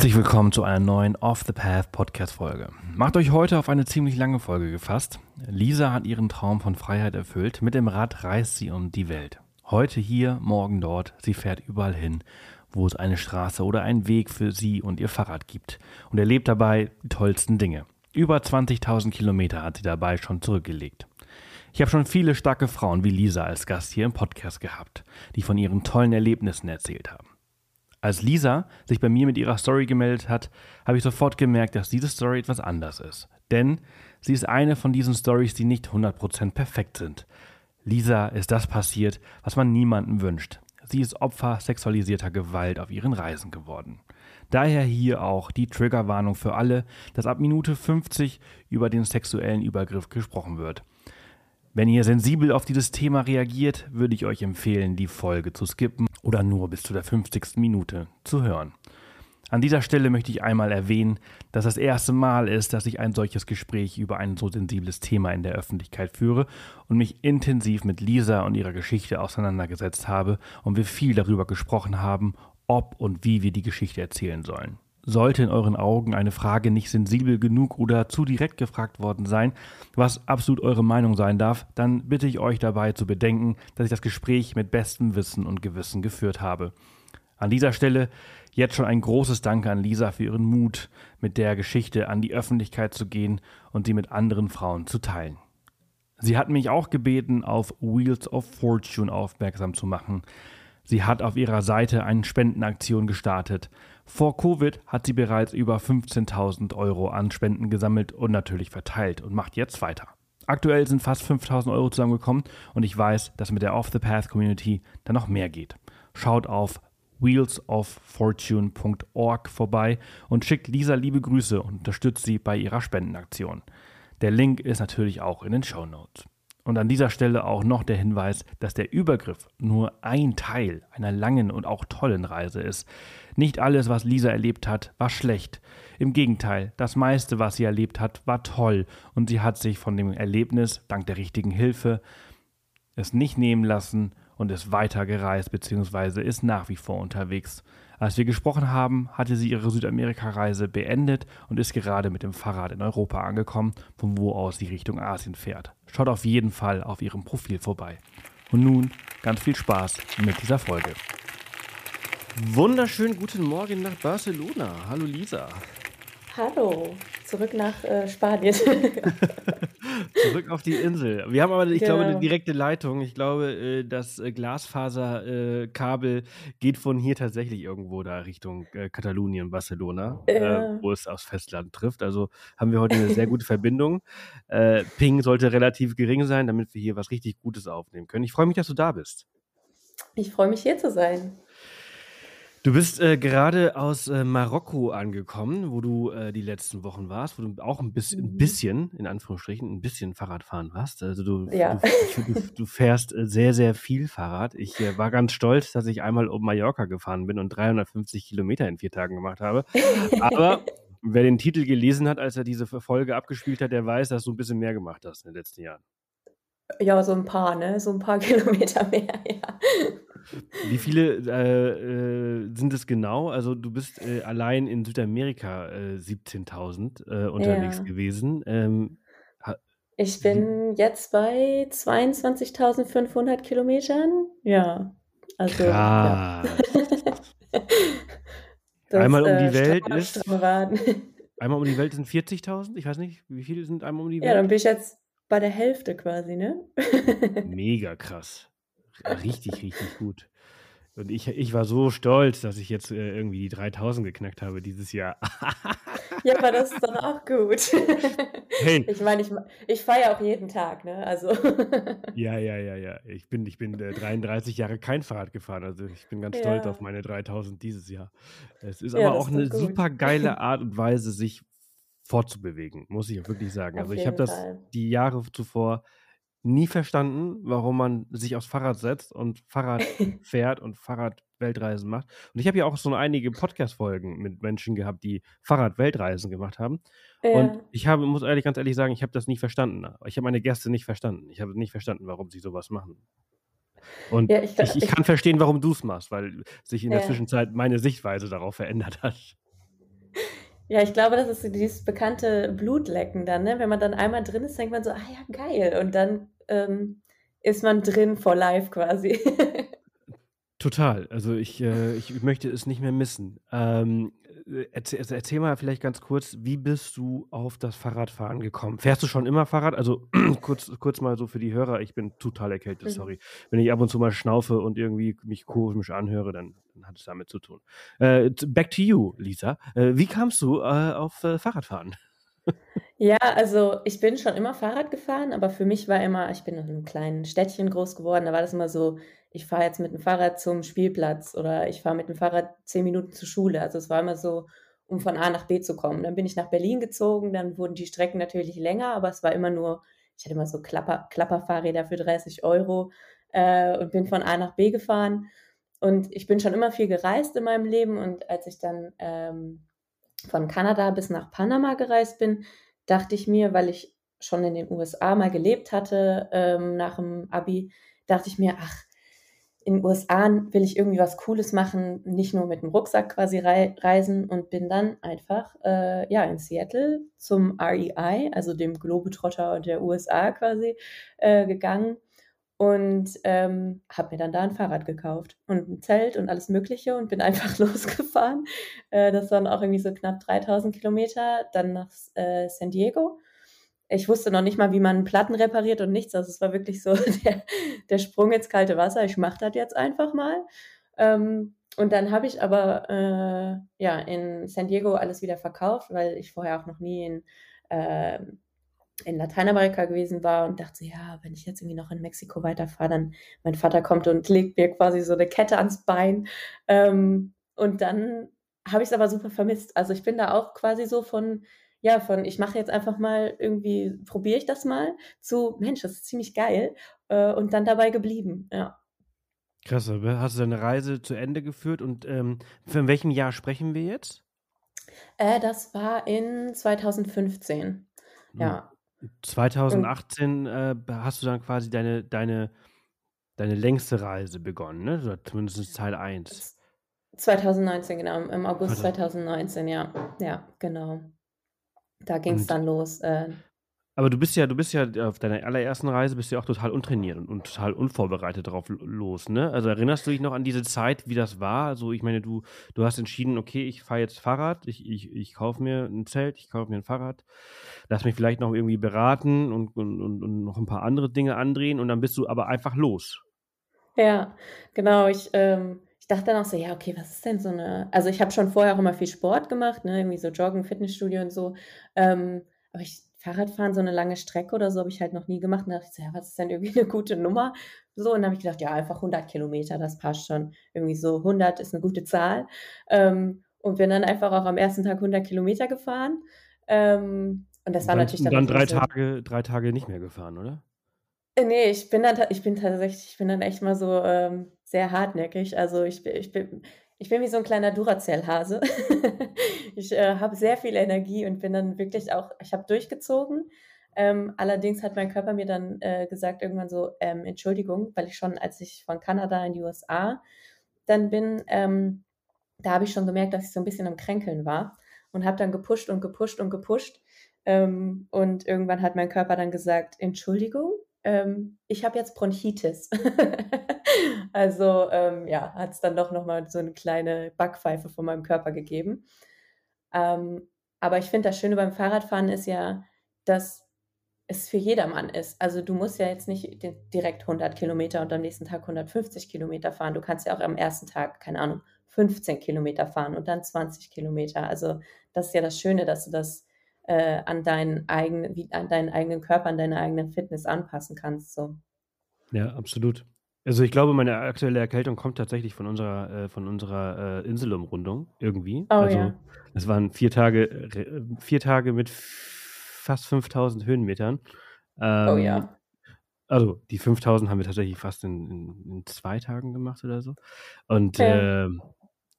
Herzlich willkommen zu einer neuen Off the Path Podcast Folge. Macht euch heute auf eine ziemlich lange Folge gefasst. Lisa hat ihren Traum von Freiheit erfüllt. Mit dem Rad reist sie um die Welt. Heute hier, morgen dort. Sie fährt überall hin, wo es eine Straße oder einen Weg für sie und ihr Fahrrad gibt. Und erlebt dabei die tollsten Dinge. Über 20.000 Kilometer hat sie dabei schon zurückgelegt. Ich habe schon viele starke Frauen wie Lisa als Gast hier im Podcast gehabt, die von ihren tollen Erlebnissen erzählt haben. Als Lisa sich bei mir mit ihrer Story gemeldet hat, habe ich sofort gemerkt, dass diese Story etwas anders ist. Denn sie ist eine von diesen Stories, die nicht 100% perfekt sind. Lisa ist das passiert, was man niemandem wünscht. Sie ist Opfer sexualisierter Gewalt auf ihren Reisen geworden. Daher hier auch die Triggerwarnung für alle, dass ab Minute 50 über den sexuellen Übergriff gesprochen wird. Wenn ihr sensibel auf dieses Thema reagiert, würde ich euch empfehlen, die Folge zu skippen oder nur bis zu der 50. Minute zu hören. An dieser Stelle möchte ich einmal erwähnen, dass das erste Mal ist, dass ich ein solches Gespräch über ein so sensibles Thema in der Öffentlichkeit führe und mich intensiv mit Lisa und ihrer Geschichte auseinandergesetzt habe und wir viel darüber gesprochen haben, ob und wie wir die Geschichte erzählen sollen. Sollte in euren Augen eine Frage nicht sensibel genug oder zu direkt gefragt worden sein, was absolut eure Meinung sein darf, dann bitte ich euch dabei zu bedenken, dass ich das Gespräch mit bestem Wissen und Gewissen geführt habe. An dieser Stelle jetzt schon ein großes Danke an Lisa für ihren Mut, mit der Geschichte an die Öffentlichkeit zu gehen und sie mit anderen Frauen zu teilen. Sie hat mich auch gebeten, auf Wheels of Fortune aufmerksam zu machen. Sie hat auf ihrer Seite eine Spendenaktion gestartet. Vor Covid hat sie bereits über 15.000 Euro an Spenden gesammelt und natürlich verteilt und macht jetzt weiter. Aktuell sind fast 5.000 Euro zusammengekommen und ich weiß, dass mit der Off the Path Community dann noch mehr geht. Schaut auf wheelsoffortune.org vorbei und schickt Lisa liebe Grüße und unterstützt sie bei ihrer Spendenaktion. Der Link ist natürlich auch in den Show Notes. Und an dieser Stelle auch noch der Hinweis, dass der Übergriff nur ein Teil einer langen und auch tollen Reise ist. Nicht alles, was Lisa erlebt hat, war schlecht. Im Gegenteil, das meiste, was sie erlebt hat, war toll und sie hat sich von dem Erlebnis, dank der richtigen Hilfe, es nicht nehmen lassen und ist weitergereist bzw. ist nach wie vor unterwegs. Als wir gesprochen haben, hatte sie ihre Südamerika-Reise beendet und ist gerade mit dem Fahrrad in Europa angekommen, von wo aus sie Richtung Asien fährt. Schaut auf jeden Fall auf ihrem Profil vorbei. Und nun ganz viel Spaß mit dieser Folge. Wunderschönen guten Morgen nach Barcelona. Hallo Lisa. Hallo, zurück nach äh, Spanien. Zurück auf die Insel. Wir haben aber, ich genau. glaube, eine direkte Leitung. Ich glaube, äh, das äh, Glasfaserkabel äh, geht von hier tatsächlich irgendwo da Richtung Katalonien, Barcelona, ja. wo es aufs Festland trifft. Also haben wir heute eine sehr gute Verbindung. Ping sollte relativ gering sein, damit wir hier was richtig Gutes aufnehmen können. Ich freue mich, dass du da bist. Ich freue mich, hier zu sein. Du bist äh, gerade aus äh, Marokko angekommen, wo du äh, die letzten Wochen warst, wo du auch ein bisschen, ein mhm. bisschen, in Anführungsstrichen, ein bisschen Fahrradfahren warst. Also du, ja. du, du, du, fährst äh, sehr, sehr viel Fahrrad. Ich äh, war ganz stolz, dass ich einmal um Mallorca gefahren bin und 350 Kilometer in vier Tagen gemacht habe. Aber wer den Titel gelesen hat, als er diese Folge abgespielt hat, der weiß, dass du ein bisschen mehr gemacht hast in den letzten Jahren. Ja, so ein paar, ne? So ein paar Kilometer mehr, ja. Wie viele äh, äh, sind es genau? Also du bist äh, allein in Südamerika 17.000 äh, unterwegs ja. gewesen. Ähm, ich bin jetzt bei 22.500 Kilometern. Ja, also Krass. Ja. das, einmal um die äh, Welt ist. Einmal um die Welt sind 40.000. Ich weiß nicht, wie viele sind einmal um die Welt? Ja, dann bin ich jetzt bei der Hälfte quasi, ne? Mega krass. Richtig, richtig gut. Und ich, ich war so stolz, dass ich jetzt äh, irgendwie die 3000 geknackt habe dieses Jahr. ja, aber das ist dann auch gut. hey. Ich meine, ich, ich feiere auch jeden Tag, ne? Also. ja, ja, ja, ja. Ich bin, ich bin äh, 33 Jahre kein Fahrrad gefahren. Also ich bin ganz stolz ja. auf meine 3000 dieses Jahr. Es ist ja, aber auch eine gut. super geile Art und Weise, sich fortzubewegen, muss ich auch wirklich sagen. Auf also ich habe das die Jahre zuvor nie verstanden, warum man sich aufs Fahrrad setzt und Fahrrad fährt und Fahrrad-Weltreisen macht. Und ich habe ja auch so einige Podcast-Folgen mit Menschen gehabt, die Fahrrad-Weltreisen gemacht haben. Ja. Und ich habe, muss ehrlich, ganz ehrlich sagen, ich habe das nicht verstanden. Ich habe meine Gäste nicht verstanden. Ich habe nicht verstanden, warum sie sowas machen. Und ja, ich, ich, ich, kann verstehen, warum du es machst, weil sich in der Zwischenzeit meine Sichtweise darauf verändert hat. Ja, ich glaube, das ist dieses bekannte Blutlecken dann, ne? Wenn man dann einmal drin ist, denkt man so: „Ah ja, geil.“ Und dann, ähm, ist man drin for life quasi. Total. Also ich, äh, ich möchte es nicht mehr missen. Ähm, äh, erzähl, also erzähl mal vielleicht ganz kurz, wie bist du auf das Fahrradfahren gekommen? Fährst du schon immer Fahrrad? Also kurz, kurz mal so für die Hörer, ich bin total erkältet, mhm. sorry. Wenn ich ab und zu mal schnaufe und irgendwie mich komisch anhöre, dann, dann hat es damit zu tun. Äh, back to you, Lisa. Äh, wie kamst du äh, auf äh, Fahrradfahren? Ja, also ich bin schon immer Fahrrad gefahren, aber für mich war immer, ich bin in einem kleinen Städtchen groß geworden, da war das immer so, ich fahre jetzt mit dem Fahrrad zum Spielplatz oder ich fahre mit dem Fahrrad zehn Minuten zur Schule. Also es war immer so, um von A nach B zu kommen. Dann bin ich nach Berlin gezogen, dann wurden die Strecken natürlich länger, aber es war immer nur, ich hatte immer so Klapper, Klapperfahrräder für 30 Euro äh, und bin von A nach B gefahren. Und ich bin schon immer viel gereist in meinem Leben und als ich dann ähm, von Kanada bis nach Panama gereist bin, dachte ich mir, weil ich schon in den USA mal gelebt hatte ähm, nach dem Abi, dachte ich mir, ach, in den USA will ich irgendwie was Cooles machen, nicht nur mit dem Rucksack quasi rei reisen und bin dann einfach äh, ja in Seattle zum REI, also dem Globetrotter der USA quasi, äh, gegangen und ähm, habe mir dann da ein Fahrrad gekauft und ein Zelt und alles Mögliche und bin einfach losgefahren. Äh, das waren auch irgendwie so knapp 3000 Kilometer, dann nach äh, San Diego ich wusste noch nicht mal, wie man Platten repariert und nichts. Also es war wirklich so der, der Sprung ins kalte Wasser. Ich mache das jetzt einfach mal. Ähm, und dann habe ich aber äh, ja in San Diego alles wieder verkauft, weil ich vorher auch noch nie in, äh, in Lateinamerika gewesen war und dachte, ja, wenn ich jetzt irgendwie noch in Mexiko weiterfahre, dann mein Vater kommt und legt mir quasi so eine Kette ans Bein. Ähm, und dann habe ich es aber super vermisst. Also ich bin da auch quasi so von ja, von ich mache jetzt einfach mal irgendwie, probiere ich das mal, zu Mensch, das ist ziemlich geil äh, und dann dabei geblieben, ja. Krass, hast du deine Reise zu Ende geführt und ähm, von welchem Jahr sprechen wir jetzt? Äh, das war in 2015, ja. 2018 äh, hast du dann quasi deine, deine, deine längste Reise begonnen, ne? Oder zumindest Teil 1. 2019, genau, im August 2019, ja. Ja, genau. Da ging es dann los. Äh, aber du bist ja, du bist ja auf deiner allerersten Reise bist ja auch total untrainiert und, und total unvorbereitet drauf los, ne? Also erinnerst du dich noch an diese Zeit, wie das war? Also ich meine, du, du hast entschieden, okay, ich fahre jetzt Fahrrad, ich, ich, ich kaufe mir ein Zelt, ich kaufe mir ein Fahrrad, lass mich vielleicht noch irgendwie beraten und, und, und, und noch ein paar andere Dinge andrehen und dann bist du aber einfach los. Ja, genau. Ich ähm, dachte dann auch so, ja, okay, was ist denn so eine. Also ich habe schon vorher auch immer viel Sport gemacht, ne, irgendwie so Joggen, Fitnessstudio und so. Ähm, aber ich Fahrradfahren, so eine lange Strecke oder so, habe ich halt noch nie gemacht. Und da dachte ich so, ja, was ist denn irgendwie eine gute Nummer? So, und dann habe ich gedacht, ja, einfach 100 Kilometer, das passt schon. Irgendwie so 100 ist eine gute Zahl. Ähm, und bin dann einfach auch am ersten Tag 100 Kilometer gefahren. Ähm, und das war dann, natürlich dann. dann drei Tage, drei Tage nicht mehr gefahren, oder? Äh, nee, ich bin dann ich bin tatsächlich ich bin dann echt mal so, ähm, sehr hartnäckig. Also, ich ich bin ich bin wie so ein kleiner Duracell-Hase. Ich, äh, habe sehr viel Energie und bin dann wirklich auch ich habe durchgezogen. Ähm, allerdings hat mein Körper mir dann, äh, gesagt irgendwann so: „Ähm, Entschuldigung“, weil ich schon als ich von Kanada in die USA dann bin, ähm, da habe ich schon gemerkt, dass ich so ein bisschen am Kränkeln war und habe dann gepusht und gepusht und gepusht. Ähm, und irgendwann hat mein Körper dann gesagt: „Entschuldigung?“ Ähm, ich habe jetzt Bronchitis. also ähm, ja, hat es dann doch nochmal so eine kleine Backpfeife von meinem Körper gegeben. Ähm, aber ich finde, das Schöne beim Fahrradfahren ist ja, dass es für jedermann ist. Also du musst ja jetzt nicht direkt 100 Kilometer und am nächsten Tag 150 Kilometer fahren. Du kannst ja auch am ersten Tag, keine Ahnung, 15 Kilometer fahren und dann 20 Kilometer. Also das ist ja das Schöne, dass du das äh, an, deinen eigenen, wie, an deinen eigenen Körper, an deine eigene Fitness anpassen kannst. So. Ja, absolut. Also ich glaube, meine aktuelle Erkältung kommt tatsächlich von unserer, äh, von unserer äh, Inselumrundung irgendwie. Oh, also ja. es waren vier Tage, vier Tage mit fast 5000 Höhenmetern. Ähm, oh ja. Also die 5000 haben wir tatsächlich fast in, in, in zwei Tagen gemacht oder so. Und ja. äh,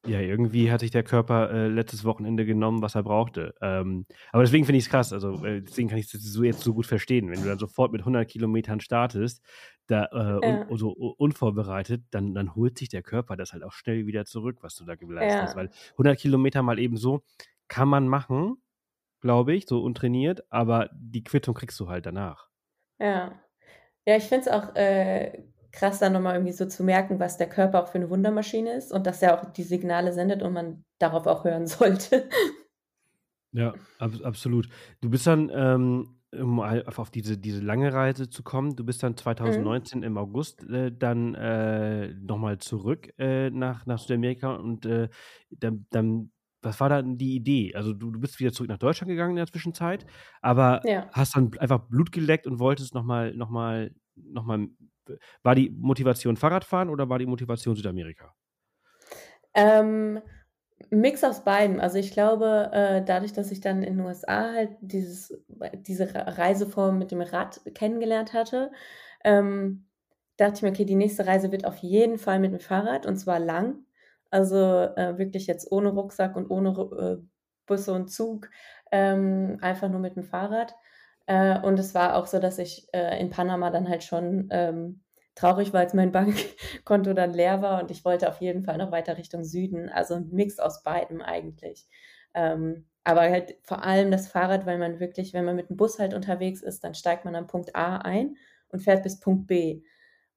ja, irgendwie hat sich der Körper äh, letztes Wochenende genommen, was er brauchte. Ähm, aber deswegen finde ich es krass. Also äh, deswegen kann ich das so jetzt so gut verstehen. Wenn du dann sofort mit 100 Kilometern startest, da äh, ja. un, so unvorbereitet, dann, dann holt sich der Körper das halt auch schnell wieder zurück, was du da geleistet ja. hast. Weil 100 Kilometer mal eben so kann man machen, glaube ich, so untrainiert, aber die Quittung kriegst du halt danach. Ja. Ja, ich finde es auch äh, krass, dann nochmal irgendwie so zu merken, was der Körper auch für eine Wundermaschine ist und dass er auch die Signale sendet und man darauf auch hören sollte. Ja, ab, absolut. Du bist dann, ähm, um auf diese, diese lange Reise zu kommen, du bist dann 2019 mhm. im August äh, dann äh, nochmal zurück äh, nach, nach Südamerika und äh, dann, dann, was war dann die Idee? Also du, du bist wieder zurück nach Deutschland gegangen in der Zwischenzeit, aber ja. hast dann einfach Blut geleckt und wolltest nochmal, nochmal, nochmal, war die Motivation Fahrradfahren oder war die Motivation Südamerika? Ähm, Mix aus beiden. Also ich glaube, äh, dadurch, dass ich dann in den USA halt dieses, diese Reiseform mit dem Rad kennengelernt hatte, ähm, dachte ich mir, okay, die nächste Reise wird auf jeden Fall mit dem Fahrrad und zwar lang. Also äh, wirklich jetzt ohne Rucksack und ohne äh, Busse und Zug, ähm, einfach nur mit dem Fahrrad. Äh, und es war auch so, dass ich äh, in Panama dann halt schon ähm, traurig war, als mein Bankkonto dann leer war und ich wollte auf jeden Fall noch weiter Richtung Süden. Also ein Mix aus beidem eigentlich. Ähm, aber halt vor allem das Fahrrad, weil man wirklich, wenn man mit dem Bus halt unterwegs ist, dann steigt man am Punkt A ein und fährt bis Punkt B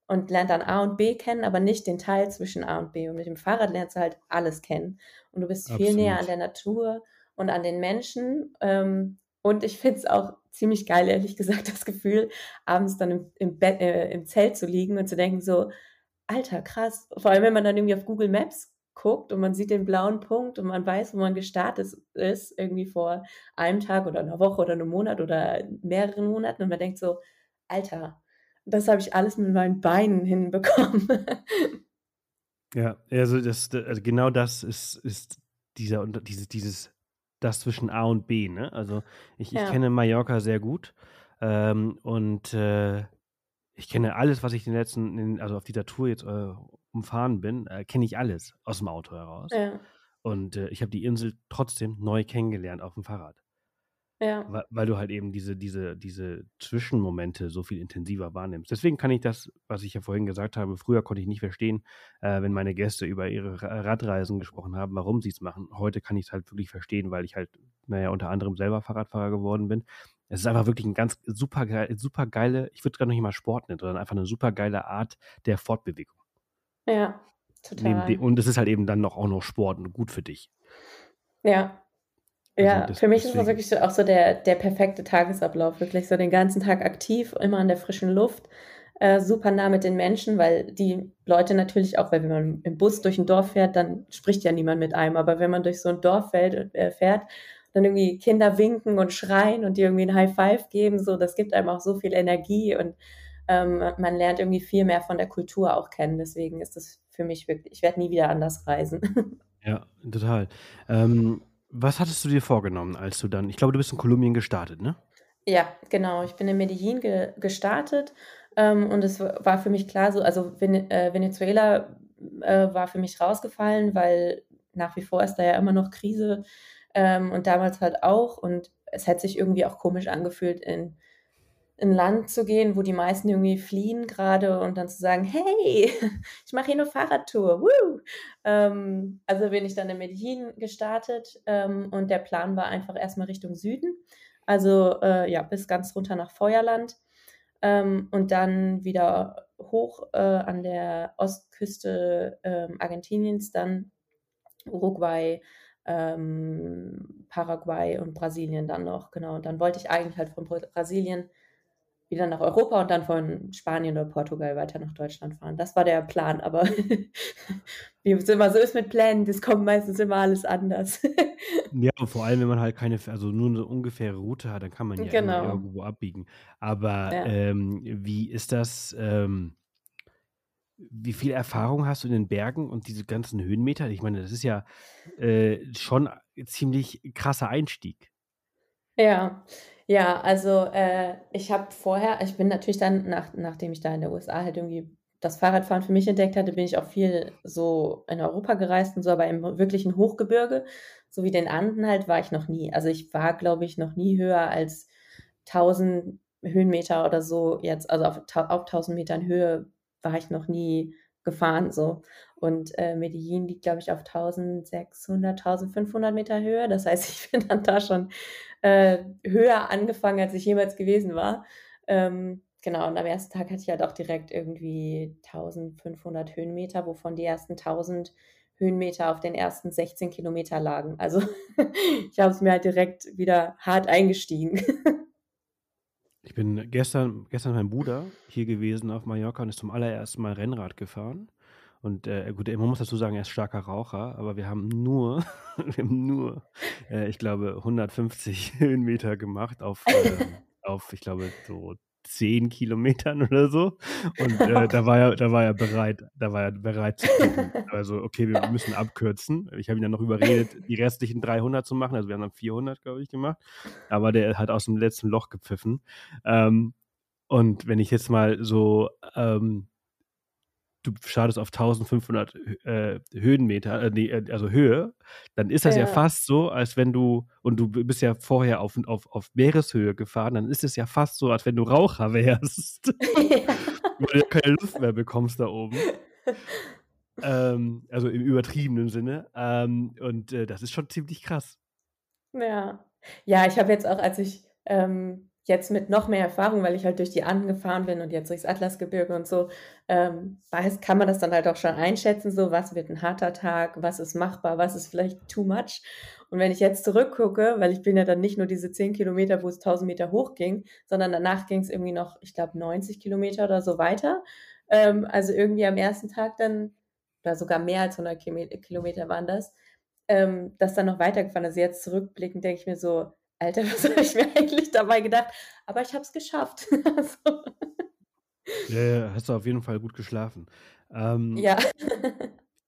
und lernt dann A und B kennen, aber nicht den Teil zwischen A und B. Und mit dem Fahrrad lernst du halt alles kennen. Und du bist Absolut. viel näher an der Natur und an den Menschen. Ähm, und ich finde es auch ziemlich geil, ehrlich gesagt, das Gefühl, abends dann im, im, Bett, äh, im Zelt zu liegen und zu denken so, alter, krass. Vor allem, wenn man dann irgendwie auf Google Maps guckt und man sieht den blauen Punkt und man weiß, wo man gestartet ist, irgendwie vor einem Tag oder einer Woche oder einem Monat oder mehreren Monaten und man denkt so, alter, das habe ich alles mit meinen Beinen hinbekommen. ja, also, das, also genau das ist, ist dieser, dieses, dieses das zwischen A und B. Ne? Also ich, ich kenne Mallorca sehr gut ähm, und äh, ich kenne alles, was ich den letzten, in, also auf dieser Tour jetzt äh, umfahren bin, äh, kenne ich alles aus dem Auto heraus. Ja. Und äh, ich habe die Insel trotzdem neu kennengelernt auf dem Fahrrad. Ja. Weil, weil, du halt eben diese, diese, diese Zwischenmomente so viel intensiver wahrnimmst. Deswegen kann ich das, was ich ja vorhin gesagt habe, früher konnte ich nicht verstehen, äh, wenn meine Gäste über ihre Radreisen gesprochen haben, warum sie es machen. Heute kann ich es halt wirklich verstehen, weil ich halt, naja, unter anderem selber Fahrradfahrer geworden bin. Es ist einfach wirklich ein ganz super, super geile, ich würde gerade noch nicht mal Sport nennen, sondern einfach eine super geile Art der Fortbewegung. Ja, total. und es ist halt eben dann noch auch noch Sport und gut für dich. Ja, also ja, das, für mich deswegen. ist das wirklich so, auch so der, der perfekte Tagesablauf. Wirklich so den ganzen Tag aktiv, immer an der frischen Luft, äh, super nah mit den Menschen, weil die Leute natürlich auch, weil wenn man im Bus durch ein Dorf fährt, dann spricht ja niemand mit einem. Aber wenn man durch so ein Dorf fährt, äh, fährt dann irgendwie Kinder winken und schreien und die irgendwie ein High Five geben, so, das gibt einem auch so viel Energie und ähm, man lernt irgendwie viel mehr von der Kultur auch kennen. Deswegen ist das für mich wirklich, ich werde nie wieder anders reisen. Ja, total. Ähm, was hattest du dir vorgenommen, als du dann, ich glaube, du bist in Kolumbien gestartet, ne? Ja, genau. Ich bin in Medellin ge gestartet ähm, und es war für mich klar so, also Ven äh, Venezuela äh, war für mich rausgefallen, weil nach wie vor ist da ja immer noch Krise ähm, und damals halt auch und es hat sich irgendwie auch komisch angefühlt, in ein Land zu gehen, wo die meisten irgendwie fliehen gerade und dann zu sagen, hey, ich mache hier eine Fahrradtour. Woo! Ähm, also bin ich dann in Medellin gestartet ähm, und der Plan war einfach erstmal Richtung Süden, also äh, ja, bis ganz runter nach Feuerland ähm, und dann wieder hoch äh, an der Ostküste äh, Argentiniens, dann Uruguay, ähm, Paraguay und Brasilien dann noch, genau. Und dann wollte ich eigentlich halt von Brasilien wieder nach Europa und dann von Spanien oder Portugal weiter nach Deutschland fahren. Das war der Plan, aber wie es immer so ist mit Plänen, das kommt meistens immer alles anders. ja, und vor allem, wenn man halt keine, also nur eine ungefähre Route hat, dann kann man ja genau. irgendwo abbiegen. Aber ja. ähm, wie ist das? Ähm, wie viel Erfahrung hast du in den Bergen und diese ganzen Höhenmeter? Ich meine, das ist ja äh, schon ziemlich krasser Einstieg. Ja, ja, also äh, ich habe vorher, ich bin natürlich dann, nach, nachdem ich da in der USA halt irgendwie das Fahrradfahren für mich entdeckt hatte, bin ich auch viel so in Europa gereist und so, aber im wirklichen Hochgebirge, so wie den Anden halt, war ich noch nie. Also ich war, glaube ich, noch nie höher als 1000 Höhenmeter oder so jetzt, also auf, auf 1000 Metern Höhe war ich noch nie gefahren so. Und äh, Medellin liegt, glaube ich, auf 1600, 1500 Meter Höhe. Das heißt, ich bin dann da schon äh, höher angefangen, als ich jemals gewesen war. Ähm, genau, und am ersten Tag hatte ich halt auch direkt irgendwie 1500 Höhenmeter, wovon die ersten 1000 Höhenmeter auf den ersten 16 Kilometer lagen. Also ich habe es mir halt direkt wieder hart eingestiegen. Ich bin gestern, gestern meinem Bruder hier gewesen auf Mallorca und ist zum allerersten Mal Rennrad gefahren. Und äh, gut, man muss dazu sagen, er ist starker Raucher, aber wir haben nur, wir haben nur, äh, ich glaube, 150 Höhenmeter gemacht auf, äh, auf, ich glaube, so 10 Kilometern oder so. Und äh, da war er, da war er bereit, da war er bereit zu gucken. Also, okay, wir müssen abkürzen. Ich habe ihn dann noch überredet, die restlichen 300 zu machen. Also, wir haben dann 400, glaube ich, gemacht. Aber der hat aus dem letzten Loch gepfiffen. Ähm, und wenn ich jetzt mal so ähm, du startest auf 1500 äh, Höhenmeter, äh, nee, äh, also Höhe, dann ist das ja. ja. fast so, als wenn du, und du bist ja vorher auf, auf, auf Meereshöhe gefahren, dann ist es ja fast so, als wenn du Raucher wärst. Ja. Weil du keine Luft mehr bekommst da oben. ähm, also im übertriebenen Sinne. Ähm, und äh, das ist schon ziemlich krass. Ja. Ja, ich habe jetzt auch, als ich ähm, jetzt mit noch mehr Erfahrung, weil ich halt durch die Anden gefahren bin und jetzt durchs Atlasgebirge und so, ähm, weiß, kann man das dann halt auch schon einschätzen, so was wird ein harter Tag, was ist machbar, was ist vielleicht too much. Und wenn ich jetzt zurückgucke, weil ich bin ja dann nicht nur diese 10 Kilometer, wo es 1000 Meter hoch ging, sondern danach ging es irgendwie noch, ich glaube, 90 Kilometer oder so weiter. Ähm, also irgendwie am ersten Tag dann, oder sogar mehr als 100 Kilometer waren das, ähm, das dann noch weitergefahren. Also jetzt zurückblickend denke ich mir so, Alter, was habe ich mir eigentlich dabei gedacht? Aber ich habe es geschafft. also. ja, ja, hast du auf jeden Fall gut geschlafen. Ähm, ja.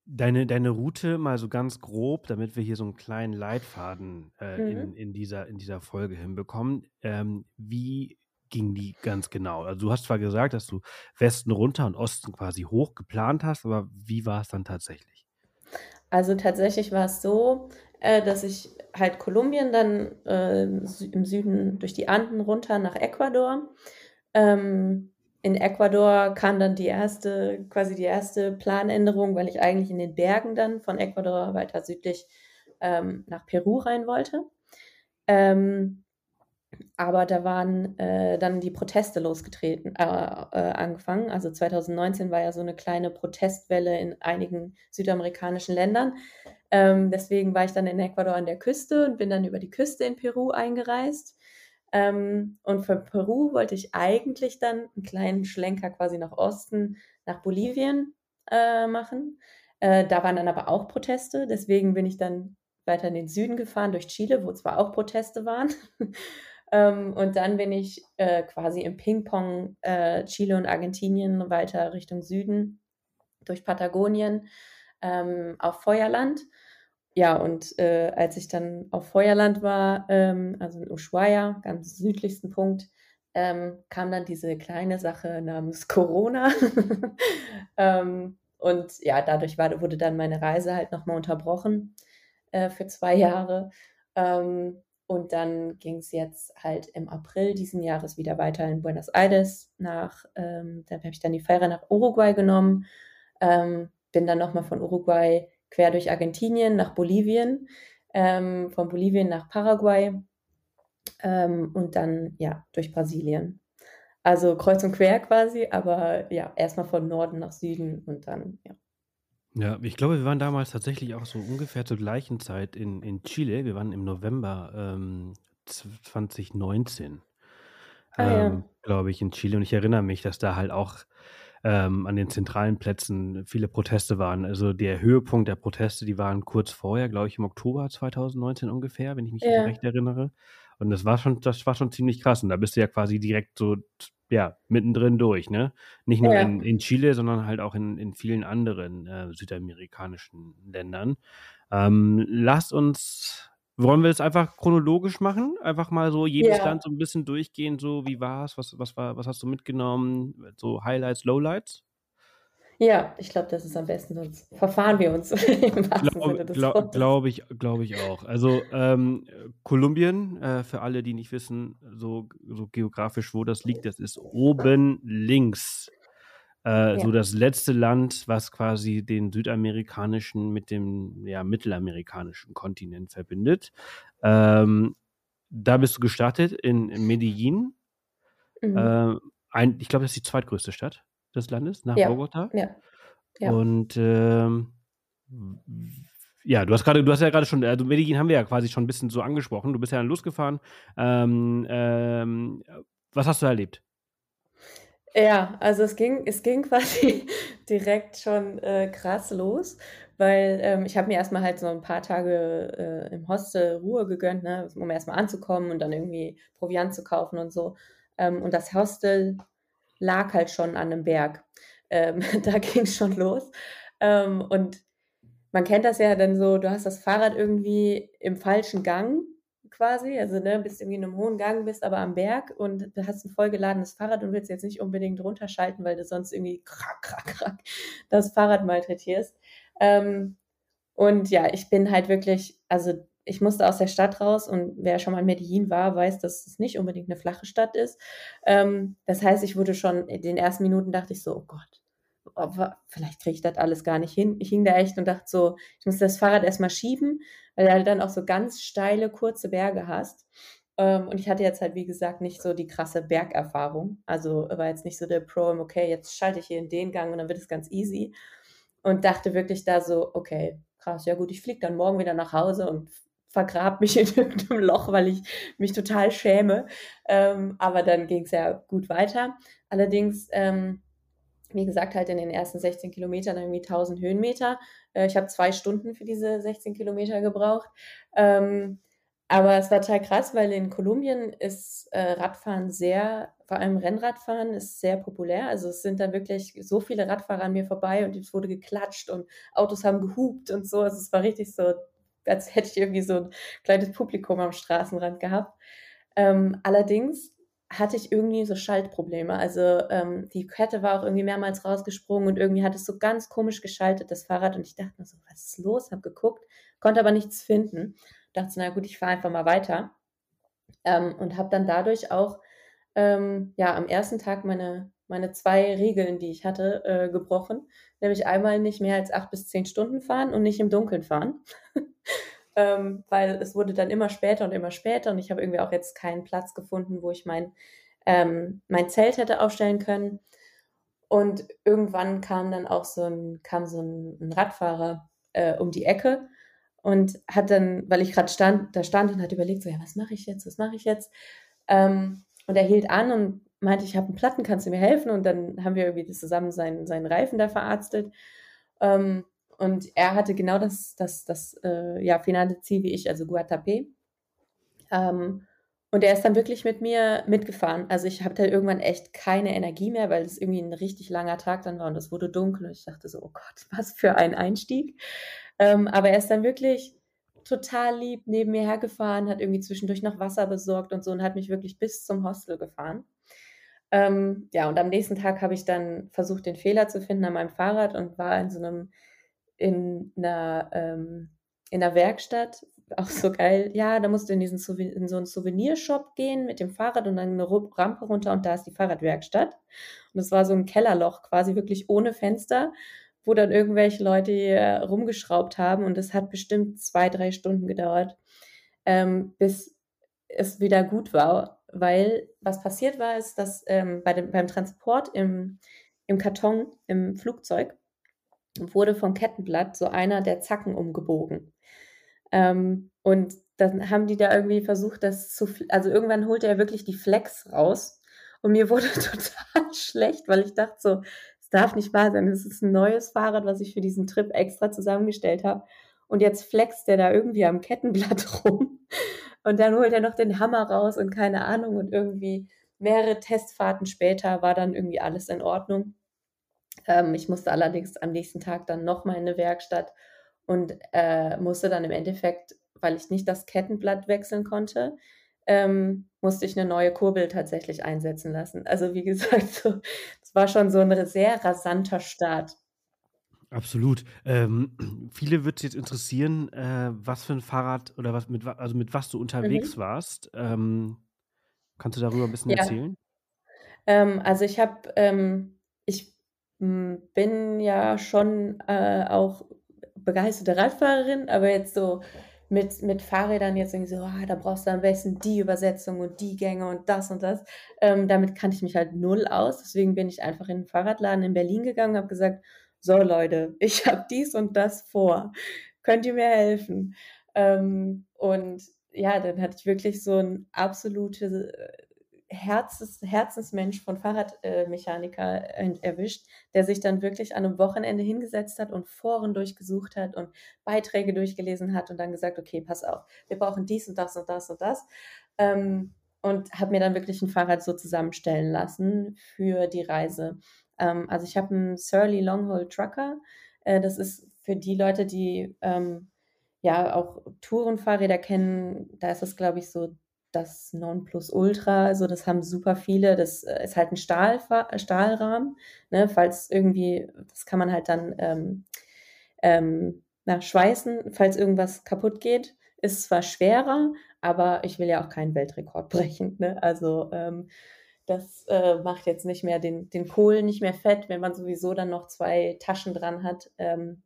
Deine, deine Route mal so ganz grob, damit wir hier so einen kleinen Leitfaden äh, mhm. in, in, dieser, in dieser Folge hinbekommen. Ähm, wie ging die ganz genau? Also du hast zwar gesagt, dass du Westen runter und Osten quasi hoch geplant hast, aber wie war es dann tatsächlich? Also tatsächlich war es so, äh, dass ich halt Kolumbien dann äh, im Süden durch die Anden runter nach Ecuador. Ähm, in Ecuador kam dann die erste, quasi die erste Planänderung, weil ich eigentlich in den Bergen dann von Ecuador weiter südlich ähm, nach Peru rein wollte. Ähm, aber da waren äh, dann die Proteste losgetreten, äh, äh, angefangen. Also 2019 war ja so eine kleine Protestwelle in einigen südamerikanischen Ländern. Ähm, deswegen war ich dann in Ecuador an der Küste und bin dann über die Küste in Peru eingereist. Ähm, und von Peru wollte ich eigentlich dann einen kleinen Schlenker quasi nach Osten, nach Bolivien äh, machen. Äh, da waren dann aber auch Proteste. Deswegen bin ich dann weiter in den Süden gefahren, durch Chile, wo zwar auch Proteste waren. ähm, und dann bin ich äh, quasi im Ping-Pong äh, Chile und Argentinien weiter Richtung Süden, durch Patagonien ähm, auf Feuerland. Ja, und äh, als ich dann auf Feuerland war, ähm, also in Ushuaia, ganz südlichsten Punkt, ähm, kam dann diese kleine Sache namens Corona. ähm, und ja, dadurch war, wurde dann meine Reise halt nochmal unterbrochen äh, für zwei Jahre. Ähm, und dann ging es jetzt halt im April diesen Jahres wieder weiter in Buenos Aires nach, ähm, dann habe ich dann die Fähre nach Uruguay genommen. Ähm, bin dann nochmal von Uruguay quer durch Argentinien nach Bolivien, ähm, von Bolivien nach Paraguay ähm, und dann ja durch Brasilien. Also kreuz und quer quasi, aber ja, erstmal von Norden nach Süden und dann, ja. Ja, ich glaube, wir waren damals tatsächlich auch so ungefähr zur gleichen Zeit in, in Chile. Wir waren im November ähm, 2019, ah, ähm, ja. glaube ich, in Chile. Und ich erinnere mich, dass da halt auch ähm, an den zentralen Plätzen viele Proteste waren. Also der Höhepunkt der Proteste, die waren kurz vorher, glaube ich, im Oktober 2019 ungefähr, wenn ich mich ja. recht erinnere. Und das war schon, das war schon ziemlich krass. Und da bist du ja quasi direkt so, ja, mittendrin durch, ne? Nicht nur ja. in, in Chile, sondern halt auch in, in vielen anderen äh, südamerikanischen Ländern. Ähm, lasst uns wollen wir es einfach chronologisch machen? Einfach mal so jedes ja. Land so ein bisschen durchgehen, so wie war es, was, was, war, was hast du mitgenommen, so Highlights, Lowlights? Ja, ich glaube, das ist am besten, sonst verfahren wir uns Glaube glaub, glaub ich, glaub ich auch. Also ähm, Kolumbien, äh, für alle, die nicht wissen, so, so geografisch, wo das liegt, das ist oben links Äh, ja. So das letzte Land, was quasi den südamerikanischen mit dem ja, mittelamerikanischen Kontinent verbindet. Ähm, da bist du gestartet in, in Medellin. Mhm. Äh, ein, ich glaube, das ist die zweitgrößte Stadt des Landes nach ja. Bogota. Ja. ja. Und ähm, ja, du hast gerade, du hast ja gerade schon, also Medellin haben wir ja quasi schon ein bisschen so angesprochen. Du bist ja dann losgefahren. Ähm, ähm, was hast du erlebt? Ja, also es ging, es ging quasi direkt schon äh, krass los, weil ähm, ich habe mir erstmal halt so ein paar Tage äh, im Hostel Ruhe gegönnt, ne, um erstmal anzukommen und dann irgendwie Proviant zu kaufen und so. Ähm, und das Hostel lag halt schon an einem Berg. Ähm, da ging es schon los. Ähm, und man kennt das ja dann so, du hast das Fahrrad irgendwie im falschen Gang quasi, also ne, bist irgendwie in einem hohen Gang, bist aber am Berg und du hast ein vollgeladenes Fahrrad und willst jetzt nicht unbedingt runterschalten, weil du sonst irgendwie krack, krack, krack das Fahrrad malträtierst. Ähm, und ja, ich bin halt wirklich, also ich musste aus der Stadt raus und wer schon mal in Medellin war, weiß, dass es nicht unbedingt eine flache Stadt ist. Ähm, das heißt, ich wurde schon in den ersten Minuten dachte ich so, oh Gott, vielleicht kriege ich das alles gar nicht hin. Ich hing da echt und dachte so, ich muss das Fahrrad erstmal schieben, weil du halt dann auch so ganz steile, kurze Berge hast. Ähm, und ich hatte jetzt halt, wie gesagt, nicht so die krasse Bergerfahrung. Also war jetzt nicht so der Pro okay, jetzt schalte ich hier in den Gang und dann wird es ganz easy. Und dachte wirklich da so, okay, krass, ja gut, ich fliege dann morgen wieder nach Hause und vergrab mich in irgendeinem Loch, weil ich mich total schäme. Ähm, aber dann ging es ja gut weiter. Allerdings ähm, wie gesagt, halt in den ersten 16 Kilometern irgendwie 1000 Höhenmeter. Äh, ich habe zwei Stunden für diese 16 Kilometer gebraucht. Ähm, aber es war total krass, weil in Kolumbien ist äh, Radfahren sehr, vor allem Rennradfahren ist sehr populär. Also es sind da wirklich so viele Radfahrer an mir vorbei und es wurde geklatscht und Autos haben gehupt und so. Also es war richtig so, als hätte ich irgendwie so ein kleines Publikum am Straßenrand gehabt. Ähm, allerdings hatte ich irgendwie so Schaltprobleme. Also ähm, die Kette war auch irgendwie mehrmals rausgesprungen und irgendwie hat es so ganz komisch geschaltet, das Fahrrad. Und ich dachte mir so, was ist los? Hab geguckt, konnte aber nichts finden. Dachte, na gut, ich fahre einfach mal weiter. Ähm, und habe dann dadurch auch ähm, ja am ersten Tag meine, meine zwei Regeln, die ich hatte, äh, gebrochen. Nämlich einmal nicht mehr als acht bis zehn Stunden fahren und nicht im Dunkeln fahren. ähm, weil es wurde dann immer später und immer später und ich habe irgendwie auch jetzt keinen Platz gefunden, wo ich mein, ähm, mein Zelt hätte aufstellen können. Und irgendwann kam dann auch so ein, kam so ein, ein Radfahrer äh, um die Ecke und hat dann, weil ich gerade stand, da stand und hat überlegt, so, ja, was mache ich jetzt, was mache ich jetzt? Ähm, und er hielt an und meinte, ich habe einen Platten, kannst du mir helfen? Und dann haben wir irgendwie zusammen seinen, seinen Reifen da verarztet. Ähm, und er hatte genau das, das, das äh, ja, finale Ziel wie ich, also Guatapé. Ähm, und er ist dann wirklich mit mir mitgefahren. Also ich hatte irgendwann echt keine Energie mehr, weil es irgendwie ein richtig langer Tag dann war und es wurde dunkel und ich dachte so, oh Gott, was für ein Einstieg. Ähm, aber er ist dann wirklich total lieb neben mir hergefahren, hat irgendwie zwischendurch noch Wasser besorgt und so und hat mich wirklich bis zum Hostel gefahren. Ähm, ja, und am nächsten Tag habe ich dann versucht, den Fehler zu finden an meinem Fahrrad und war in so einem in einer, ähm, in einer Werkstatt, auch so geil, ja, da musst du in, diesen in so einen Souvenirshop gehen mit dem Fahrrad und dann eine Rampe runter und da ist die Fahrradwerkstatt. Und es war so ein Kellerloch, quasi wirklich ohne Fenster, wo dann irgendwelche Leute hier rumgeschraubt haben und es hat bestimmt zwei, drei Stunden gedauert, ähm, bis es wieder gut war, weil was passiert war, ist, dass ähm, bei dem, beim Transport im, im Karton, im Flugzeug, wurde vom Kettenblatt so einer der Zacken umgebogen. Ähm, und dann haben die da irgendwie versucht, das zu, also irgendwann holte er wirklich die Flex raus und mir wurde total schlecht, weil ich dachte so, es darf nicht wahr sein, das ist ein neues Fahrrad, was ich für diesen Trip extra zusammengestellt habe. Und jetzt flext der da irgendwie am Kettenblatt rum. Und dann holt er noch den Hammer raus und keine Ahnung. Und irgendwie mehrere Testfahrten später war dann irgendwie alles in Ordnung. Ähm, ich musste allerdings am nächsten Tag dann nochmal in eine Werkstatt und äh, musste dann im Endeffekt, weil ich nicht das Kettenblatt wechseln konnte, ähm, musste ich eine neue Kurbel tatsächlich einsetzen lassen. Also wie gesagt, so, das war schon so ein sehr rasanter Start. Absolut. Ähm, viele wird es jetzt interessieren, äh, was für ein Fahrrad oder was mit, also mit was du unterwegs mhm. warst. Ähm, kannst du darüber ein bisschen ja. erzählen? Ähm, also ich habe, ähm, ich bin ja schon, äh, auch begeisterte Radfahrerin, aber jetzt so mit mit Fahrrädern jetzt irgendwie so: „Ah, da brauchst du am besten die Übersetzung und die Gänge und das und das.“ Ähm, damit kannte ich mich halt null aus. Deswegen bin ich einfach in 'n Fahrradladen in Berlin gegangen und habe gesagt: „So Leute, ich habe dies und das vor. Könnt ihr mir helfen?“ Ähm, und ja, dann hatte ich wirklich so 'n absolute Herzens Herzensmensch von Fahrradmechaniker äh, erwischt, der sich dann wirklich an 'nem Wochenende hingesetzt hat und Foren durchgesucht hat und Beiträge durchgelesen hat und dann gesagt: „Okay, pass auf, wir brauchen dies und das und das und das.“ Ähm, und hat mir dann wirklich 'n Fahrrad so zusammenstellen lassen für die Reise. Ähm, also, ich habe 'n Surly Long-Haul Trucker. Äh, das ist für die Leute, die, ähm, ja auch Tourenfahrräder kennen, da ist das, glaube ich, so das Nonplusultra. Also, das haben super viele. Das, äh, ist halt 'n Stahlfa Stahlrahmen, ne, falls irgendwie das kann man halt dann, ähm, ähm, na, schweißen, falls irgendwas kaputt geht. Ist zwar schwerer, aber ich will ja auch keinen Weltrekord brechen, ne? Also, ähm, das, äh, macht jetzt nicht mehr den den Kohl nicht mehr fett, wenn man sowieso dann noch 2 Taschen dran hat. Ähm,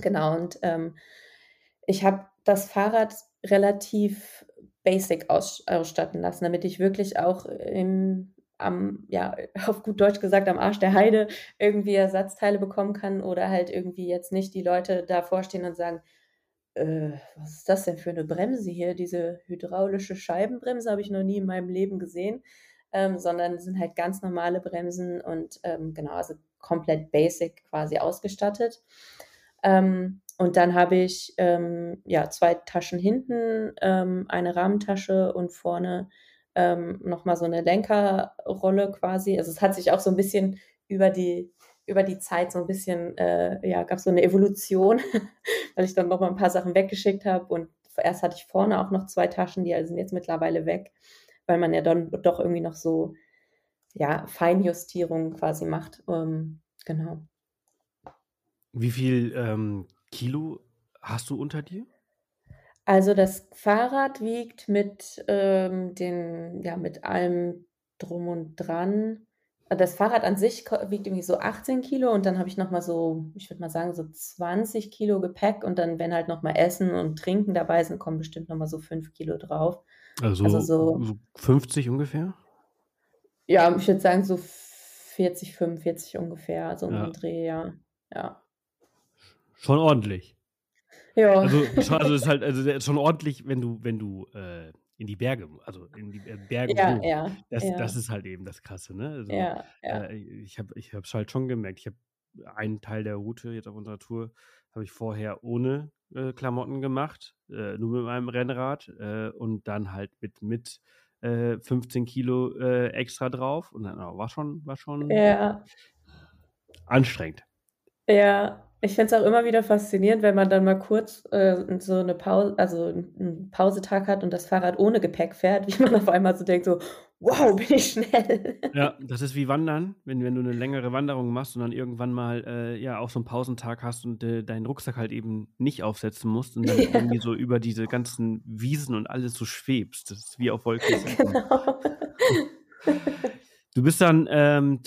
genau und, ähm, ich habe das Fahrrad relativ basic aus ausstatten lassen, damit ich wirklich auch im am ja, auf gut Deutsch gesagt, am Arsch der Heide irgendwie Ersatzteile bekommen kann oder halt irgendwie jetzt nicht die Leute davor stehen und sagen: „Äh, was ist das denn für 'ne Bremse hier? Diese hydraulische Scheibenbremse habe ich noch nie in meinem Leben gesehen.“ Ähm, sondern sind halt ganz normale Bremsen und, ähm, genau, also komplett basic quasi ausgestattet. Ähm, und dann habe ich, ähm, ja, 2 Taschen hinten, ähm, eine Rahmentasche und vorne, ähm, noch mal so 'ne Lenkerrolle quasi. Also, es hat sich auch so 'n bisschen über die über die Zeit so 'n bisschen, äh, ja, gab's so 'ne Evolution, weil ich dann noch mal 'n paar Sachen weggeschickt habe und erst hatte ich vorne auch noch 2 Taschen, die, sind jetzt mittlerweile weg, weil man ja dann doch irgendwie noch so, ja, Feinjustierungen quasi macht. Ähm, genau. Wie viel, ähm, Kilo hast du unter dir? Also, das Fahrrad wiegt mit, ähm, den ja, mit allem Drum und Dran das Fahrrad an sich wiegt irgendwie so 18 Kilo und dann habe ich noch mal so, ich würde mal sagen, so 20 Kilo Gepäck und dann, wenn halt noch mal Essen und Trinken dabei sind, kommen bestimmt noch mal so 5 Kilo drauf. Also, Also, so so 50 ungefähr? Ja, ich würde sagen, so 40, 45 ungefähr, so um den Ja. Dreh, ja. Ja. Schon ordentlich. Ja. Also, also, ist halt also, schon ordentlich, wenn du wenn du, äh, in die Berge also, in die, äh, Berge Ja, hoch. ja, Das das ja. ist halt eben das Krasse, ne? Also, Ja, ja. äh, ich habe ich es halt schon gemerkt. Ich habe einen Teil der Route jetzt auf unserer Tour habe ich vorher ohne, äh, Klamotten gemacht, äh, nur mit meinem Rennrad, äh, und dann halt mit mit, äh, 15 Kilo, äh, extra drauf und dann war schon war schon Ja. anstrengend. Ja, ich finde es auch immer wieder faszinierend, wenn man dann mal kurz, äh, so 'ne Pau also 'n 'n Pausetag hat und das Fahrrad ohne Gepäck fährt, wie man auf einmal so denkt so: „Wow, bin ich schnell.“ Ja, das ist wie Wandern, wenn wenn du 'ne längere Wanderung machst und dann irgendwann mal, äh, ja, auch so 'n Pausentag hast und, äh, deinen Rucksack halt eben nicht aufsetzen musst und dann irgendwie Ja. so über diese ganzen Wiesen und alles so schwebst. Das ist wie auf Wolke 7. Genau. Du bist dann, ähm,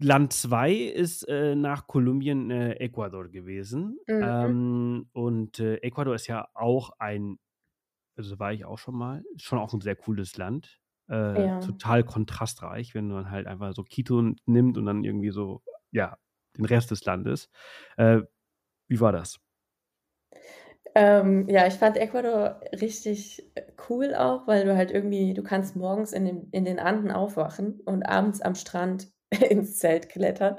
Land 2 ist, äh, nach Kolumbien, äh, Ecuador gewesen. Mhm. Ähm, und, äh, Ecuador ist ja auch ein also, war ich auch schon mal, schon auch 'n sehr cooles Land, äh, Ja. total kontrastreich, wenn man halt einfach so Quito nimmt und dann irgendwie so, ja, den Rest des Landes. Äh, wie war das? Ähm, ja, ich fand Ecuador richtig, äh, cool auch, weil du halt irgendwie du kannst morgens in den in den Anden aufwachen und abends am Strand ins Zelt klettern.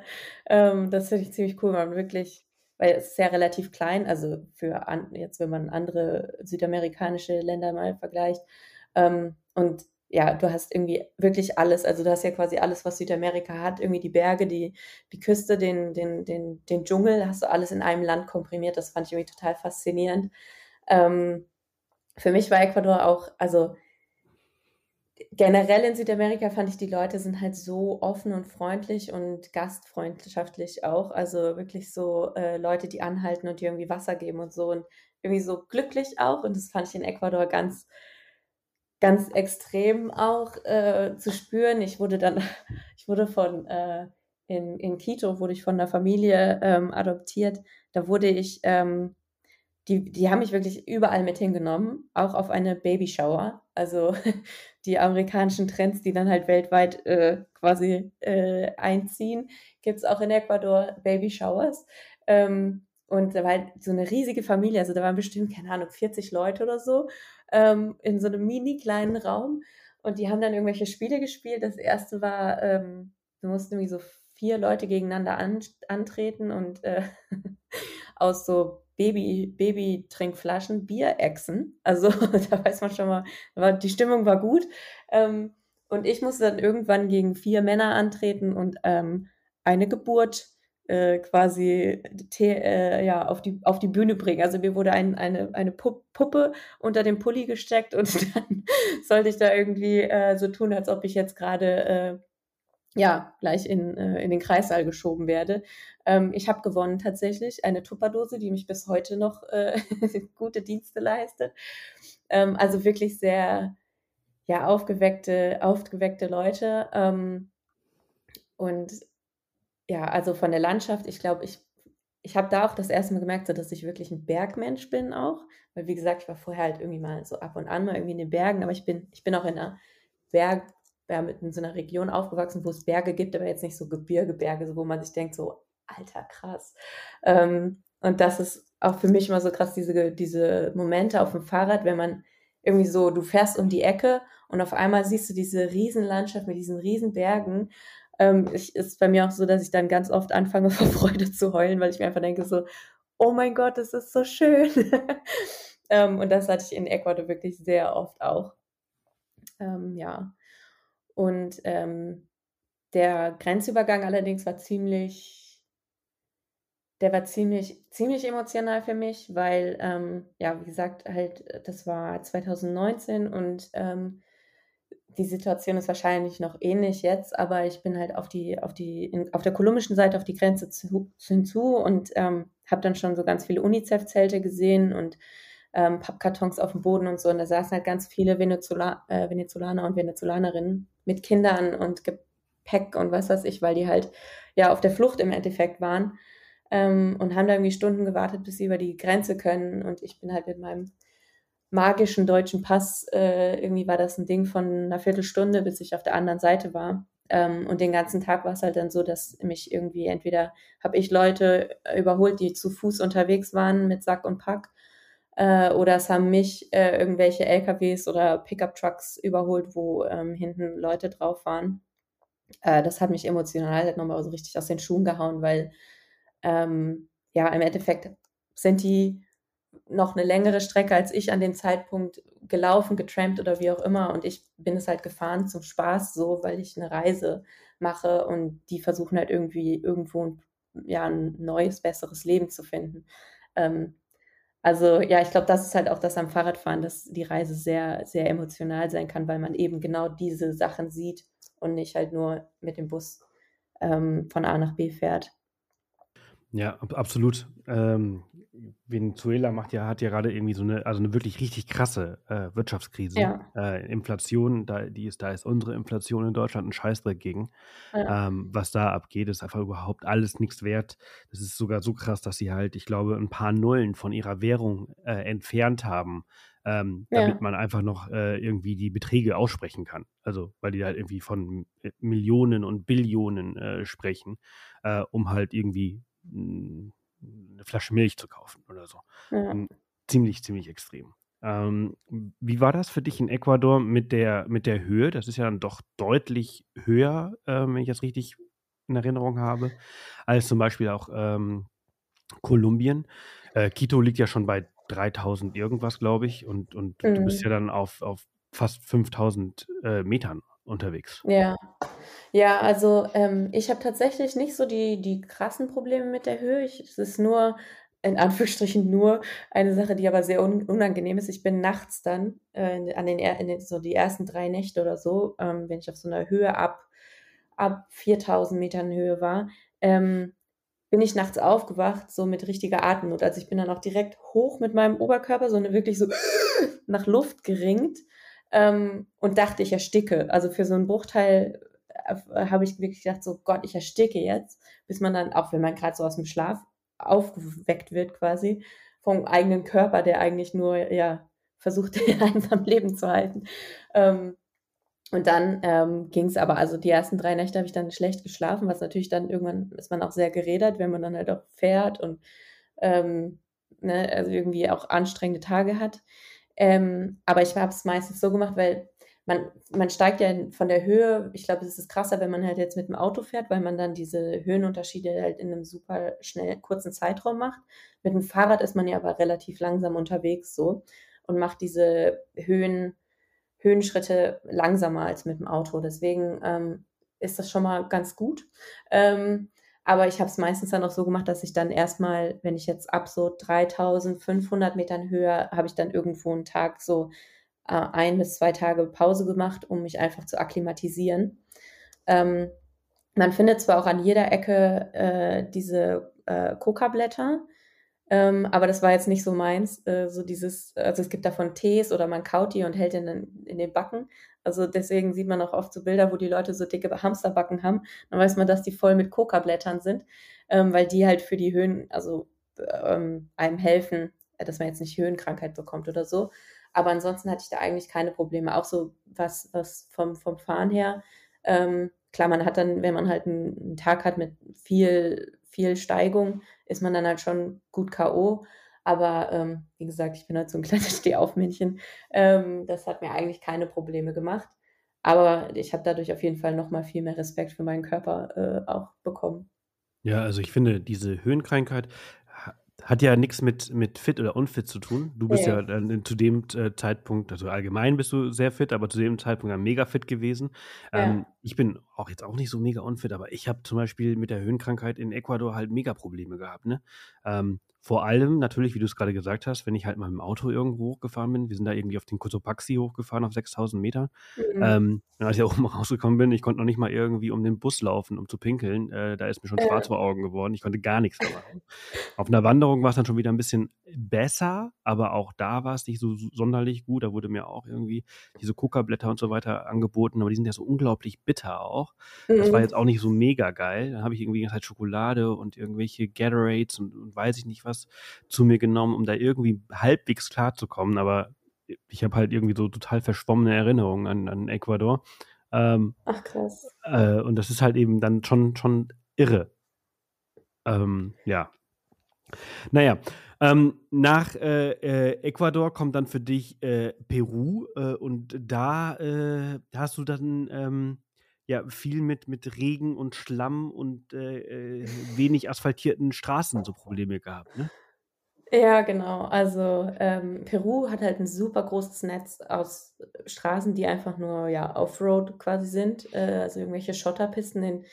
Ähm, das finde ich ziemlich cool, weil man wirklich weil es ist ja relativ klein, also, für an jetzt, wenn man andere südamerikanische Länder mal vergleicht. Ähm, und ja, du hast irgendwie wirklich alles. Also, du hast ja quasi alles, was Südamerika hat, irgendwie die Berge, die die Küste, den den den den Dschungel, hast du alles in einem Land komprimiert. Das fand ich irgendwie total faszinierend. Ähm, für mich war Ecuador auch also generell in Südamerika fand ich, die Leute sind halt so offen und freundlich und gastfreundschaftlich auch. Also, wirklich so, äh, Leute, die anhalten und dir irgendwie Wasser geben und so und irgendwie so glücklich auch und das fand ich in Ecuador ganz ganz extrem auch, äh, zu spüren. Ich wurde dann ich wurde von, äh, in, in Quito wurde ich von der Familie ähm, adoptiert. Da wurde ich, ähm, die, die haben mich wirklich überall mit hingenommen, auch auf eine Babyshower. Also die amerikanischen Trends, die dann halt weltweit äh, quasi äh, einziehen, gibt es auch in Ecuador Babyshowers. Ähm, und da war halt so eine riesige Familie, also da waren bestimmt, keine Ahnung, 40 Leute oder so, ähm, in so einem mini kleinen Raum. Und die haben dann irgendwelche Spiele gespielt. Das erste war, ähm, wir mussten irgendwie so vier Leute gegeneinander an, antreten und äh, aus so Baby, Baby-Trinkflaschen Bier exen. Also da weiß man schon mal, war, die Stimmung war gut. Ähm, und ich musste dann irgendwann gegen vier Männer antreten und ähm, eine Geburt äh, quasi äh, ja, auf, die, auf die Bühne bringen. Also mir wurde ein, eine, eine Puppe unter dem Pulli gesteckt und dann sollte ich da irgendwie äh, so tun, als ob ich jetzt gerade äh, ja, gleich in, äh, in den Kreissaal geschoben werde. Ähm, ich habe gewonnen tatsächlich, eine Tupperdose, die mich bis heute noch äh, gute Dienste leistet. Ähm, also wirklich sehr ja, aufgeweckte, aufgeweckte Leute. Ähm, und ja, also von der Landschaft, ich glaube, ich, ich habe da auch das erste Mal gemerkt, so, dass ich wirklich ein Bergmensch bin auch. Weil, wie gesagt, ich war vorher halt irgendwie mal so ab und an mal irgendwie in den Bergen, aber ich bin, ich bin auch in einer Berg, ja, mit in so einer Region aufgewachsen, wo es Berge gibt, aber jetzt nicht so Gebirgeberge, so, wo man sich denkt, so, alter, krass. Ähm, und das ist auch für mich immer so krass, diese, diese Momente auf dem Fahrrad, wenn man irgendwie so, du fährst um die Ecke und auf einmal siehst du diese Riesenlandschaft mit diesen Riesenbergen ähm, ich, ist bei mir auch so, dass ich dann ganz oft anfange, vor Freude zu heulen, weil ich mir einfach denke so, oh mein Gott, das ist so schön. ähm, und das hatte ich in Ecuador wirklich sehr oft auch. Ähm, ja. Und ähm, der Grenzübergang allerdings war ziemlich, der war ziemlich, ziemlich emotional für mich, weil, ähm, ja, wie gesagt, halt, das war 2019 und ähm, die Situation ist wahrscheinlich noch ähnlich jetzt, aber ich bin halt auf die, auf die, in, auf der kolumbischen Seite auf die Grenze zu, hinzu und ähm, habe dann schon so ganz viele UNICEF-Zelte gesehen und ähm, Pappkartons auf dem Boden und so. Und da saßen halt ganz viele Venezola äh, Venezolaner und Venezolanerinnen mit Kindern und Gepäck und was weiß ich, weil die halt ja auf der Flucht im Endeffekt waren ähm, und haben da irgendwie Stunden gewartet, bis sie über die Grenze können. Und ich bin halt mit meinem magischen deutschen Pass, äh, irgendwie war das ein Ding von einer Viertelstunde, bis ich auf der anderen Seite war. Ähm, und den ganzen Tag war es halt dann so, dass mich irgendwie entweder habe ich Leute überholt, die zu Fuß unterwegs waren mit Sack und Pack, äh, oder es haben mich äh, irgendwelche LKWs oder Pickup-Trucks überholt, wo ähm, hinten Leute drauf waren. Äh, das hat mich emotional halt nochmal so richtig aus den Schuhen gehauen, weil ähm, ja, im Endeffekt sind die noch eine längere Strecke als ich an dem Zeitpunkt gelaufen, getrampt oder wie auch immer. Und ich bin es halt gefahren zum Spaß so, weil ich eine Reise mache und die versuchen halt irgendwie irgendwo ja, ein neues, besseres Leben zu finden. Ähm, also ja, ich glaube, das ist halt auch das am Fahrradfahren, dass die Reise sehr, sehr emotional sein kann, weil man eben genau diese Sachen sieht und nicht halt nur mit dem Bus ähm, von A nach B fährt. Ja, absolut. Ähm, Venezuela macht ja, hat ja gerade irgendwie so eine, also eine wirklich richtig krasse äh, Wirtschaftskrise. Ja. Äh, Inflation, da, die ist, da ist unsere Inflation in Deutschland ein Scheißdreck gegen. Ja. Ähm, was da abgeht, ist einfach überhaupt alles nichts wert. Das ist sogar so krass, dass sie halt, ich glaube, ein paar Nullen von ihrer Währung äh, entfernt haben, ähm, damit ja. man einfach noch äh, irgendwie die Beträge aussprechen kann. Also, weil die halt irgendwie von äh, Millionen und Billionen äh, sprechen, um halt irgendwie eine Flasche Milch zu kaufen oder so. Ja. Hm, ziemlich, ziemlich extrem. Ähm, wie war das für dich in Ecuador mit der, mit der Höhe? Das ist ja dann doch deutlich höher, äh, wenn ich das richtig in Erinnerung habe, als zum Beispiel auch ähm, Kolumbien. Äh, Quito liegt ja schon bei 3000 irgendwas, glaube ich, und, und mhm. du bist ja dann auf, auf fast 5000 äh, Metern unterwegs. Ja, ja, also ähm, ich habe tatsächlich nicht so die, die krassen Probleme mit der Höhe. Ich, es ist nur, in Anführungsstrichen nur, eine Sache, die aber sehr un unangenehm ist. Ich bin nachts dann, äh, an den, in den, so die ersten drei Nächte oder so, ähm, wenn ich auf so einer Höhe ab, ab 4000 Metern Höhe war, ähm, bin ich nachts aufgewacht, so mit richtiger Atemnot. Also ich bin dann auch direkt hoch mit meinem Oberkörper, so eine wirklich so nach Luft geringt ähm, und dachte, ich ersticke. Also für so einen Bruchteil äh, habe ich wirklich gedacht, so Gott, ich ersticke jetzt, bis man dann, auch wenn man gerade so aus dem Schlaf aufgeweckt wird quasi, vom eigenen Körper, der eigentlich nur, ja, versucht, einen am Leben zu halten. Ähm, und dann ähm, ging es aber, also die ersten drei Nächte habe ich dann schlecht geschlafen, was natürlich dann irgendwann ist man auch sehr gerädert, wenn man dann halt auch fährt und ähm, ne, also irgendwie auch anstrengende Tage hat. Ähm, aber ich habe es meistens so gemacht, weil man, man steigt ja von der Höhe, ich glaube, es ist krasser, wenn man halt jetzt mit dem Auto fährt, weil man dann diese Höhenunterschiede halt in einem super schnell kurzen Zeitraum macht. Mit dem Fahrrad ist man ja aber relativ langsam unterwegs so und macht diese Höhen, Höhenschritte langsamer als mit dem Auto. Deswegen ähm, ist das schon mal ganz gut. Ähm, aber ich habe es meistens dann auch so gemacht, dass ich dann erstmal, wenn ich jetzt ab so 3500 Metern Höhe, habe ich dann irgendwo einen Tag so äh, ein bis zwei Tage Pause gemacht, um mich einfach zu akklimatisieren. Ähm, man findet zwar auch an jeder Ecke äh, diese äh, Coca-Blätter, ähm, aber das war jetzt nicht so meins. Äh, so dieses, also es gibt davon Tees oder man kaut die und hält den dann in den Backen. Also deswegen sieht man auch oft so Bilder, wo die Leute so dicke Hamsterbacken haben. Dann weiß man, dass die voll mit Coca-Blättern sind, ähm, weil die halt für die Höhen, also ähm, einem helfen, dass man jetzt nicht Höhenkrankheit bekommt oder so. Aber ansonsten hatte ich da eigentlich keine Probleme. Auch so was, was vom, vom Fahren her. Ähm, klar, man hat dann, wenn man halt einen Tag hat mit viel, viel Steigung, ist man dann halt schon gut K.O. Aber ähm, wie gesagt, ich bin halt so ein kleines Stehaufmännchen. Ähm, das hat mir eigentlich keine Probleme gemacht. Aber ich habe dadurch auf jeden Fall nochmal viel mehr Respekt für meinen Körper äh, auch bekommen. Ja, also ich finde, diese Höhenkrankheit hat ja nichts mit, mit fit oder unfit zu tun. Du bist ja, ja zu dem äh, Zeitpunkt, also allgemein bist du sehr fit, aber zu dem Zeitpunkt dann mega fit gewesen. Ja. Ähm, ich bin auch jetzt auch nicht so mega unfit, aber ich habe zum Beispiel mit der Höhenkrankheit in Ecuador halt mega Probleme gehabt. Ne? Ähm, vor allem natürlich, wie du es gerade gesagt hast, wenn ich halt mal im Auto irgendwo hochgefahren bin. Wir sind da irgendwie auf den Cotopaxi hochgefahren auf 6000 Meter. Mhm. Ähm, als ich da oben rausgekommen bin, ich konnte noch nicht mal irgendwie um den Bus laufen, um zu pinkeln. Äh, da ist mir schon schwarz vor Augen geworden. Ich konnte gar nichts mehr machen. auf einer Wanderung war es dann schon wieder ein bisschen besser, aber auch da war es nicht so sonderlich gut. Da wurde mir auch irgendwie diese Coca-Blätter und so weiter angeboten, aber die sind ja so unglaublich bitter auch. Das war mhm. jetzt auch nicht so mega geil. Dann habe ich irgendwie halt Schokolade und irgendwelche Gatorades und, und weiß ich nicht was zu mir genommen, um da irgendwie halbwegs klarzukommen. Aber ich habe halt irgendwie so total verschwommene Erinnerungen an, an Ecuador. Ähm, Ach krass. Äh, und das ist halt eben dann schon, schon irre. Ähm, ja. Naja, ähm, nach äh, äh, Ecuador kommt dann für dich äh, Peru äh, und da äh, hast du dann ähm, ja viel mit, mit Regen und Schlamm und äh, wenig asphaltierten Straßen so Probleme gehabt, ne? Ja, genau. Also ähm, Peru hat halt ein super großes Netz aus Straßen, die einfach nur ja Offroad quasi sind, äh, also irgendwelche Schotterpisten in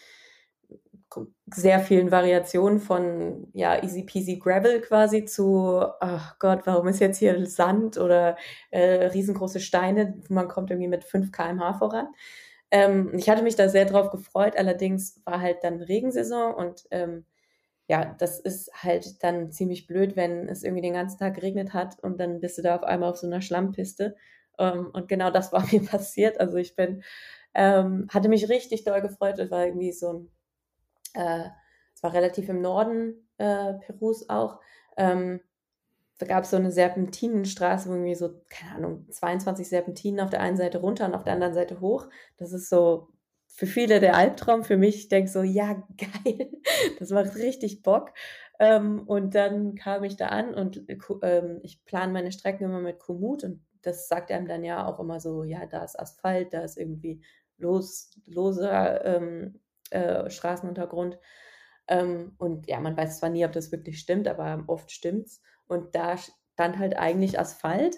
sehr vielen Variationen von ja easy peasy Gravel quasi zu ach Gott, warum ist jetzt hier Sand oder äh, riesengroße Steine, man kommt irgendwie mit 5 km/h voran. Ähm, ich hatte mich da sehr drauf gefreut, allerdings war halt dann Regensaison und ähm, ja, das ist halt dann ziemlich blöd, wenn es irgendwie den ganzen Tag geregnet hat und dann bist du da auf einmal auf so einer Schlammpiste. Ähm, und genau das war mir passiert. Also ich bin, ähm, hatte mich richtig doll gefreut. Es war irgendwie so ein, äh, es war relativ im Norden äh, Perus auch. Ähm, da gab es so eine Serpentinenstraße, wo irgendwie so, keine Ahnung, 22 Serpentinen auf der einen Seite runter und auf der anderen Seite hoch. Das ist so für viele der Albtraum, für mich, ich denke so, ja, geil, das macht richtig Bock. Ähm, und dann kam ich da an und ähm, ich plane meine Strecken immer mit Komoot und das sagt einem dann ja auch immer so, ja, da ist Asphalt, da ist irgendwie los, loser ähm, äh, Straßenuntergrund. Ähm, und ja, man weiß zwar nie, ob das wirklich stimmt, aber oft stimmt's. Und da stand halt eigentlich Asphalt.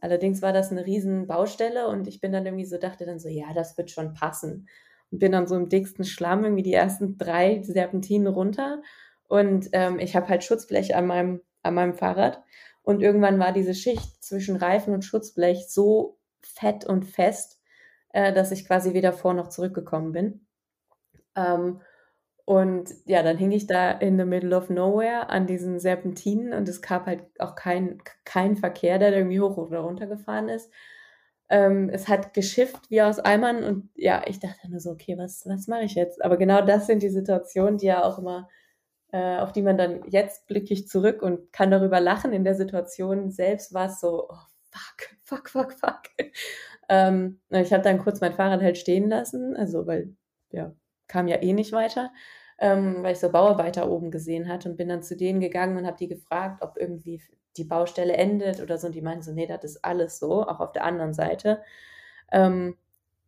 Allerdings war das eine riesen Baustelle und ich bin dann irgendwie so, dachte dann so, ja, das wird schon passen und bin dann so im dicksten Schlamm irgendwie die ersten drei Serpentinen runter. Und ähm, ich habe halt Schutzblech an meinem, an meinem Fahrrad. Und irgendwann war diese Schicht zwischen Reifen und Schutzblech so fett und fest, äh, dass ich quasi weder vor noch zurückgekommen bin. Ähm, und ja, dann hing ich da in the middle of nowhere an diesen Serpentinen und es gab halt auch kein, kein Verkehr, der irgendwie hoch oder runter gefahren ist. Ähm, es hat geschifft wie aus Eimern und ja, ich dachte nur so, okay, was, was mache ich jetzt? Aber genau das sind die Situationen, die ja auch immer, äh, auf die man dann jetzt blicke ich zurück und kann darüber lachen. In der Situation selbst war es so, oh, fuck, fuck, fuck, fuck. ähm, ich habe dann kurz mein Fahrrad halt stehen lassen, also weil, ja, kam ja eh nicht weiter, ähm, weil ich so Bauarbeiter oben gesehen hatte und bin dann zu denen gegangen und habe die gefragt, ob irgendwie die Baustelle endet oder so. Und die meinen so, nee, das ist alles so, auch auf der anderen Seite. Ähm,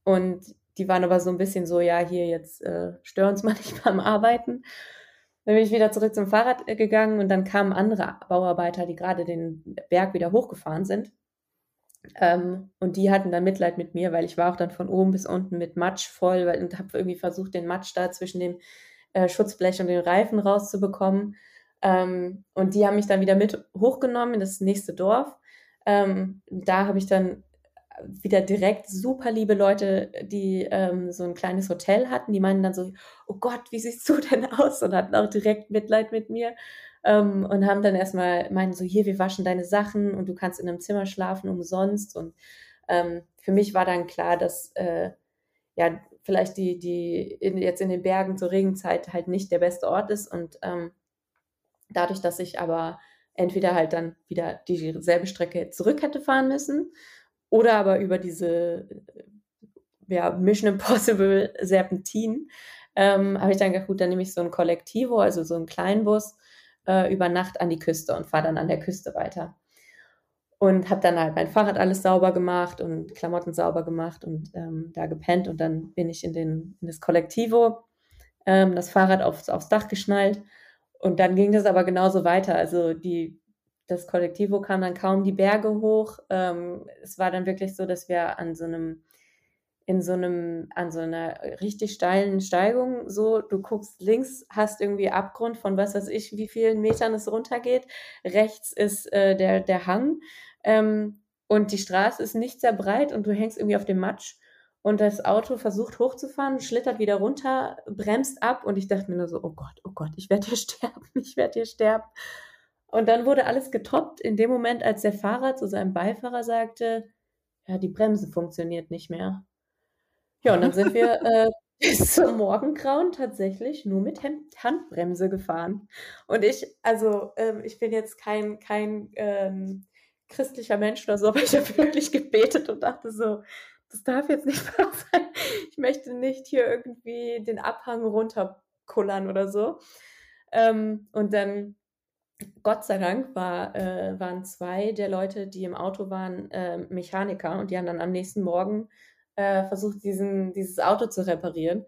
und die waren aber so ein bisschen so, ja, hier jetzt äh, stör uns mal nicht beim Arbeiten. Dann bin ich wieder zurück zum Fahrrad äh, gegangen und dann kamen andere Bauarbeiter, die gerade den Berg wieder hochgefahren sind. Ähm, und die hatten dann Mitleid mit mir, weil ich war auch dann von oben bis unten mit Matsch voll weil, und habe irgendwie versucht, den Matsch da zwischen dem äh, Schutzblech und den Reifen rauszubekommen. Ähm, und die haben mich dann wieder mit hochgenommen in das nächste Dorf. Ähm, da habe ich dann wieder direkt super liebe Leute, die ähm, so ein kleines Hotel hatten, die meinen dann so, oh Gott, wie siehst du denn aus? Und hatten auch direkt Mitleid mit mir ähm, und haben dann erstmal meinen so, hier, wir waschen deine Sachen und du kannst in einem Zimmer schlafen umsonst. Und ähm, für mich war dann klar, dass äh, ja vielleicht die, die in, jetzt in den Bergen zur Regenzeit halt nicht der beste Ort ist. Und ähm, dadurch, dass ich aber entweder halt dann wieder dieselbe Strecke zurück hätte fahren müssen oder aber über diese ja, Mission Impossible Serpentin, ähm, habe ich dann gedacht, gut, dann nehme ich so ein Kollektivo, also so einen Kleinbus äh, über Nacht an die Küste und fahre dann an der Küste weiter. Und habe dann halt mein Fahrrad alles sauber gemacht und Klamotten sauber gemacht und ähm, da gepennt. Und dann bin ich in, den, in das Kollektivo, ähm, das Fahrrad aufs, aufs Dach geschnallt. Und dann ging das aber genauso weiter. Also die, das Kollektivo kam dann kaum die Berge hoch. Ähm, es war dann wirklich so, dass wir an so einem in so einem, an so einer richtig steilen Steigung, so, du guckst links, hast irgendwie Abgrund von was weiß ich, wie vielen Metern es runtergeht. Rechts ist äh, der, der Hang ähm, und die Straße ist nicht sehr breit und du hängst irgendwie auf dem Matsch und das Auto versucht hochzufahren, schlittert wieder runter, bremst ab und ich dachte mir nur so, oh Gott, oh Gott, ich werde hier sterben, ich werde hier sterben. Und dann wurde alles getoppt in dem Moment, als der Fahrer zu seinem Beifahrer sagte, ja, die Bremse funktioniert nicht mehr. Ja, und dann sind wir äh, bis zum Morgengrauen tatsächlich nur mit Handbremse gefahren. Und ich, also ähm, ich bin jetzt kein, kein ähm, christlicher Mensch oder so, aber ich habe wirklich gebetet und dachte so, das darf jetzt nicht wahr sein. Ich möchte nicht hier irgendwie den Abhang runterkullern oder so. Ähm, und dann, Gott sei Dank, war, äh, waren zwei der Leute, die im Auto waren, äh, Mechaniker und die haben dann am nächsten Morgen äh, versucht, diesen, dieses Auto zu reparieren.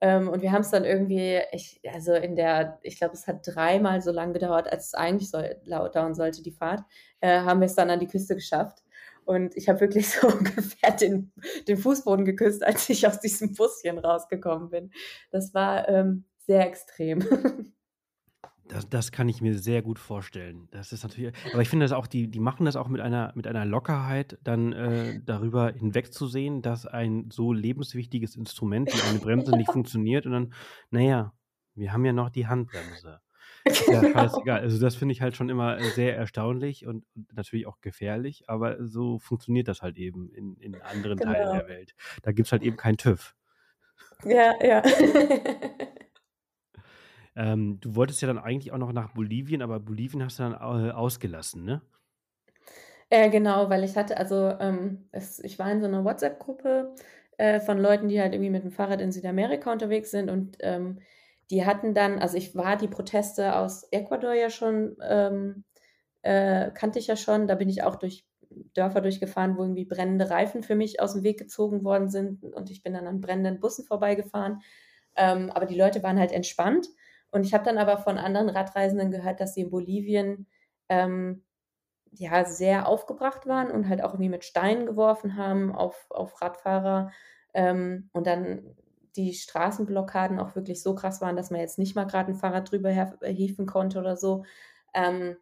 Ähm, und wir haben es dann irgendwie, ich, also in der, ich glaube, es hat dreimal so lange gedauert, als es eigentlich soll, dauern sollte, die Fahrt, äh, haben wir es dann an die Küste geschafft. Und ich habe wirklich so ungefähr den, den Fußboden geküsst, als ich aus diesem Buschen rausgekommen bin. Das war ähm, sehr extrem. Das, das kann ich mir sehr gut vorstellen. Das ist natürlich, aber ich finde das auch, die, die machen das auch mit einer, mit einer Lockerheit, dann äh, darüber hinwegzusehen, dass ein so lebenswichtiges Instrument wie eine Bremse nicht funktioniert und dann, naja, wir haben ja noch die Handbremse. Ja, scheißegal. Also das finde ich halt schon immer sehr erstaunlich und, natürlich auch gefährlich, aber so funktioniert das halt eben in, in anderen genau. Teilen der Welt. Da gibt es halt eben keinen TÜV. Ja, ja. Ähm, du wolltest ja dann eigentlich auch noch nach Bolivien, aber Bolivien hast du dann äh, ausgelassen, ne? Äh, genau, weil ich hatte, also ähm, es, ich war in so einer WhatsApp-Gruppe äh, von Leuten, die halt irgendwie mit dem Fahrrad in Südamerika unterwegs sind und ähm, die hatten dann, also ich war die Proteste aus Ecuador ja schon, ähm, äh, kannte ich ja schon, da bin ich auch durch Dörfer durchgefahren, wo irgendwie brennende Reifen für mich aus dem Weg gezogen worden sind und ich bin dann an brennenden Bussen vorbeigefahren. Ähm, aber die Leute waren halt entspannt und ich habe dann aber von anderen Radreisenden gehört, dass sie in Bolivien ähm, ja sehr aufgebracht waren und halt auch irgendwie mit Steinen geworfen haben auf, auf Radfahrer. Ähm, und dann die Straßenblockaden auch wirklich so krass waren, dass man jetzt nicht mal gerade ein Fahrrad drüber hieven konnte oder so. Ähm,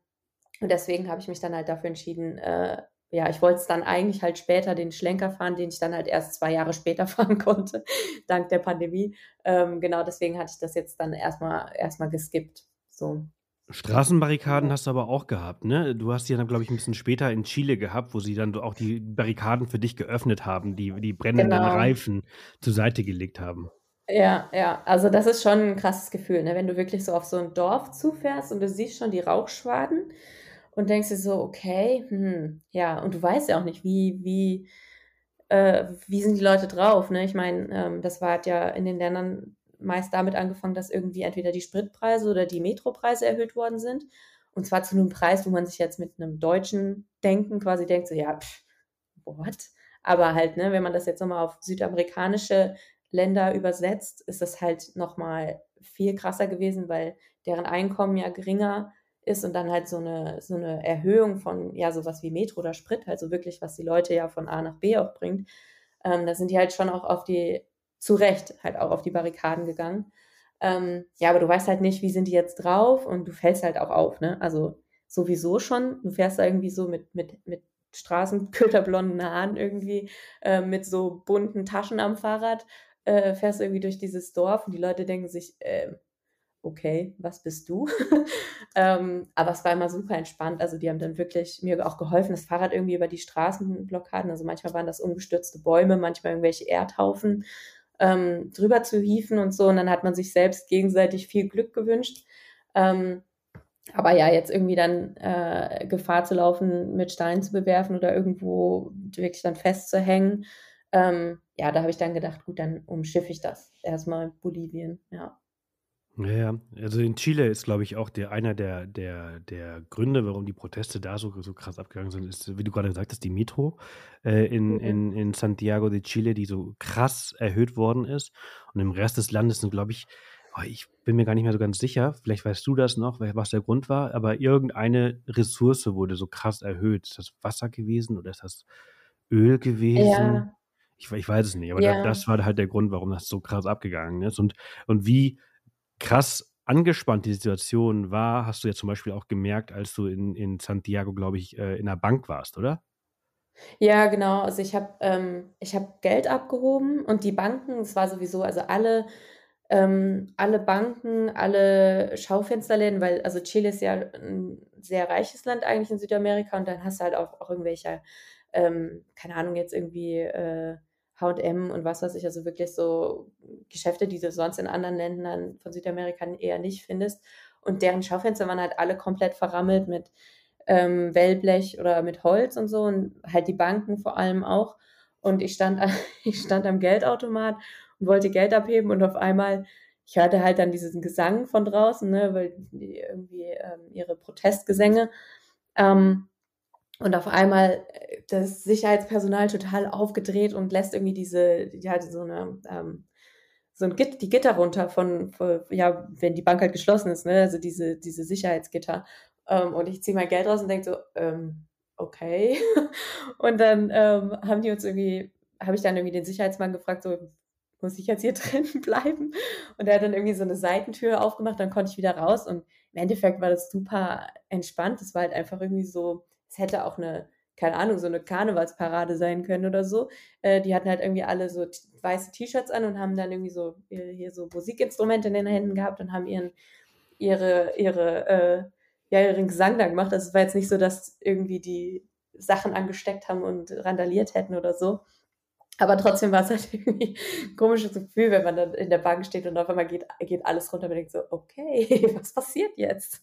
und deswegen habe ich mich dann halt dafür entschieden, äh, ja, ich wollte es dann eigentlich halt später den Schlenker fahren, den ich dann halt erst zwei Jahre später fahren konnte, dank der Pandemie. Ähm, genau deswegen hatte ich das jetzt dann erstmal erstmal geskippt. So. Straßenbarrikaden hast du aber auch gehabt, ne? Du hast die dann, glaube ich, ein bisschen später in Chile gehabt, wo sie dann auch die Barrikaden für dich geöffnet haben, die die brennenden Genau. Reifen zur Seite gelegt haben. Ja, ja, also das ist schon ein krasses Gefühl, ne? Wenn du wirklich so auf so ein Dorf zufährst und du siehst schon die Rauchschwaden und denkst dir so: „Okay, hm, ja“ und du weißt ja auch nicht, wie wie äh, wie sind die Leute drauf, ne? Ich meine, ähm, das war ja in den Ländern meist damit angefangen, dass irgendwie entweder die Spritpreise oder die Metropreise erhöht worden sind. Und zwar zu einem Preis, wo man sich jetzt mit einem deutschen Denken quasi denkt, so ja, pff, what? Aber halt, ne, wenn man das jetzt nochmal auf südamerikanische Länder übersetzt, ist das halt nochmal viel krasser gewesen, weil deren Einkommen ja geringer ist und dann halt so eine, so eine Erhöhung von, ja, sowas wie Metro oder Sprit, also wirklich, was die Leute ja von A nach B auch bringt, ähm, da sind die halt schon auch auf die, zu Recht halt auch auf die Barrikaden gegangen. Ähm, ja, aber du weißt halt nicht, wie sind die jetzt drauf und du fällst halt auch auf, ne? Also sowieso schon, du fährst da irgendwie so mit, mit, mit Straßenköterblonden Haaren irgendwie, äh, mit so bunten Taschen am Fahrrad, äh, fährst irgendwie durch dieses Dorf und die Leute denken sich, äh, okay, was bist du? ähm, aber es war immer super entspannt. Also die haben dann wirklich mir auch geholfen, das Fahrrad irgendwie über die Straßenblockaden, also manchmal waren das umgestürzte Bäume, manchmal irgendwelche Erdhaufen, ähm, drüber zu hieven und so. Und dann hat man sich selbst gegenseitig viel Glück gewünscht. Ähm, aber ja, jetzt irgendwie dann äh, Gefahr zu laufen, mit Steinen zu bewerfen oder irgendwo wirklich dann festzuhängen, ähm, ja, da habe ich dann gedacht, gut, dann umschiffe ich das. Erstmal Bolivien, ja. Ja, ja. Also in Chile ist, glaube ich, auch der, einer der, der, der Gründe, warum die Proteste da so, so krass abgegangen sind, ist, wie du gerade gesagt hast, die Metro äh, in, Mhm. in, in Santiago de Chile, die so krass erhöht worden ist. Und im Rest des Landes sind, glaube ich, oh, ich bin mir gar nicht mehr so ganz sicher, vielleicht weißt du das noch, was der Grund war, aber irgendeine Ressource wurde so krass erhöht. Ist das Wasser gewesen oder ist das Öl gewesen? Ja, Ich, ich weiß es nicht, aber ja. das war halt der Grund, warum das so krass abgegangen ist. Und, und wie krass angespannt die Situation war, hast du ja zum Beispiel auch gemerkt, als du in, in Santiago, glaube ich, äh, in der Bank warst, oder? Ja, genau. Also ich habe ähm, habe Geld abgehoben und die Banken, es war sowieso, also alle, ähm, alle Banken, alle Schaufensterläden, weil also Chile ist ja ein sehr reiches Land eigentlich in Südamerika und dann hast du halt auch, auch irgendwelche, ähm, keine Ahnung, jetzt irgendwie äh, H&M und was weiß ich, also wirklich so Geschäfte, die du sonst in anderen Ländern von Südamerika eher nicht findest. Und deren Schaufenster waren halt alle komplett verrammelt mit ähm, Wellblech oder mit Holz und so und halt die Banken vor allem auch. Und ich stand, ich stand am Geldautomat und wollte Geld abheben und auf einmal, ich hörte halt dann diesen Gesang von draußen, ne, weil die irgendwie ähm, ihre Protestgesänge. Ähm, und auf einmal äh, das Sicherheitspersonal total aufgedreht und lässt irgendwie diese, die hatte so eine, ähm, so ein Git, die Gitter runter von, von, ja, wenn die Bank halt geschlossen ist, ne, also diese, diese Sicherheitsgitter. Ähm, und ich ziehe mein Geld raus und denke so, ähm, okay. und dann ähm, haben die uns irgendwie, habe ich dann irgendwie den Sicherheitsmann gefragt, so, muss ich jetzt hier drin bleiben? Und er hat dann irgendwie so eine Seitentür aufgemacht, dann konnte ich wieder raus. Und im Endeffekt war das super entspannt. Es war halt einfach irgendwie so, es hätte auch eine, keine Ahnung, so eine Karnevalsparade sein können oder so. Äh, die hatten halt irgendwie alle so weiße T-Shirts an und haben dann irgendwie so hier so Musikinstrumente in den Händen gehabt und haben ihren, ihre, ihre, äh, ja, ihren Gesang da gemacht. Also war jetzt nicht so, dass irgendwie die Sachen angesteckt haben und randaliert hätten oder so. Aber trotzdem war es halt irgendwie ein komisches Gefühl, wenn man dann in der Bank steht und auf einmal geht, geht alles runter und man denkt so, okay, was passiert jetzt?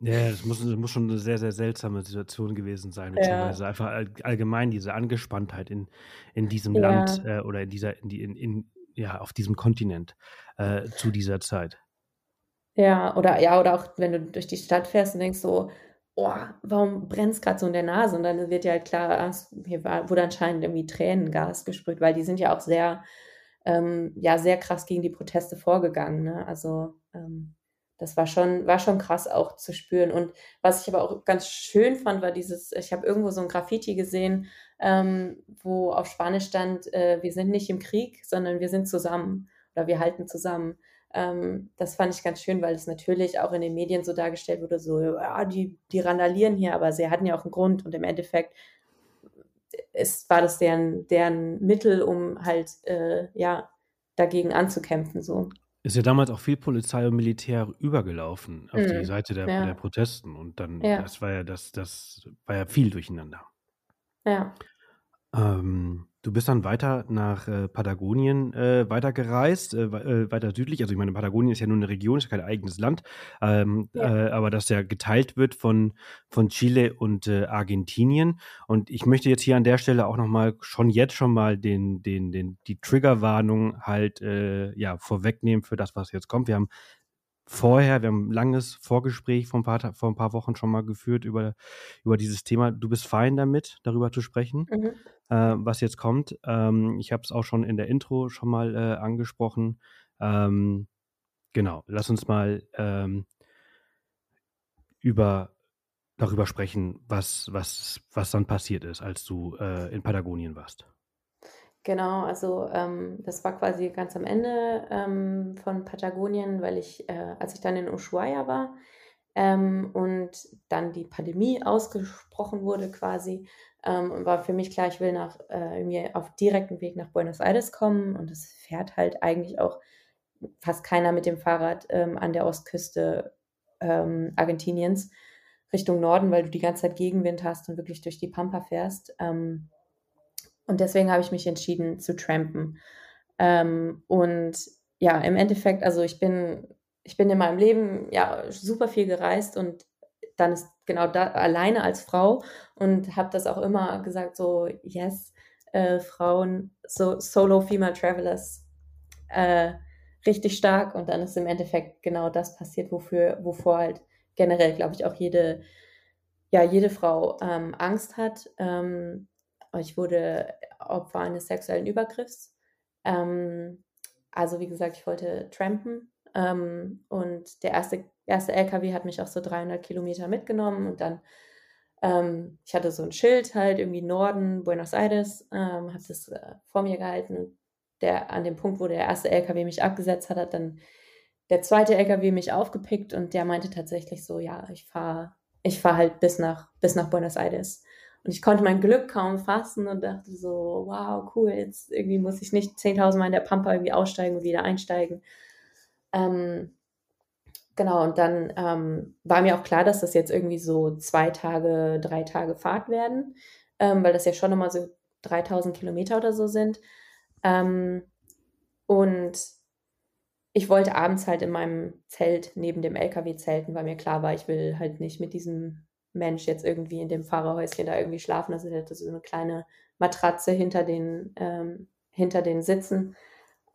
Ja, das muss, das muss schon eine sehr, sehr seltsame Situation gewesen sein, beziehungsweise Ja, einfach all, allgemein diese Angespanntheit in, in diesem ja, Land äh, oder in dieser, in die, in, in, ja, auf diesem Kontinent äh, zu dieser Zeit. ja, oder ja, oder auch wenn du durch die Stadt fährst und denkst so, oh, warum brennt es gerade so in der Nase? Und dann wird ja halt klar, es- hier war, wurde anscheinend irgendwie Tränengas gesprüht, weil die sind ja auch sehr, ähm, ja, sehr krass gegen die Proteste vorgegangen, ne? Also ähm, das war schon, war schon krass auch zu spüren. Und was ich aber auch ganz schön fand, war dieses, ich habe irgendwo so ein Graffiti gesehen, ähm, wo auf Spanisch stand, äh, wir sind nicht im Krieg, sondern wir sind zusammen oder wir halten zusammen. Ähm, das fand ich ganz schön, weil es natürlich auch in den Medien so dargestellt wurde, so, ja, die, die randalieren hier, aber sie hatten ja auch einen Grund und im Endeffekt ist, war das deren, deren Mittel, um halt, äh, ja, dagegen anzukämpfen, so. Ist ja damals auch viel Polizei und Militär übergelaufen auf die Mhm. Seite der der Ja. Protesten und dann Ja. das war ja das das war ja viel durcheinander. Ja. Ähm, du bist dann weiter nach, äh, Patagonien, äh, weitergereist, äh, äh, weiter südlich. Also, ich meine, Patagonien ist ja nur 'ne Region, ist ja kein eigenes Land, ähm, Ja. äh, aber das ja geteilt wird von von Chile und, äh, Argentinien. Und ich möchte jetzt hier an der Stelle auch noch mal schon jetzt schon mal den den den die Triggerwarnung halt, ja, vorwegnehmen für das, was jetzt kommt. Wir haben vorher wir haben 'n langes Vorgespräch vor 'n paar vor 'n paar Wochen schon mal geführt über über dieses Thema. Du bist fein damit, darüber zu sprechen, Mhm. äh, was jetzt kommt. Ähm, ich habe es auch schon in der Intro schon mal, äh, angesprochen. Ähm, genau, lass uns mal, ähm über darüber sprechen, was was was dann passiert ist, als du, äh, in Patagonien warst. Genau, also, ähm, das war quasi ganz am Ende, ähm, von Patagonien, weil ich äh, als ich dann in Ushuaia war, ähm, und dann die Pandemie ausgesprochen wurde quasi, ähm, war für mich klar, ich will nach äh, irgendwie auf direktem Weg nach Buenos Aires kommen und es fährt halt eigentlich auch fast keiner mit dem Fahrrad, ähm, an der Ostküste, ähm, Argentiniens Richtung Norden, weil du die ganze Zeit Gegenwind hast und wirklich durch die Pampa fährst. Ähm, und deswegen habe ich mich entschieden zu trampen. Ähm, und ja, im Endeffekt also, ich bin ich bin in meinem Leben, ja, super viel gereist und dann ist genau da alleine als Frau und habe das auch immer gesagt so: „Yes, äh, Frauen, so Solo Female Travelers, äh, richtig stark.“ Und dann ist im Endeffekt genau das passiert, wofür wovor halt generell, glaube ich, auch jede ja, jede Frau, ähm, Angst hat. Ähm, ich wurde Opfer eines sexuellen Übergriffs. Ähm, also, wie gesagt, ich wollte trampen, ähm, und der erste erste LKW hat mich auch so 300 Kilometer mitgenommen und dann ähm, ich hatte so 'n Schild halt irgendwie Norden, Buenos Aires, ähm, habe das, äh, vor mir gehalten und der an dem Punkt, wo der erste LKW mich abgesetzt hat, hat dann der zweite LKW mich aufgepickt und der meinte tatsächlich so: „Ja, ich fahre ich fahre halt bis nach bis nach Buenos Aires.“ Und ich konnte mein Glück kaum fassen und dachte so: „Wow, cool, jetzt irgendwie muss ich nicht 10.000 Mal in der Pampa irgendwie aussteigen und wieder einsteigen.“ Ähm, genau, und dann, ähm, war mir auch klar, dass das jetzt irgendwie so 2 Tage, 3 Tage Fahrt werden, ähm, weil das ja schon noch mal so 3.000 Kilometer oder so sind. Ähm, und ich wollte abends halt in meinem Zelt neben dem LKW zelten, weil mir klar war, ich will halt nicht mit diesem Mensch jetzt irgendwie in dem Fahrerhäuschen da irgendwie schlafen. Also, der hatte so 'ne kleine Matratze hinter den ähm, hinter den Sitzen.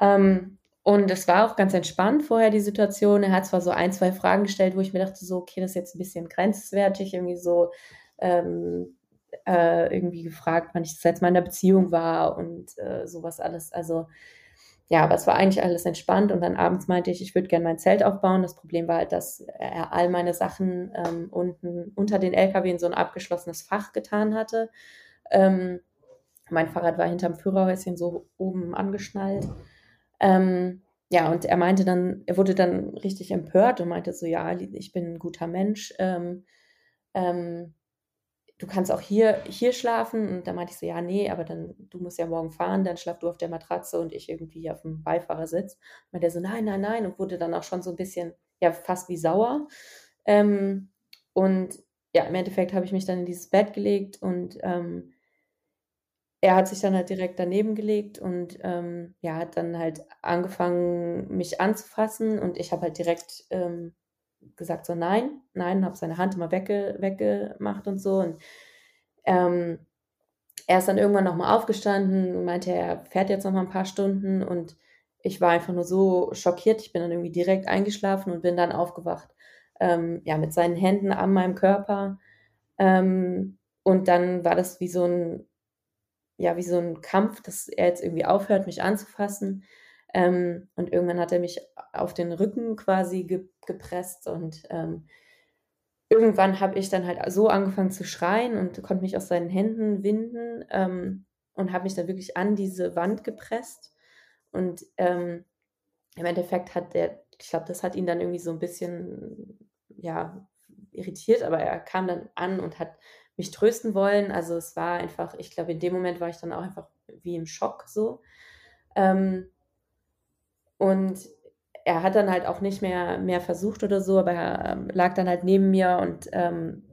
Ähm, und es war auch ganz entspannt vorher die Situation. Er hat zwar so 1, 2 Fragen gestellt, wo ich mir dachte so: „Okay, das ist jetzt 'n bisschen grenzwertig“, irgendwie so, ähm, äh, irgendwie gefragt, wann ich das letzte Mal in 'ner Beziehung war und, äh, so was alles. Also, ja, aber es war eigentlich alles entspannt und dann abends meinte ich, ich würde gern mein Zelt aufbauen. Das Problem war halt, dass er all meine Sachen, ähm, unten unter den LKW in so 'n abgeschlossenes Fach getan hatte. Ähm, mein Fahrrad war hinterm Führerhäuschen so oben angeschnallt. Ähm, ja, und er meinte dann er wurde dann richtig empört und meinte so: „Ja, ich bin 'n guter Mensch, ähm, ähm, du kannst auch hier hier schlafen.“ Und da meinte ich so: „Ja, ne, aber dann du musst ja morgen fahren, dann schlaf du auf der Matratze und ich irgendwie aufm Beifahrersitz.“ Meinte er so: „Nein, nein, nein“ und wurde dann auch schon so 'n bisschen, ja, fast wie sauer. Ähm, und ja, im Endeffekt habe ich mich dann in dieses Bett gelegt und, ähm er hat sich dann halt direkt daneben gelegt und, ähm, ja, hat dann halt angefangen, mich anzufassen und ich habe halt direkt, ähm, gesagt so: „Nein, nein“, habe seine Hand immer wegge weggemacht und so und, ähm, er ist dann irgendwann noch mal aufgestanden und meinte, er fährt jetzt noch mal 'n paar Stunden und ich war einfach nur so schockiert. Ich bin dann irgendwie direkt eingeschlafen und bin dann aufgewacht, ähm, ja, mit seinen Händen an meinem Körper. Ähm, und dann war das wie so 'n ja, wie so 'n Kampf, dass er jetzt irgendwie aufhört, mich anzufassen. Ähm, und irgendwann hat er mich auf den Rücken quasi ge gepresst und, ähm, irgendwann habe ich dann halt so angefangen zu schreien und konnte mich aus seinen Händen winden, ähm, und habe mich dann wirklich an diese Wand gepresst. Und, ähm, im Endeffekt hat der ich glaube, das hat ihn dann irgendwie so 'n bisschen, ja, irritiert, aber er kam dann an und hat mich trösten wollen. Also, es war einfach ich glaube, in dem Moment war ich dann auch einfach wie im Schock so. Ähm und er hat dann halt auch nicht mehr, mehr versucht oder so, aber er ähm, lag dann halt neben mir und ähm,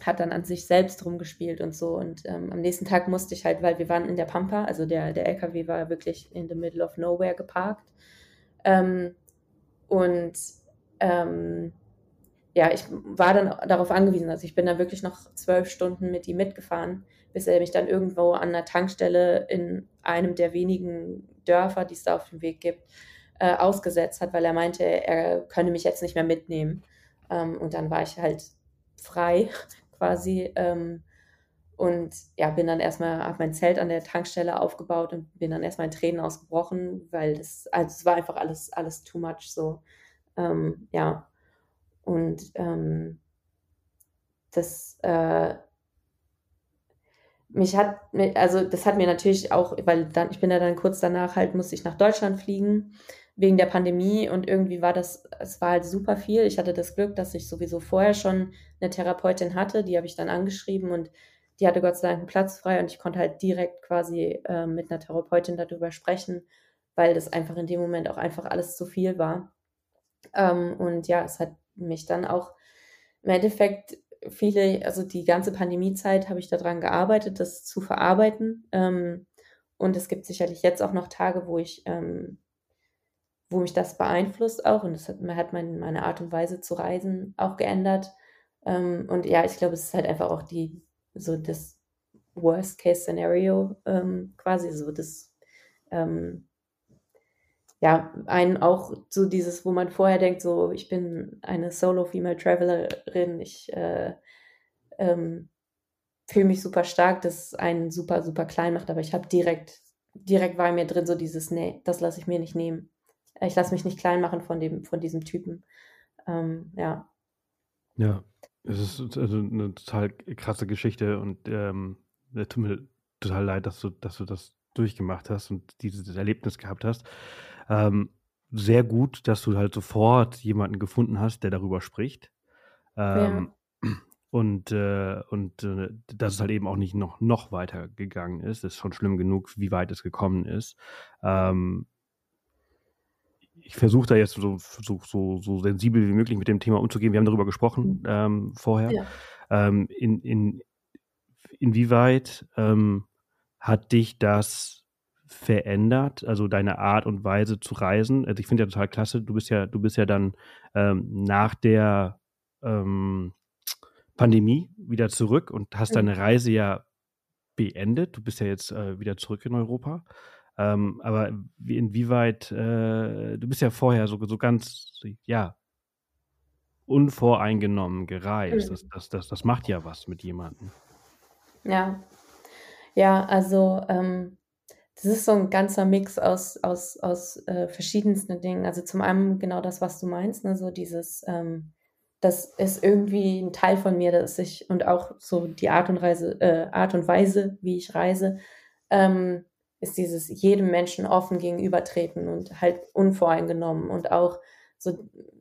hat dann an sich selbst rumgespielt und so. Und ähm, am nächsten Tag musste ich halt, weil wir waren in der Pampa, also der, der LKW war wirklich in the middle of nowhere geparkt. Ähm, und ähm, ja, ich war dann darauf angewiesen. Also ich bin dann wirklich noch zwölf Stunden mit ihm mitgefahren, bis er mich dann irgendwo an einer Tankstelle in einem der wenigen Dörfer, die es da auf dem Weg gibt, äh, ausgesetzt hat, weil er meinte, er könne mich jetzt nicht mehr mitnehmen. Ähm, und dann war ich halt frei quasi. Ähm, und ja, bin dann erstmal, habe mein Zelt an der Tankstelle aufgebaut und bin dann erstmal in Tränen ausgebrochen, weil das, also es war einfach alles, alles too much so. Ähm, ja, und ähm, das, äh, mich hat, also das hat mir natürlich auch, weil dann, ich bin ja dann kurz danach halt, musste ich nach Deutschland fliegen wegen der Pandemie und irgendwie war das, es war halt super viel. Ich hatte das Glück, dass ich sowieso vorher schon eine Therapeutin hatte, die habe ich dann angeschrieben und die hatte Gott sei Dank einen Platz frei und ich konnte halt direkt quasi äh, mit einer Therapeutin darüber sprechen, weil das einfach in dem Moment auch einfach alles zu viel war. Ähm, und ja, es hat mich dann auch im Endeffekt viele, also die ganze Pandemiezeit habe ich daran gearbeitet, das zu verarbeiten. Ähm, und es gibt sicherlich jetzt auch noch Tage, wo ich, ähm, wo mich das beeinflusst auch. Und das hat, hat mein, meine Art und Weise zu reisen auch geändert. Ähm, und ja, ich glaube, es ist halt einfach auch die, so das Worst-Case-Szenario ähm, quasi, so das, ähm, ja, einen auch so dieses, wo man vorher denkt, so, ich bin eine Solo-Female-Travelerin, ich äh, ähm, fühle mich super stark, das einen super, super klein macht, aber ich habe direkt, direkt war mir drin so dieses, nee, das lasse ich mir nicht nehmen. Ich lasse mich nicht klein machen von dem, von diesem Typen. Ähm, ja. Ja, es ist also eine total krasse Geschichte und ähm, tut mir total leid, dass du, dass du das durchgemacht hast und dieses Erlebnis gehabt hast. Ähm, sehr gut, dass du halt sofort jemanden gefunden hast, der darüber spricht. Ähm, ja. Und, äh, und äh, dass es halt eben auch nicht noch, noch weiter gegangen ist. ist schon schlimm genug, wie weit es gekommen ist. Ähm, ich versuche da jetzt so, so, so, so, sensibel wie möglich mit dem Thema umzugehen. Wir haben darüber gesprochen mhm. ähm, vorher. Ja. Ähm, in, in, inwieweit ähm, hat dich das verändert, also deine Art und Weise zu reisen? Also ich finde ja total klasse, du bist ja, du bist ja dann ähm, nach der ähm, Pandemie wieder zurück und hast deine Reise ja beendet. Du bist ja jetzt äh, wieder zurück in Europa. Ähm, aber wie, inwieweit, äh, du bist ja vorher so, so ganz, ja, unvoreingenommen gereist. Mhm. Das, das, das, das macht ja was mit jemandem. Ja. Ja, also ähm, das ist so ein ganzer Mix aus, aus, aus äh, verschiedensten Dingen. Also zum einen genau das, was du meinst, ne? so dieses, ähm, das ist irgendwie ein Teil von mir, dass ich und auch so die Art und, Reise, äh, Art und Weise, wie ich reise, ähm, ist dieses jedem Menschen offen gegenübertreten und halt unvoreingenommen und auch so,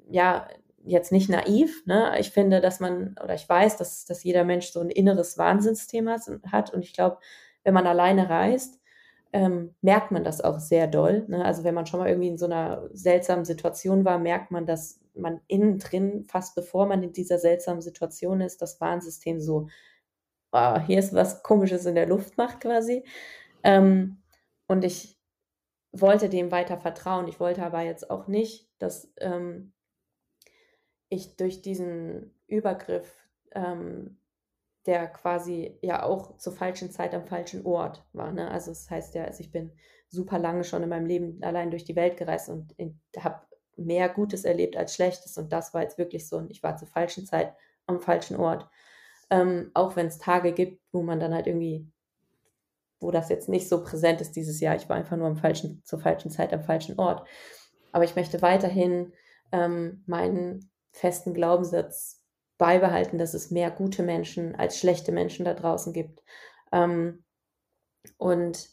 ja, jetzt nicht naiv. Ne? Ich finde, dass man, oder ich weiß, dass, dass jeder Mensch so ein inneres Wahnsinnsthema hat und ich glaube, wenn man alleine reist, ähm, merkt man das auch sehr doll. Ne? Also wenn man schon mal irgendwie in so einer seltsamen Situation war, merkt man, dass man innen drin, fast bevor man in dieser seltsamen Situation ist, das Warnsystem so, oh, hier ist was Komisches in der Luft macht quasi. Ähm, und ich wollte dem weiter vertrauen. Ich wollte aber jetzt auch nicht, dass ähm, ich durch diesen Übergriff ähm, der quasi ja auch zur falschen Zeit am falschen Ort war. Ne? Also das heißt ja, also ich bin super lange schon in meinem Leben allein durch die Welt gereist und habe mehr Gutes erlebt als Schlechtes und das war jetzt wirklich so, ich war zur falschen Zeit am falschen Ort. Ähm, auch wenn es Tage gibt, wo man dann halt irgendwie, wo das jetzt nicht so präsent ist dieses Jahr, ich war einfach nur am falschen, zur falschen Zeit am falschen Ort. Aber ich möchte weiterhin ähm, meinen festen Glaubenssatz beibehalten, dass es mehr gute Menschen als schlechte Menschen da draußen gibt. Ähm, und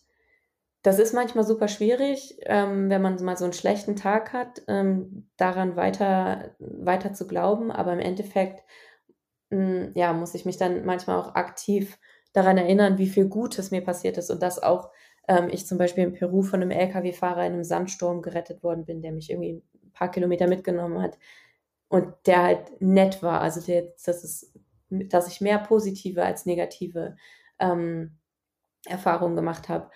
das ist manchmal super schwierig, ähm, wenn man mal so einen schlechten Tag hat, ähm, daran weiter, weiter zu glauben. Aber im Endeffekt, mh, hm, ja, muss ich mich dann manchmal auch aktiv daran erinnern, wie viel Gutes mir passiert ist und dass auch ähm, ich zum Beispiel in Peru von einem LKW-Fahrer in einem Sandsturm gerettet worden bin, der mich irgendwie paar Kilometer mitgenommen hat und der halt nett war. Also der, das ist, dass ich mehr positive als negative ähm, Erfahrungen gemacht habe.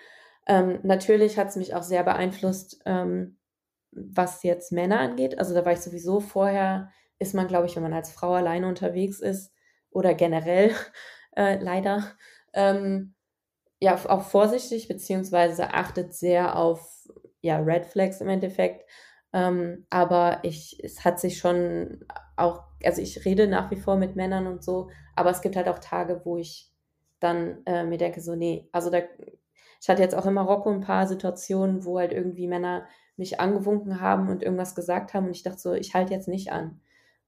Ähm, natürlich hat es mich auch sehr beeinflusst, ähm, was jetzt Männer angeht. Also da war ich sowieso vorher, ist man, glaube ich, wenn man als Frau alleine unterwegs ist oder generell äh, leider, ähm, ja, auch vorsichtig, beziehungsweise achtet sehr auf ja, Red Flags im Endeffekt. Ähm, aber ich, es hat sich schon auch, also ich rede nach wie vor mit Männern und so, aber es gibt halt auch Tage, wo ich dann äh, mir denke, so, nee, also da, ich hatte jetzt auch in Marokko ein paar Situationen, wo halt irgendwie Männer mich angewunken haben und irgendwas gesagt haben und ich dachte so, ich halte jetzt nicht an.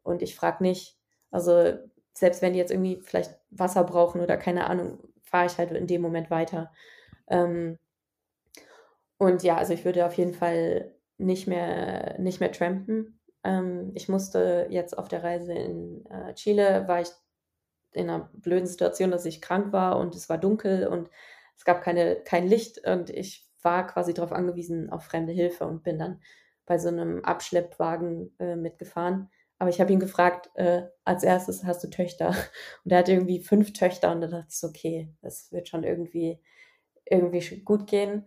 Und ich frage nicht, also selbst wenn die jetzt irgendwie vielleicht Wasser brauchen oder keine Ahnung, fahre ich halt in dem Moment weiter. Ähm, und ja, also ich würde auf jeden Fall nicht mehr, nicht mehr trampen. Ähm, ich musste jetzt auf der Reise in äh, Chile, war ich in einer blöden Situation, dass ich krank war und es war dunkel und es gab keine, kein Licht und ich war quasi darauf angewiesen, auf fremde Hilfe und bin dann bei so einem Abschleppwagen äh, mitgefahren. Aber ich habe ihn gefragt, äh, als erstes, hast du Töchter? Und er hat irgendwie fünf Töchter und da dachte ich so, okay, das wird schon irgendwie, irgendwie gut gehen.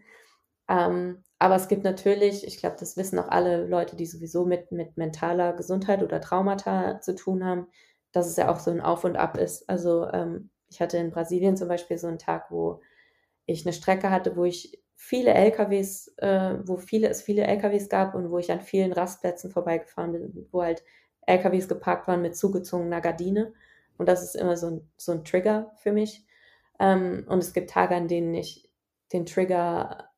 Ähm, aber es gibt natürlich, ich glaube, das wissen auch alle Leute, die sowieso mit, mit mentaler Gesundheit oder Traumata zu tun haben, dass es ja auch so ein Auf und Ab ist. Also ähm, ich hatte in Brasilien zum Beispiel so einen Tag, wo ich eine Strecke hatte, wo ich viele LKWs, äh, wo viele, es viele LKWs gab und wo ich an vielen Rastplätzen vorbeigefahren bin, wo halt LKWs geparkt waren mit zugezogener Gardine. Und das ist immer so ein, so ein Trigger für mich. Ähm, und es gibt Tage, an denen ich den Trigger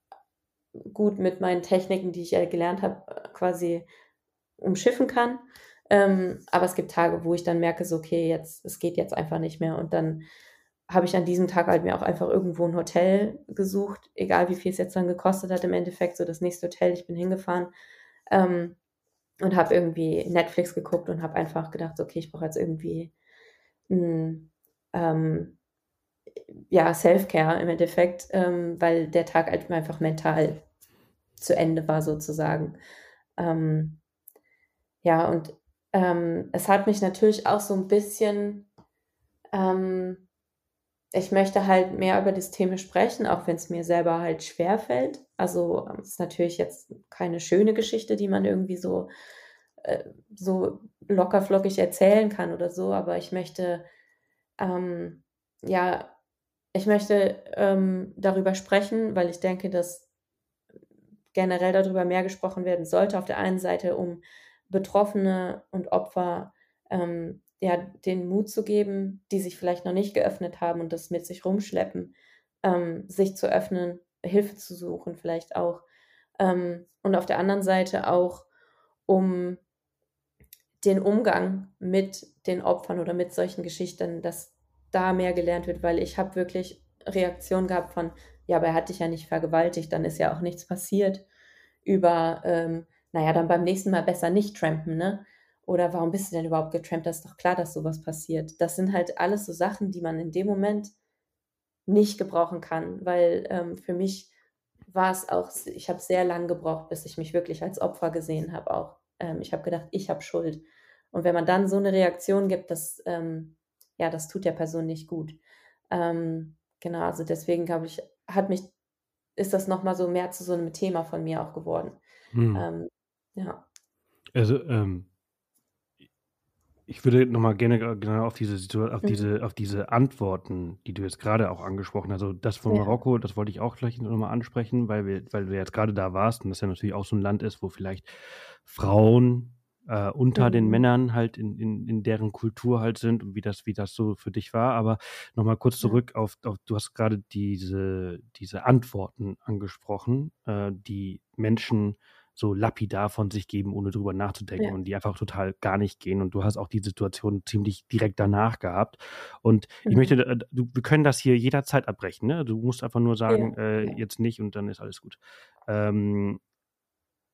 gut mit meinen Techniken, die ich gelernt habe, quasi umschiffen kann. Ähm, aber es gibt Tage, wo ich dann merke, so, okay, jetzt, es geht jetzt einfach nicht mehr. Und dann habe ich an diesem Tag halt mir auch einfach irgendwo ein Hotel gesucht, egal wie viel es jetzt dann gekostet hat im Endeffekt, so das nächste Hotel, ich bin hingefahren ähm, und habe irgendwie Netflix geguckt und habe einfach gedacht, okay, ich brauche jetzt irgendwie ein, ähm, ja, Self-Care im Endeffekt, ähm, weil der Tag halt einfach mental zu Ende war sozusagen. Ähm, ja, und ähm, es hat mich natürlich auch so ein bisschen, ähm, ich möchte halt mehr über das Thema sprechen, auch wenn es mir selber halt schwer fällt. Also ähm, es ist natürlich jetzt keine schöne Geschichte, die man irgendwie so, äh, so lockerflockig erzählen kann oder so, aber ich möchte, ähm, ja, ich möchte ähm, darüber sprechen, weil ich denke, dass generell darüber mehr gesprochen werden sollte. Auf der einen Seite, um Betroffene und Opfer ähm, ja, den Mut zu geben, die sich vielleicht noch nicht geöffnet haben und das mit sich rumschleppen, ähm, sich zu öffnen, Hilfe zu suchen, vielleicht auch. Ähm, und auf der anderen Seite auch, um den Umgang mit den Opfern oder mit solchen Geschichten, dass da mehr gelernt wird, weil ich habe wirklich Reaktionen gehabt von, ja, aber er hat dich ja nicht vergewaltigt, dann ist ja auch nichts passiert, über, ähm, naja, dann beim nächsten Mal besser nicht trampen, ne? Oder warum bist du denn überhaupt getrampt? Das ist doch klar, dass sowas passiert. Das sind halt alles so Sachen, die man in dem Moment nicht gebrauchen kann, weil ähm, für mich war es auch, ich habe sehr lange gebraucht, bis ich mich wirklich als Opfer gesehen habe auch. Ähm, ich habe gedacht, ich habe Schuld. Und wenn man dann so eine Reaktion gibt, das, ähm, ja, das tut der Person nicht gut. Ähm, genau, also deswegen glaube ich, hat mich ist das nochmal so mehr zu so einem Thema von mir auch geworden. Hm. Ähm, ja. Also, ähm, ich würde nochmal gerne genau auf diese auf mhm. diese, auf diese Antworten, die du jetzt gerade auch angesprochen hast. Also das von ja. Marokko, das wollte ich auch gleich nochmal ansprechen, weil wir, weil du jetzt gerade da warst und das ja natürlich auch so ein Land ist, wo vielleicht Frauen äh, unter mhm. den Männern halt in, in, in deren Kultur halt sind und wie das, wie das so für dich war. Aber nochmal kurz zurück auf, auf, du hast gerade diese, diese Antworten angesprochen, äh, die Menschen so lapidar von sich geben, ohne drüber nachzudenken ja. und die einfach total gar nicht gehen. Und du hast auch die Situation ziemlich direkt danach gehabt. Und mhm. ich möchte, äh, du, wir können das hier jederzeit abbrechen. Ne? Du musst einfach nur sagen, ja. Äh, jetzt nicht und dann ist alles gut. Ähm,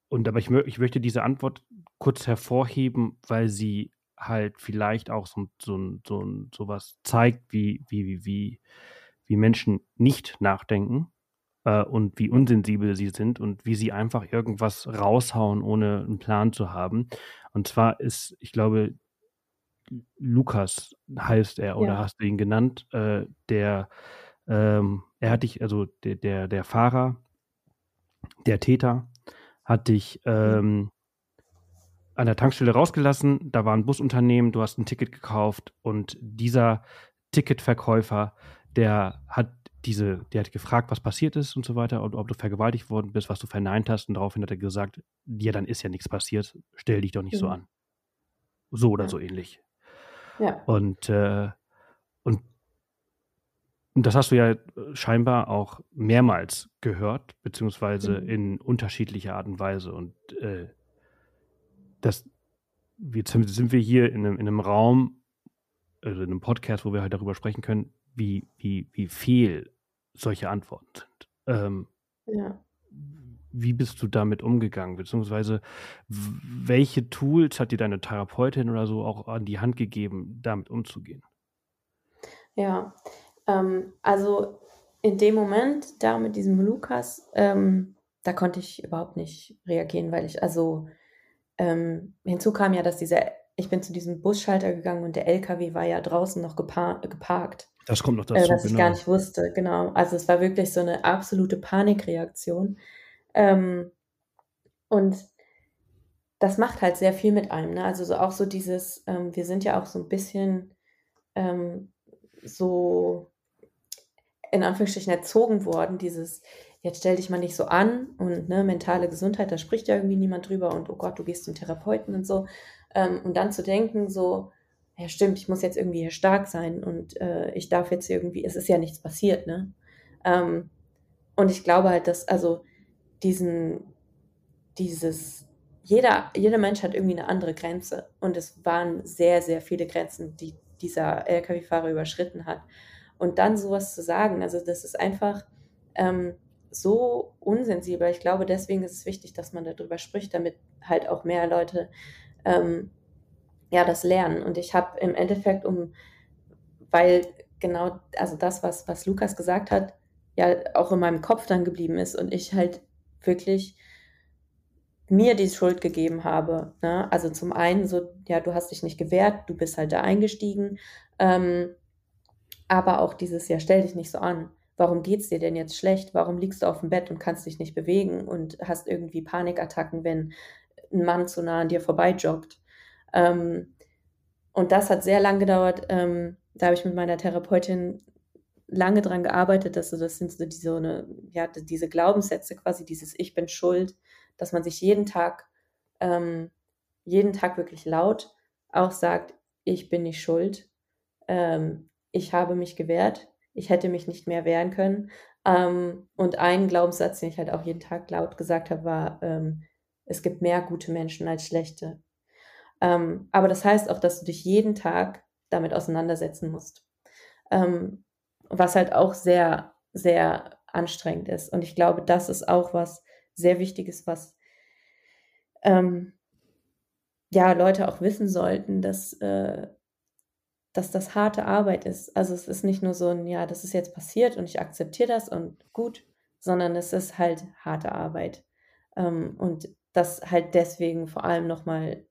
und aber ich, ich möchte diese Antwort kurz hervorheben, weil sie halt vielleicht auch so, so, so, so was zeigt, wie, wie, wie, wie, wie Menschen nicht nachdenken äh, und wie unsensibel sie sind und wie sie einfach irgendwas raushauen, ohne einen Plan zu haben. Und zwar ist, ich glaube, Lukas heißt er oder ja. hast du ihn genannt, äh, der, ähm, er hat dich, also der, der, der Fahrer, der Täter, hat dich ähm, an der Tankstelle rausgelassen, da war ein Busunternehmen, du hast ein Ticket gekauft und dieser Ticketverkäufer, der hat diese, der hat gefragt, was passiert ist und so weiter und ob du vergewaltigt worden bist, was du verneint hast und daraufhin hat er gesagt, ja, dann ist ja nichts passiert, stell dich doch nicht mhm. so an. So oder ja. so ähnlich. Ja. Und, äh, und, und das hast du ja scheinbar auch mehrmals gehört, beziehungsweise mhm. in unterschiedlicher Art und Weise. Und äh, das, jetzt sind wir hier in einem, in einem Raum, also in einem Podcast, wo wir halt darüber sprechen können, wie, wie, wie viel solche Antworten sind. Ähm, ja. Wie bist du damit umgegangen? Beziehungsweise welche Tools hat dir deine Therapeutin oder so auch an die Hand gegeben, damit umzugehen? Ja, ähm, also in dem Moment da mit diesem Lukas, ähm, da konnte ich überhaupt nicht reagieren, weil ich, also ähm, hinzu kam ja, dass dieser, ich bin zu diesem Busschalter gegangen und der LKW war ja draußen noch gepar geparkt. Das kommt noch dazu. Äh, was genau. ich gar nicht wusste, genau. Also es war wirklich so eine absolute Panikreaktion. Ähm, und das macht halt sehr viel mit einem. Ne? Also so auch so dieses, ähm, wir sind ja auch so ein bisschen ähm, so in Anführungsstrichen erzogen worden, dieses, jetzt stell dich mal nicht so an und ne, mentale Gesundheit, da spricht ja irgendwie niemand drüber und oh Gott, du gehst zum Therapeuten und so. Ähm, und dann zu denken, so, ja stimmt, ich muss jetzt irgendwie hier stark sein und äh, ich darf jetzt irgendwie, es ist ja nichts passiert, ne? Ähm, und ich glaube halt, dass, also diesen, dieses, jeder, jeder Mensch hat irgendwie eine andere Grenze und es waren sehr, sehr viele Grenzen, die dieser Lkw-Fahrer überschritten hat. Und dann sowas zu sagen, also das ist einfach ähm, so unsensibel. Ich glaube, deswegen ist es wichtig, dass man darüber spricht, damit halt auch mehr Leute ähm, ja, das Lernen. Und ich habe im Endeffekt um, weil genau, also das, was, was Lukas gesagt hat, ja auch in meinem Kopf dann geblieben ist und ich halt wirklich mir die Schuld gegeben habe. Ne? Also zum einen so, ja, du hast dich nicht gewehrt, du bist halt da eingestiegen, ähm, aber auch dieses, ja, stell dich nicht so an. Warum geht's dir denn jetzt schlecht? Warum liegst du auf dem Bett und kannst dich nicht bewegen und hast irgendwie Panikattacken, wenn ein Mann zu nah an dir vorbei joggt? Ähm, und das hat sehr lang gedauert. Ähm, da habe ich mit meiner Therapeutin lange dran gearbeitet, dass so, das sind so diese, eine, ja, diese Glaubenssätze quasi, dieses Ich bin schuld, dass man sich jeden Tag, ähm, jeden Tag wirklich laut auch sagt, ich bin nicht schuld, ähm, ich habe mich gewehrt, ich hätte mich nicht mehr wehren können. Ähm, und ein Glaubenssatz, den ich halt auch jeden Tag laut gesagt habe, war, ähm, es gibt mehr gute Menschen als schlechte. Ähm, aber das heißt auch, dass du dich jeden Tag damit auseinandersetzen musst. Ähm, was halt auch sehr, sehr anstrengend ist. Und ich glaube, das ist auch was sehr Wichtiges, was ähm, ja Leute auch wissen sollten, dass, äh, dass das harte Arbeit ist. Also es ist nicht nur so ein, ja, das ist jetzt passiert und ich akzeptiere das und gut, sondern es ist halt harte Arbeit. Ähm, und das halt deswegen vor allem nochmal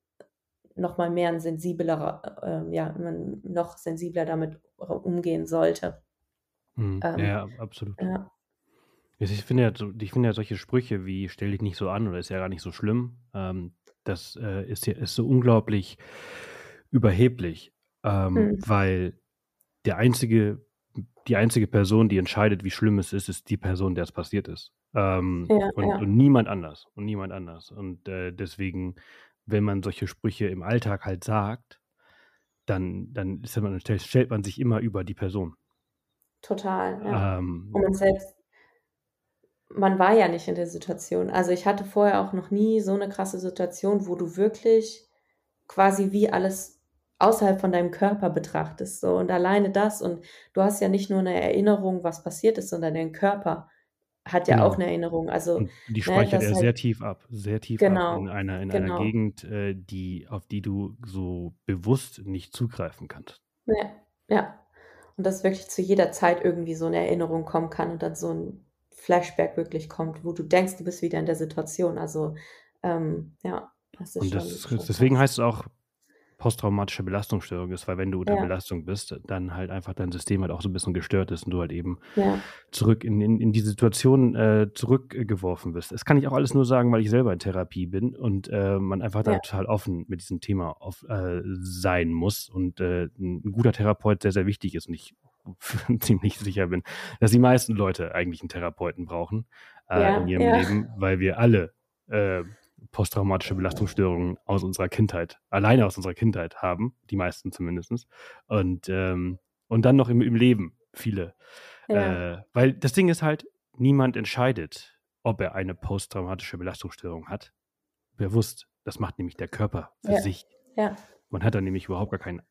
noch mal mehr ein sensiblerer, äh, ja, man noch sensibler damit umgehen sollte. Mhm. Ähm, ja, absolut. Ja. Ich finde ja, ich finde ja solche Sprüche wie stell dich nicht so an oder ist ja gar nicht so schlimm, ähm, das äh, ist ja ist so unglaublich überheblich, ähm, mhm. weil der einzige, die einzige Person, die entscheidet, wie schlimm es ist, ist die Person, der es passiert ist. Ähm, ja, und, ja. und, niemand anders. Und niemand anders. Und äh, deswegen wenn man solche Sprüche im Alltag halt sagt, dann, dann, ist stellt, stellt man sich immer über die Person. Total, ja. Ähm, und man selbst, man war ja nicht in der Situation. Also ich hatte vorher auch noch nie so eine krasse Situation, wo du wirklich quasi wie alles außerhalb von deinem Körper betrachtest. So. Und alleine das, und du hast ja nicht nur eine Erinnerung, was passiert ist, sondern dein Körper hat ja genau. auch eine Erinnerung. Also, und die ne, speichert ne, er halt, sehr tief ab, sehr tief genau, ab in einer, in genau. einer Gegend, äh, die, auf die du so bewusst nicht zugreifen kannst. Ja, ja. Und dass wirklich zu jeder Zeit irgendwie so eine Erinnerung kommen kann und dann so ein Flashback wirklich kommt, wo du denkst, du bist wieder in der Situation. Also ähm, ja, das ist Und das, schon, deswegen heißt es auch posttraumatische Belastungsstörung ist, weil wenn du unter ja. Belastung bist, dann halt einfach dein System halt auch so ein bisschen gestört ist und du halt eben ja. zurück in, in, in die Situation äh, zurückgeworfen bist. Das kann ich auch alles nur sagen, weil ich selber in Therapie bin und äh, man einfach ja. da total offen mit diesem Thema auf, äh, sein muss und äh, ein guter Therapeut sehr, sehr wichtig ist und ich ziemlich sicher bin, dass die meisten Leute eigentlich einen Therapeuten brauchen äh, in ihrem Leben, weil wir alle äh, posttraumatische Belastungsstörungen aus unserer Kindheit, alleine aus unserer Kindheit haben, die meisten zumindest. Und, ähm, und dann noch im, im Leben viele. Ja. Äh, weil das Ding ist halt, niemand entscheidet, ob er eine posttraumatische Belastungsstörung hat. Bewusst. Das macht nämlich der Körper für ja. sich. Ja. Man hat da nämlich überhaupt gar keinen,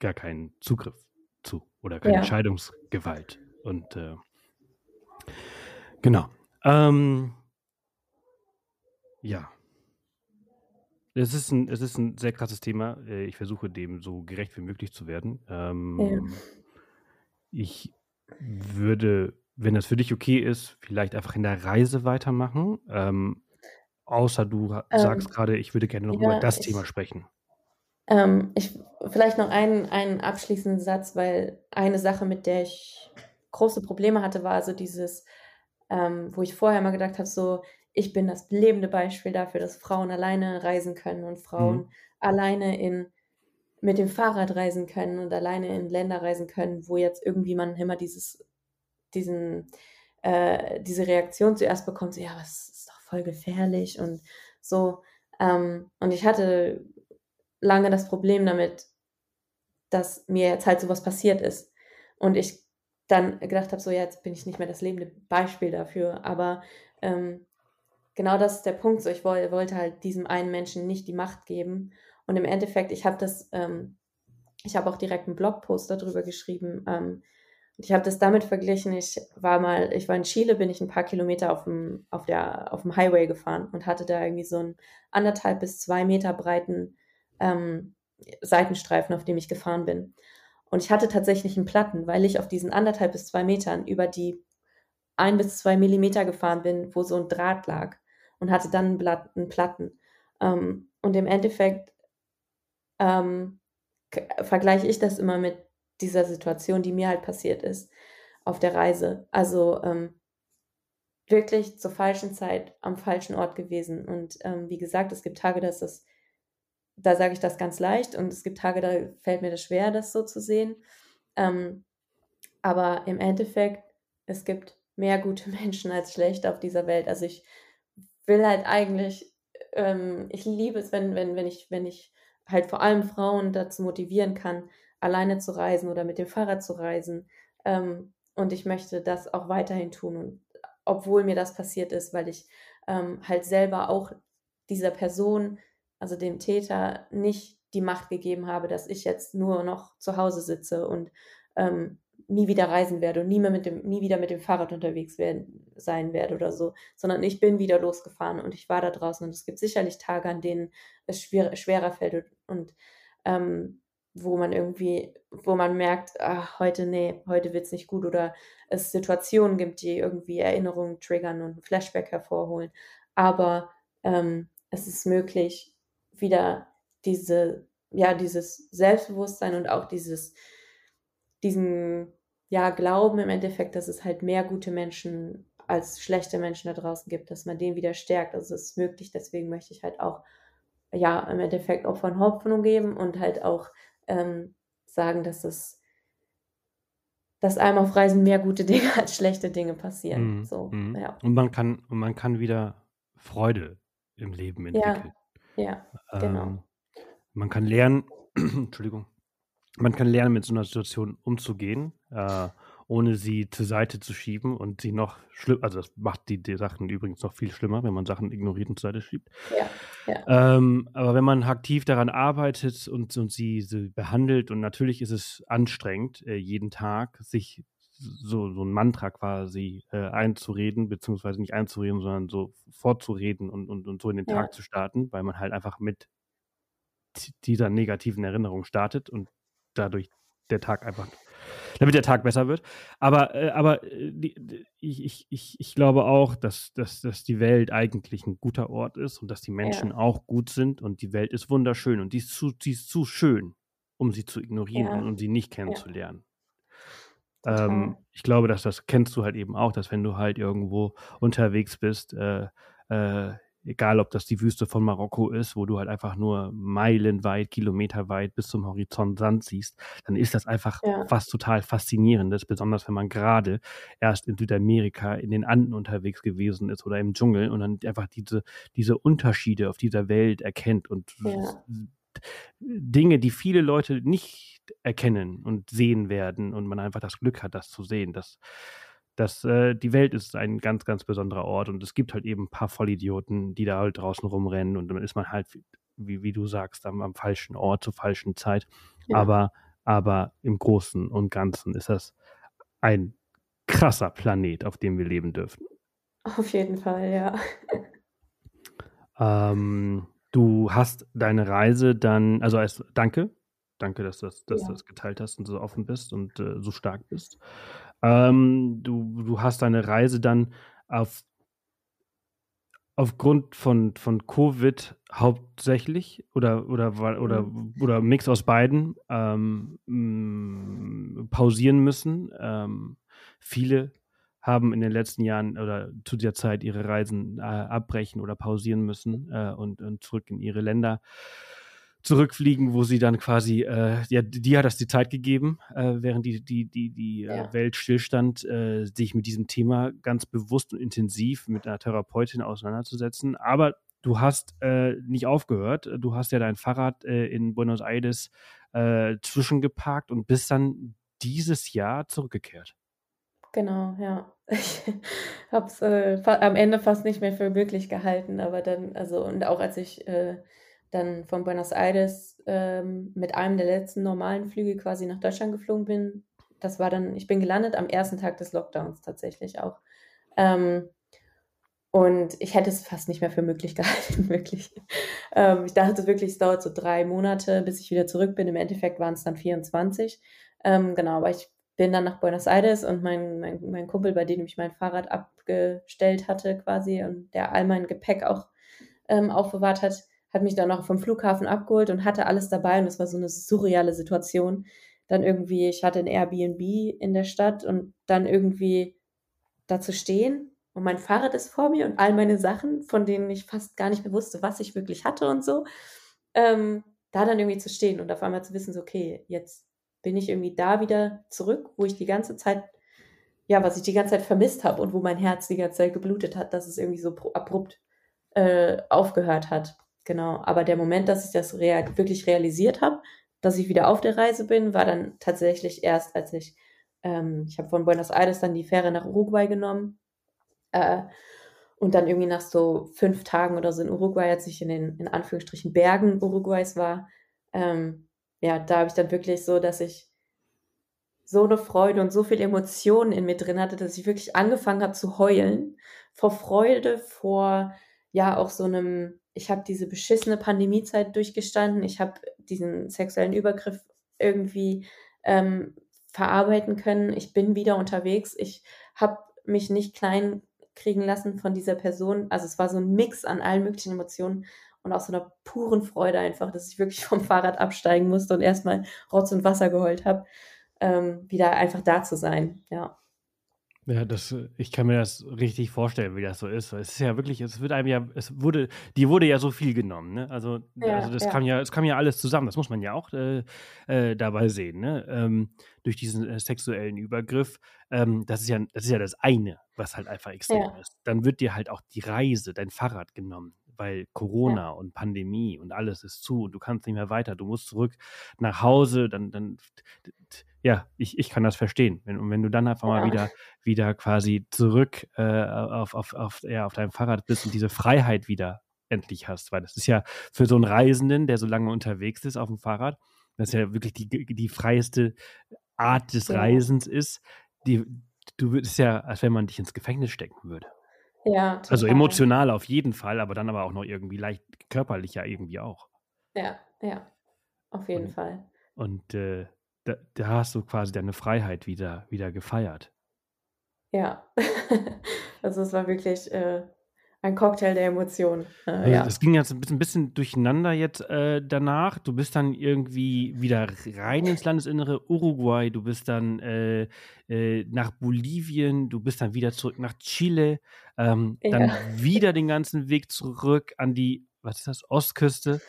gar keinen Zugriff zu oder keine. Entscheidungsgewalt. Und äh, genau. Ähm, ja. Es ist ein, es ist ein sehr krasses Thema. Äh, ich versuche dem so gerecht wie möglich zu werden. Ähm, ja. Ich würde, wenn das für dich okay ist, vielleicht einfach in der Reise weitermachen. Ähm, außer du ähm, sagst gerade, ich würde gerne noch ja, über das ich, Thema sprechen. Ähm, ich, vielleicht noch einen, einen abschließenden Satz, weil eine Sache, mit der ich große Probleme hatte, war also dieses, ähm, wo ich vorher mal gedacht habe, so, ich bin das lebende Beispiel dafür, dass Frauen alleine reisen können und Frauen mhm. alleine in, mit dem Fahrrad reisen können und alleine in Länder reisen können, wo jetzt irgendwie man immer dieses, diesen, äh, diese Reaktion zuerst bekommt, so, ja, was ist doch voll gefährlich und so. Ähm, und ich hatte lange das Problem damit, dass mir jetzt halt sowas passiert ist. Und ich dann gedacht habe, so ja, jetzt bin ich nicht mehr das lebende Beispiel dafür. Aber ähm, genau das ist der Punkt. So, ich wollte, halt diesem einen Menschen nicht die Macht geben. Und im Endeffekt, ich habe das, ähm, ich habe auch direkt einen Blogpost darüber geschrieben. Ähm, ich habe das damit verglichen. Ich war mal, ich war in Chile, bin ich ein paar Kilometer auf dem, auf der, auf dem Highway gefahren und hatte da irgendwie so einen anderthalb bis zwei Meter breiten ähm, Seitenstreifen, auf dem ich gefahren bin. Und ich hatte tatsächlich einen Platten, weil ich auf diesen anderthalb bis zwei Metern über die ein bis zwei Millimeter gefahren bin, wo so ein Draht lag und hatte dann einen Platten. Ähm, und im Endeffekt ähm, vergleiche ich das immer mit dieser Situation, die mir halt passiert ist auf der Reise. Also ähm, wirklich zur falschen Zeit am falschen Ort gewesen. Und ähm, wie gesagt, es gibt Tage, dass das, da sage ich das ganz leicht und es gibt Tage, da fällt mir das schwer, das so zu sehen. Ähm, aber im Endeffekt, es gibt mehr gute Menschen als schlechte auf dieser Welt. Also ich will halt eigentlich, ähm, ich liebe es, wenn, wenn, wenn ich, wenn ich halt vor allem Frauen dazu motivieren kann, alleine zu reisen oder mit dem Fahrrad zu reisen. Ähm, und ich möchte das auch weiterhin tun. Und obwohl mir das passiert ist, weil ich ähm, halt selber auch dieser Person, also dem Täter, nicht die Macht gegeben habe, dass ich jetzt nur noch zu Hause sitze und ähm, nie wieder reisen werde und nie, mehr mit dem, nie wieder mit dem Fahrrad unterwegs werden, sein werde oder so, sondern ich bin wieder losgefahren und ich war da draußen und es gibt sicherlich Tage, an denen es schwer, schwerer fällt und, ähm, wo man irgendwie, wo man merkt, ach, heute, nee, heute wird es nicht gut oder es Situationen gibt, die irgendwie Erinnerungen triggern und Flashback hervorholen. Aber ähm, es ist möglich, wieder diese, ja, dieses Selbstbewusstsein und auch dieses diesen ja, Glauben im Endeffekt, dass es halt mehr gute Menschen als schlechte Menschen da draußen gibt, dass man den wieder stärkt. Also es ist möglich, deswegen möchte ich halt auch, ja, im Endeffekt auch von Hoffnung geben und halt auch ähm, sagen, dass es, dass einem auf Reisen mehr gute Dinge als schlechte Dinge passieren. Mm, so, mm. Ja. Und man kann, und man kann wieder Freude im Leben entwickeln. Ja, ja genau. Ähm, man kann lernen, Entschuldigung, man kann lernen, mit so einer Situation umzugehen, äh, ohne sie zur Seite zu schieben und sie noch schlimm, also das macht die, die, Sachen übrigens noch viel schlimmer, wenn man Sachen ignoriert und zur Seite schiebt. Ja, ja. Ähm, aber wenn man aktiv daran arbeitet und, und sie, sie behandelt, und natürlich ist es anstrengend, äh, jeden Tag sich so, so ein Mantra quasi äh, einzureden, beziehungsweise nicht einzureden, sondern so vorzureden und, und, und so in den ja. Tag zu starten, weil man halt einfach mit dieser negativen Erinnerung startet und dadurch der Tag einfach damit der Tag besser wird. Aber, äh, aber äh, die, die, ich, ich, ich glaube auch, dass, dass, dass die Welt eigentlich ein guter Ort ist und dass die Menschen ja. auch gut sind und die Welt ist wunderschön und die ist zu, die ist zu schön, um sie zu ignorieren ja. und um sie nicht kennenzulernen. Ähm, ich glaube, dass das kennst du halt eben auch, dass wenn du halt irgendwo unterwegs bist, äh, äh, egal ob das die Wüste von Marokko ist, wo du halt einfach nur meilenweit, kilometerweit bis zum Horizont Sand siehst, dann ist das einfach ja. was total Faszinierendes, besonders wenn man gerade erst in Südamerika in den Anden unterwegs gewesen ist oder im Dschungel und dann einfach diese, diese Unterschiede auf dieser Welt erkennt und ja. Dinge, die viele Leute nicht erkennen und sehen werden und man einfach das Glück hat, das zu sehen. Das, das, äh, die Welt ist ein ganz, ganz besonderer Ort und es gibt halt eben ein paar Vollidioten, die da halt draußen rumrennen und dann ist man halt, wie, wie du sagst, am, am falschen Ort zur falschen Zeit. Ja. Aber, aber im Großen und Ganzen ist das ein krasser Planet, auf dem wir leben dürfen. Auf jeden Fall, ja. Ähm, du hast deine Reise dann, also als danke, danke, dass, das, dass ja. du das geteilt hast und so offen bist und äh, so stark bist. Ähm, du, du hast deine Reise dann auf, aufgrund von, von Covid hauptsächlich oder, oder, oder, mhm. oder Mix aus beiden ähm, pausieren müssen. Ähm, viele haben in den letzten Jahren oder zu der Zeit ihre Reisen äh, abbrechen oder pausieren müssen äh, und, und zurück in ihre Länder zurückfliegen, wo sie dann quasi, äh, ja, die hat das die Zeit gegeben, äh, während die, die, die, die äh, ja. Welt stillstand, äh, sich mit diesem Thema ganz bewusst und intensiv mit einer Therapeutin auseinanderzusetzen. Aber du hast äh, nicht aufgehört. Du hast ja dein Fahrrad äh, in Buenos Aires zwischengeparkt und bist dann dieses Jahr zurückgekehrt. Genau, ja. Ich habe es am Ende fast nicht mehr für möglich gehalten, aber dann, also, und auch als ich dann von Buenos Aires ähm, mit einem der letzten normalen Flüge quasi nach Deutschland geflogen bin. Das war dann, ich bin gelandet am ersten Tag des Lockdowns tatsächlich auch. Ähm, und ich hätte es fast nicht mehr für möglich gehalten, wirklich. Ähm, ich dachte wirklich, es dauert so drei Monate, bis ich wieder zurück bin. Im Endeffekt waren es dann 24. Ähm, genau, aber ich bin dann nach Buenos Aires und mein, mein, mein Kumpel, bei dem ich mein Fahrrad abgestellt hatte quasi und der all mein Gepäck auch ähm, aufbewahrt hat, hat mich dann noch vom Flughafen abgeholt und hatte alles dabei und es war so eine surreale Situation. Dann irgendwie, ich hatte ein Airbnb in der Stadt und dann irgendwie da zu stehen und mein Fahrrad ist vor mir und all meine Sachen, von denen ich fast gar nicht mehr wusste, was ich wirklich hatte und so, ähm, da dann irgendwie zu stehen und auf einmal zu wissen, so, okay, jetzt bin ich irgendwie da wieder zurück, wo ich die ganze Zeit, ja, was ich die ganze Zeit vermisst habe und wo mein Herz die ganze Zeit geblutet hat, dass es irgendwie so abrupt äh, aufgehört hat. Genau, aber der Moment, dass ich das real wirklich realisiert habe, dass ich wieder auf der Reise bin, war dann tatsächlich erst, als ich, ähm, ich habe von Buenos Aires dann die Fähre nach Uruguay genommen äh, und dann irgendwie nach so fünf Tagen oder so in Uruguay, als ich in den, in Anführungsstrichen, Bergen Uruguays war, ähm, ja, da habe ich dann wirklich so, dass ich so eine Freude und so viel Emotionen in mir drin hatte, dass ich wirklich angefangen habe zu heulen vor Freude, vor ja auch so einem ich habe diese beschissene Pandemiezeit durchgestanden, ich habe diesen sexuellen Übergriff irgendwie ähm, verarbeiten können, ich bin wieder unterwegs, ich habe mich nicht klein kriegen lassen von dieser Person. Also es war so ein Mix an allen möglichen Emotionen und auch so einer puren Freude einfach, dass ich wirklich vom Fahrrad absteigen musste und erstmal Rotz und Wasser geheult habe, ähm, wieder einfach da zu sein. Ja. Ja, das, ich kann mir das richtig vorstellen, wie das so ist. Es ist ja wirklich, es wird einem ja, es wurde, die wurde ja so viel genommen, ne? Also, ja, also das ja. kam ja, es kam ja alles zusammen. Das muss man ja auch äh, äh, dabei sehen, ne? Ähm, durch diesen äh, sexuellen Übergriff. Ähm, das ist ja, das ist ja das eine, was halt einfach extrem ja. ist. Dann wird dir halt auch die Reise, dein Fahrrad genommen weil Corona ja. und Pandemie und alles ist zu und du kannst nicht mehr weiter, du musst zurück nach Hause, dann, dann ja, ich, ich kann das verstehen. Wenn, und wenn du dann einfach ja. mal wieder, wieder quasi zurück äh, auf, auf, auf, ja, auf deinem Fahrrad bist und diese Freiheit wieder endlich hast, weil das ist ja für so einen Reisenden, der so lange unterwegs ist auf dem Fahrrad, das ist ja wirklich die, die freieste Art des. Reisens ist, die, du würdest ja, als wenn man dich ins Gefängnis stecken würde. Ja, total. Also emotional auf jeden Fall, aber dann aber auch noch irgendwie leicht körperlich ja irgendwie auch. Ja, ja, auf jeden und, Fall. Und äh, da, da hast du quasi deine Freiheit wieder, wieder gefeiert. Ja, also es war wirklich äh, ein Cocktail der Emotionen. Äh, Also ja. das ging jetzt ein bisschen, ein bisschen durcheinander jetzt äh, danach. Du bist dann irgendwie wieder rein ins Landesinnere, Uruguay, du bist dann äh, äh, nach Bolivien, du bist dann wieder zurück nach Chile, ähm, dann Ja. wieder den ganzen Weg zurück an die, was ist das, Ostküste.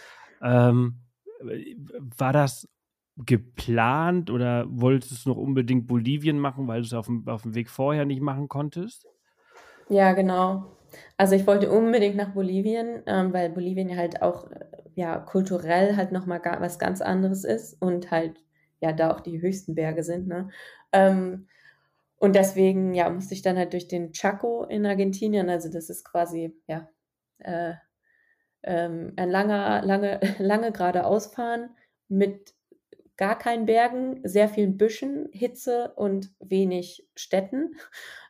Ähm, äh, war das geplant oder wolltest du noch unbedingt Bolivien machen, weil du es auf dem, auf dem Weg vorher nicht machen konntest? Ja, genau. Also ich wollte unbedingt nach Bolivien, ähm, weil Bolivien ja halt auch äh, ja kulturell halt noch mal ga was ganz anderes ist und halt ja da auch die höchsten Berge sind, ne? Ähm, und deswegen ja musste ich dann halt durch den Chaco in Argentinien, also das ist quasi ja äh, ähm, ein langer, lange, lange geradeaus fahren mit gar keinen Bergen, sehr vielen Büschen, Hitze und wenig Städten.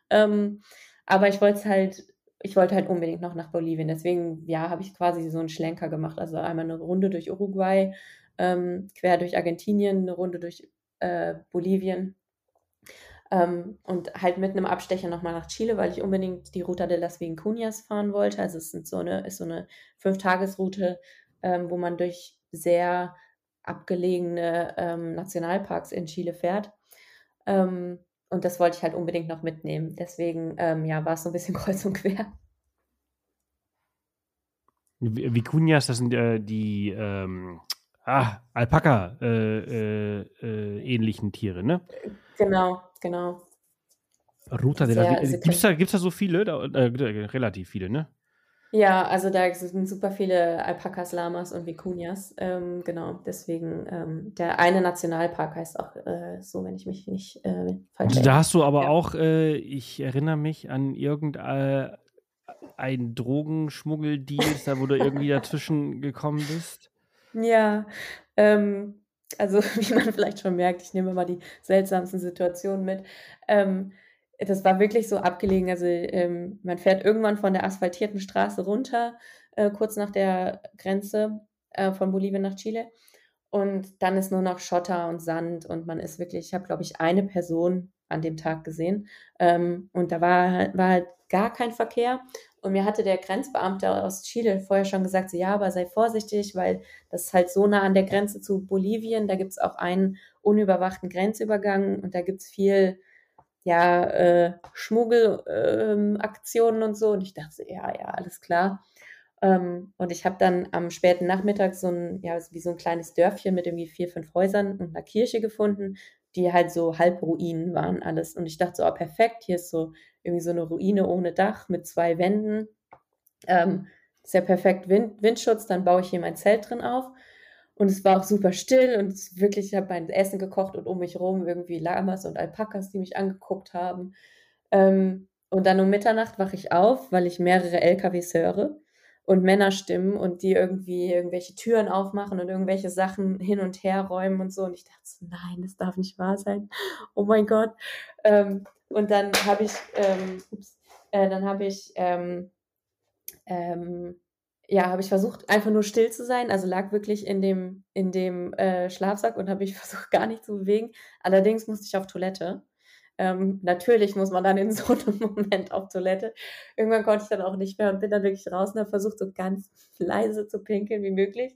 Ähm, aber ich wollte halt, ich wollte halt unbedingt noch nach Bolivien. Deswegen, ja, habe ich quasi so einen Schlenker gemacht. Also einmal eine Runde durch Uruguay, ähm, quer durch Argentinien, eine Runde durch äh, Bolivien. Ähm, und halt mit einem Abstecher nochmal nach Chile, weil ich unbedingt die Ruta de las Vicuñas fahren wollte. Also es sind so eine, ist so eine Fünf-Tages-Route, ähm, wo man durch sehr abgelegene ähm, Nationalparks in Chile fährt. Ähm, und das wollte ich halt unbedingt noch mitnehmen. Deswegen, ähm, ja, war es so ein bisschen kreuz und quer. Vi- Vicuñas, das sind äh, die ähm, ah, Alpaka äh, äh, äh, ähnlichen Tiere, ne? Genau, genau. Ruta de la Sehr, Vi- sie Gibt's da, gibt's da so viele? Da, äh, relativ viele, ne? Ja, also da sind super viele Alpakas, Lamas und Vicuñas. Ähm, genau, deswegen, ähm, der eine Nationalpark heißt auch äh, so, wenn ich mich nicht äh, falsch erinnere. da hast du aber Ja. auch, äh, ich erinnere mich an irgendein ein Drogenschmuggeldeal, da wo du irgendwie dazwischen gekommen bist. Ja, ähm, also wie man vielleicht schon merkt, ich nehme immer die seltsamsten Situationen mit. Ähm, das war wirklich so abgelegen. Also ähm, man fährt irgendwann von der asphaltierten Straße runter, äh, kurz nach der Grenze äh, von Bolivien nach Chile. Und dann ist nur noch Schotter und Sand und man ist wirklich, ich habe, glaube ich, eine Person an dem Tag gesehen. Ähm, und da war, war halt gar kein Verkehr. Und mir hatte der Grenzbeamte aus Chile vorher schon gesagt, so, ja, aber sei vorsichtig, weil das ist halt so nah an der Grenze zu Bolivien. Da gibt es auch einen unüberwachten Grenzübergang und da gibt es viel, ja, äh, Schmuggelaktionen und so. Und ich dachte, so, ja, ja, alles klar. Ähm, und ich habe dann am späten Nachmittag so ein, ja, wie so ein kleines Dörfchen mit irgendwie vier, fünf Häusern und einer Kirche gefunden, die halt so Halbruinen waren alles. Und ich dachte so, oh, perfekt, hier ist so irgendwie so eine Ruine ohne Dach mit zwei Wänden. Ähm, ist ja perfekt Wind, Windschutz, dann baue ich hier mein Zelt drin auf. Und es war auch super still und es wirklich, ich habe mein Essen gekocht und um mich rum irgendwie Lamas und Alpakas, die mich angeguckt haben. Ähm, und dann um Mitternacht wache ich auf, weil ich mehrere LKWs höre und Männerstimmen und die irgendwie irgendwelche Türen aufmachen und irgendwelche Sachen hin und her räumen und so. Und ich dachte so, nein, das darf nicht wahr sein. Oh mein Gott. Ähm, und dann habe ich, ähm, ups, äh, dann habe ich, ähm, ähm, ja, habe ich versucht, einfach nur still zu sein. Also lag wirklich in dem, in dem äh, Schlafsack und habe ich versucht, gar nicht zu bewegen. Allerdings musste ich auf Toilette. Ähm, natürlich muss man dann in so einem Moment auf Toilette. Irgendwann konnte ich dann auch nicht mehr und bin dann wirklich raus und habe versucht, so ganz leise zu pinkeln wie möglich.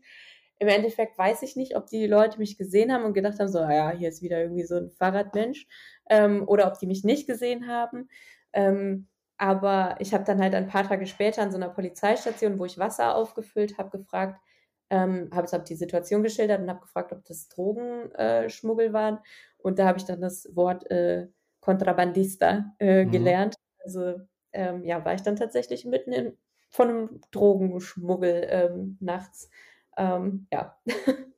Im Endeffekt weiß ich nicht, ob die Leute mich gesehen haben und gedacht haben, so, "Ah ja, hier ist wieder irgendwie so ein Fahrradmensch. Ähm, oder ob die mich nicht gesehen haben. Ähm, aber ich habe dann halt ein paar Tage später an so einer Polizeistation, wo ich Wasser aufgefüllt habe, gefragt, ähm, habe hab die Situation geschildert und habe gefragt, ob das Drogenschmuggel waren. Und da habe ich dann das Wort äh, Kontrabandista äh, Mhm. gelernt. Also ähm, ja, war ich dann tatsächlich mitten in, von einem Drogenschmuggel ähm, nachts. Ähm, ja.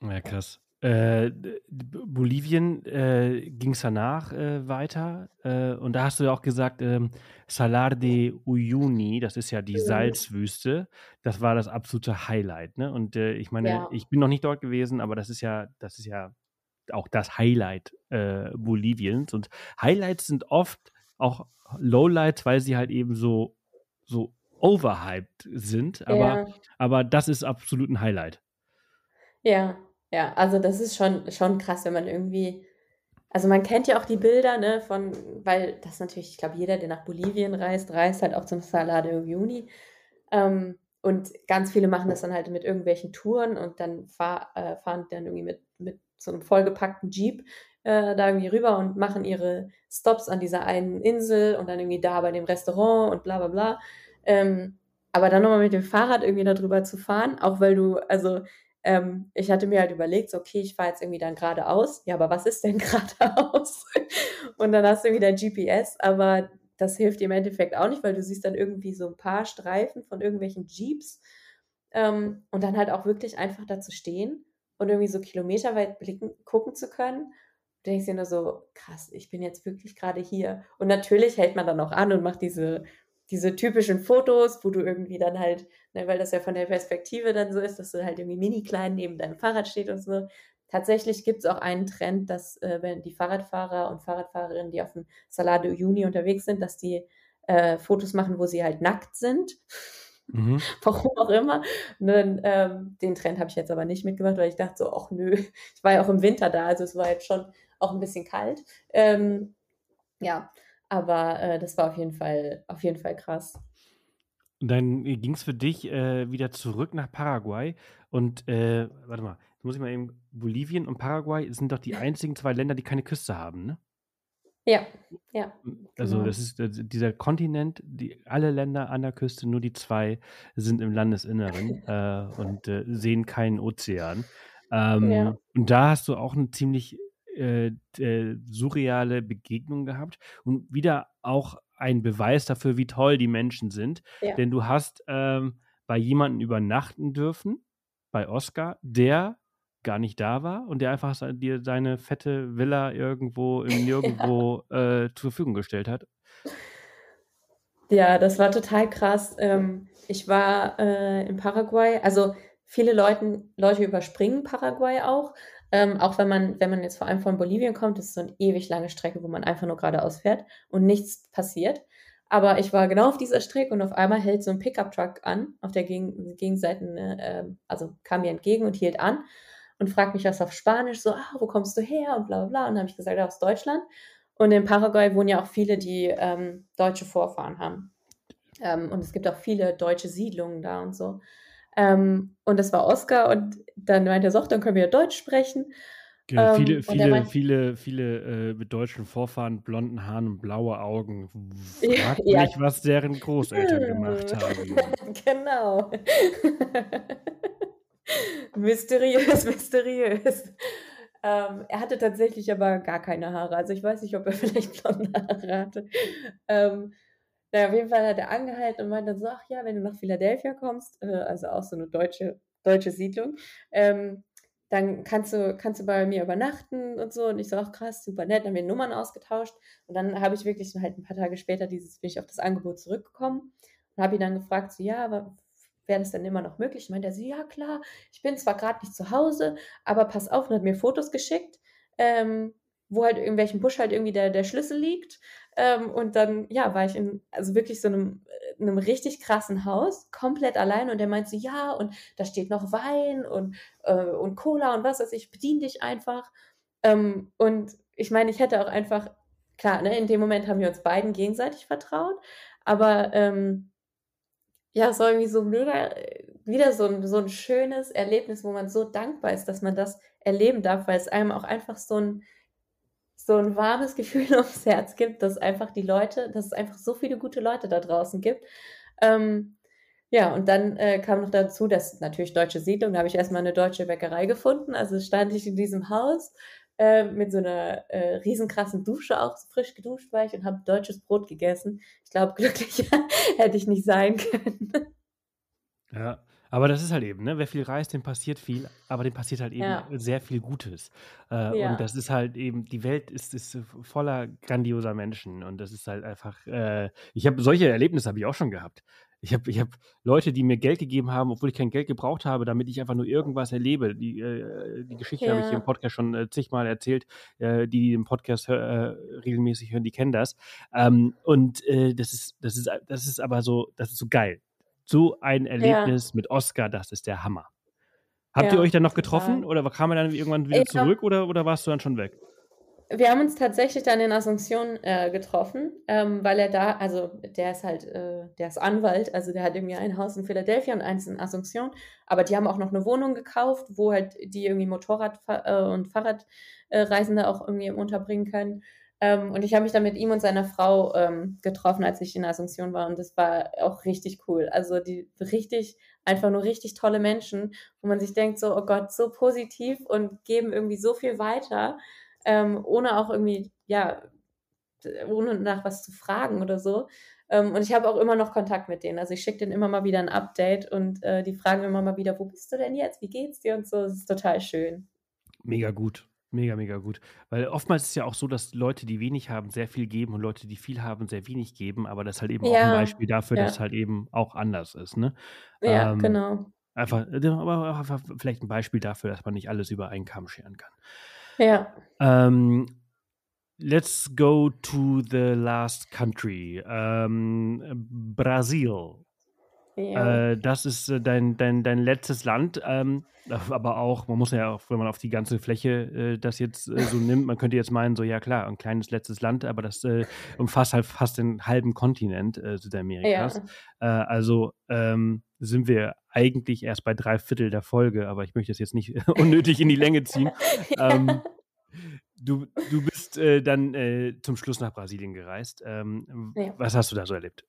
Ja, krass. Äh, Bolivien äh, ging es danach äh, weiter. Äh, und da hast du ja auch gesagt, ähm, Salar de Uyuni, das ist ja die Mhm. Salzwüste, das war das absolute Highlight. Ne? Und äh, ich meine, Ja. ich bin noch nicht dort gewesen, aber das ist ja, das ist ja auch das Highlight äh, Boliviens. Und Highlights sind oft auch Lowlights, weil sie halt eben so, so overhyped sind. Aber, Ja. aber das ist absolut ein Highlight. Ja, Ja, also das ist schon, schon krass, wenn man irgendwie, also man kennt ja auch die Bilder, ne, von, weil das natürlich, ich glaube, jeder, der nach Bolivien reist, reist halt auch zum Salado Uyuni. Ähm, und ganz viele machen das dann halt mit irgendwelchen Touren und dann fahr, äh, fahren dann irgendwie mit, mit so einem vollgepackten Jeep äh, da irgendwie rüber und machen ihre Stops an dieser einen Insel und dann irgendwie da bei dem Restaurant und bla bla bla. Ähm, aber dann nochmal mit dem Fahrrad irgendwie darüber zu fahren, auch weil du, also ähm, ich hatte mir halt überlegt, so, okay, ich fahre jetzt irgendwie dann geradeaus. Ja, aber was ist denn geradeaus? und dann hast du wieder GPS, aber das hilft dir im Endeffekt auch nicht, weil du siehst dann irgendwie so ein paar Streifen von irgendwelchen Jeeps ähm, und dann halt auch wirklich einfach da zu stehen und irgendwie so kilometerweit blicken, gucken zu können du denkst dir nur so, krass, ich bin jetzt wirklich gerade hier. Und natürlich hält man dann auch an und macht diese, diese typischen Fotos, wo du irgendwie dann halt, ne, weil das ja von der Perspektive dann so ist, dass du halt irgendwie mini klein neben deinem Fahrrad steht und so. Tatsächlich gibt es auch einen Trend, dass äh, wenn die Fahrradfahrer und Fahrradfahrerinnen, die auf dem Salado Juni unterwegs sind, dass die äh, Fotos machen, wo sie halt nackt sind. Mhm. Warum auch immer. Und ähm, den Trend habe ich jetzt aber nicht mitgemacht, weil ich dachte so, ach nö, ich war ja auch im Winter da, also es war jetzt schon auch ein bisschen kalt. Ähm, ja, aber äh, das war auf jeden Fall, auf jeden Fall krass. Und dann ging es für dich äh, wieder zurück nach Paraguay und äh, warte mal, jetzt muss ich mal eben, Bolivien und Paraguay sind doch die einzigen zwei Länder, die keine Küste haben, ne? Ja, ja. Also genau. das ist dieser Kontinent, die alle Länder an der Küste, nur die zwei sind im Landesinneren äh, und äh, sehen keinen Ozean. Ähm, ja. Und da hast du auch eine ziemlich äh, surreale Begegnung gehabt und wieder auch ein Beweis dafür, wie toll die Menschen sind. Ja. Denn du hast ähm, bei jemandem übernachten dürfen, bei Oscar, der gar nicht da war und der einfach dir seine fette Villa irgendwo im Nirgendwo ja. äh, zur Verfügung gestellt hat. Ja, das war total krass. Ähm, ich war äh, in Paraguay, also viele Leute, Leute überspringen Paraguay auch, ähm, auch wenn man, wenn man jetzt vor allem von Bolivien kommt, ist es so eine ewig lange Strecke, wo man einfach nur geradeaus fährt und nichts passiert. Aber ich war genau auf dieser Strecke und auf einmal hält so ein Pickup-Truck an, auf der Gegen Gegenseite, äh, also kam mir entgegen und hielt an und fragt mich was auf Spanisch, so, ah, wo kommst du her und bla bla bla. Und dann habe ich gesagt, aus Deutschland. Und in Paraguay wohnen ja auch viele, die ähm, deutsche Vorfahren haben. Ähm, und es gibt auch viele deutsche Siedlungen da und so. Ähm, und das war Oscar und dann meinte er so, dann können wir Deutsch sprechen. Genau, viele, viele, meint, viele, viele äh, mit deutschen Vorfahren, blonden Haaren und blaue Augen. Frag ja, mich, was deren Großeltern gemacht haben. genau. mysteriös, mysteriös. Ähm, er hatte tatsächlich aber gar keine Haare. Also ich weiß nicht, ob er vielleicht blonde Haare hatte. Ähm, naja, auf jeden Fall hat er angehalten und meinte dann so, ach ja, wenn du nach Philadelphia kommst, äh, also auch so eine deutsche, deutsche Siedlung, ähm, dann kannst du, kannst du bei mir übernachten und so. Und ich so, ach krass, super nett, dann haben wir Nummern ausgetauscht. Und dann habe ich wirklich halt ein paar Tage später dieses, bin ich auf das Angebot zurückgekommen und habe ihn dann gefragt, so, ja, aber wäre das dann immer noch möglich? Ich meinte er so, ja klar, ich bin zwar gerade nicht zu Hause, aber pass auf, und hat mir Fotos geschickt, ähm, wo halt in welchem Busch halt irgendwie der, der Schlüssel liegt. Ähm, und dann, ja, war ich in, also wirklich so einem, äh, einem richtig krassen Haus, komplett allein. Und der meinte so, ja, und da steht noch Wein und, äh, und Cola und was weiß ich, bediene dich einfach. Ähm, und ich meine, ich hätte auch einfach, klar, ne, in dem Moment haben wir uns beiden gegenseitig vertraut, aber ähm, ja, es war irgendwie so mega, wieder so ein, so ein schönes Erlebnis, wo man so dankbar ist, dass man das erleben darf, weil es einem auch einfach so ein, so ein warmes Gefühl ums Herz gibt, dass einfach die Leute, dass es einfach so viele gute Leute da draußen gibt. Ähm, ja, und dann äh, kam noch dazu, dass natürlich deutsche Siedlung, da habe ich erstmal eine deutsche Bäckerei gefunden. Also stand ich in diesem Haus äh, mit so einer äh, riesenkrassen Dusche auch, frisch geduscht war ich und habe deutsches Brot gegessen. Ich glaube, glücklicher hätte ich nicht sein können. Ja, aber das ist halt eben, ne? Wer viel reist, dem passiert viel, aber dem passiert halt eben ja. sehr viel Gutes. Äh, ja. Und das ist halt eben, die Welt ist, ist voller grandioser Menschen und das ist halt einfach, äh, ich habe solche Erlebnisse habe ich auch schon gehabt. Ich habe ich hab Leute, die mir Geld gegeben haben, obwohl ich kein Geld gebraucht habe, damit ich einfach nur irgendwas erlebe. Die, äh, die Geschichte ja. habe ich hier im Podcast schon äh, zigmal erzählt. Äh, die, die den Podcast äh, regelmäßig hören, die kennen das. Ähm, und äh, das ist, das ist, das ist aber so, das ist so geil so ein Erlebnis ja. mit Oscar, das ist der Hammer. Habt ihr euch dann noch getroffen oder kam er dann irgendwann wieder zurück oder, oder warst du dann schon weg? Wir haben uns tatsächlich dann in Asunción äh, getroffen, ähm, weil er da, also der ist halt, äh, der ist Anwalt, also der hat irgendwie ein Haus in Philadelphia und eins in Asunción, aber die haben auch noch eine Wohnung gekauft, wo halt die irgendwie Motorrad- äh, und Fahrradreisende auch irgendwie unterbringen können. Ähm, und ich habe mich dann mit ihm und seiner Frau ähm, getroffen, als ich in Asunción war und das war auch richtig cool. Also die richtig, einfach nur richtig tolle Menschen, wo man sich denkt so, oh Gott, so positiv und geben irgendwie so viel weiter ähm, ohne auch irgendwie, ja, ohne nach was zu fragen oder so. Ähm, und ich habe auch immer noch Kontakt mit denen. Also ich schicke denen immer mal wieder ein Update und äh, die fragen immer mal wieder, wo bist du denn jetzt? Wie geht's dir? Und so. Das ist total schön. Mega gut. Mega, mega gut. Weil oftmals ist es ja auch so, dass Leute, die wenig haben, sehr viel geben und Leute, die viel haben, sehr wenig geben. Aber das ist halt eben ja, auch ein Beispiel dafür, ja. dass es halt eben auch anders ist. Ne? Ja, ähm, genau. Einfach, aber einfach vielleicht ein Beispiel dafür, dass man nicht alles über einen Kamm scheren kann. Ja. Ähm, let's go to the last country. Ähm, Brasil. Ja. Äh, das ist äh, dein, dein, dein letztes Land, ähm, aber auch, man muss ja auch, wenn man auf die ganze Fläche äh, das jetzt äh, so nimmt, man könnte jetzt meinen, so ja klar, ein kleines letztes Land, aber das äh, umfasst halt fast den halben Kontinent äh, Südamerikas. Ja. also ähm, sind wir eigentlich erst bei drei Viertel der Folge, aber ich möchte das jetzt nicht unnötig in die Länge ziehen. Ähm, du, du bist dann zum Schluss nach Brasilien gereist. Ähm, ja. Was hast du da so erlebt?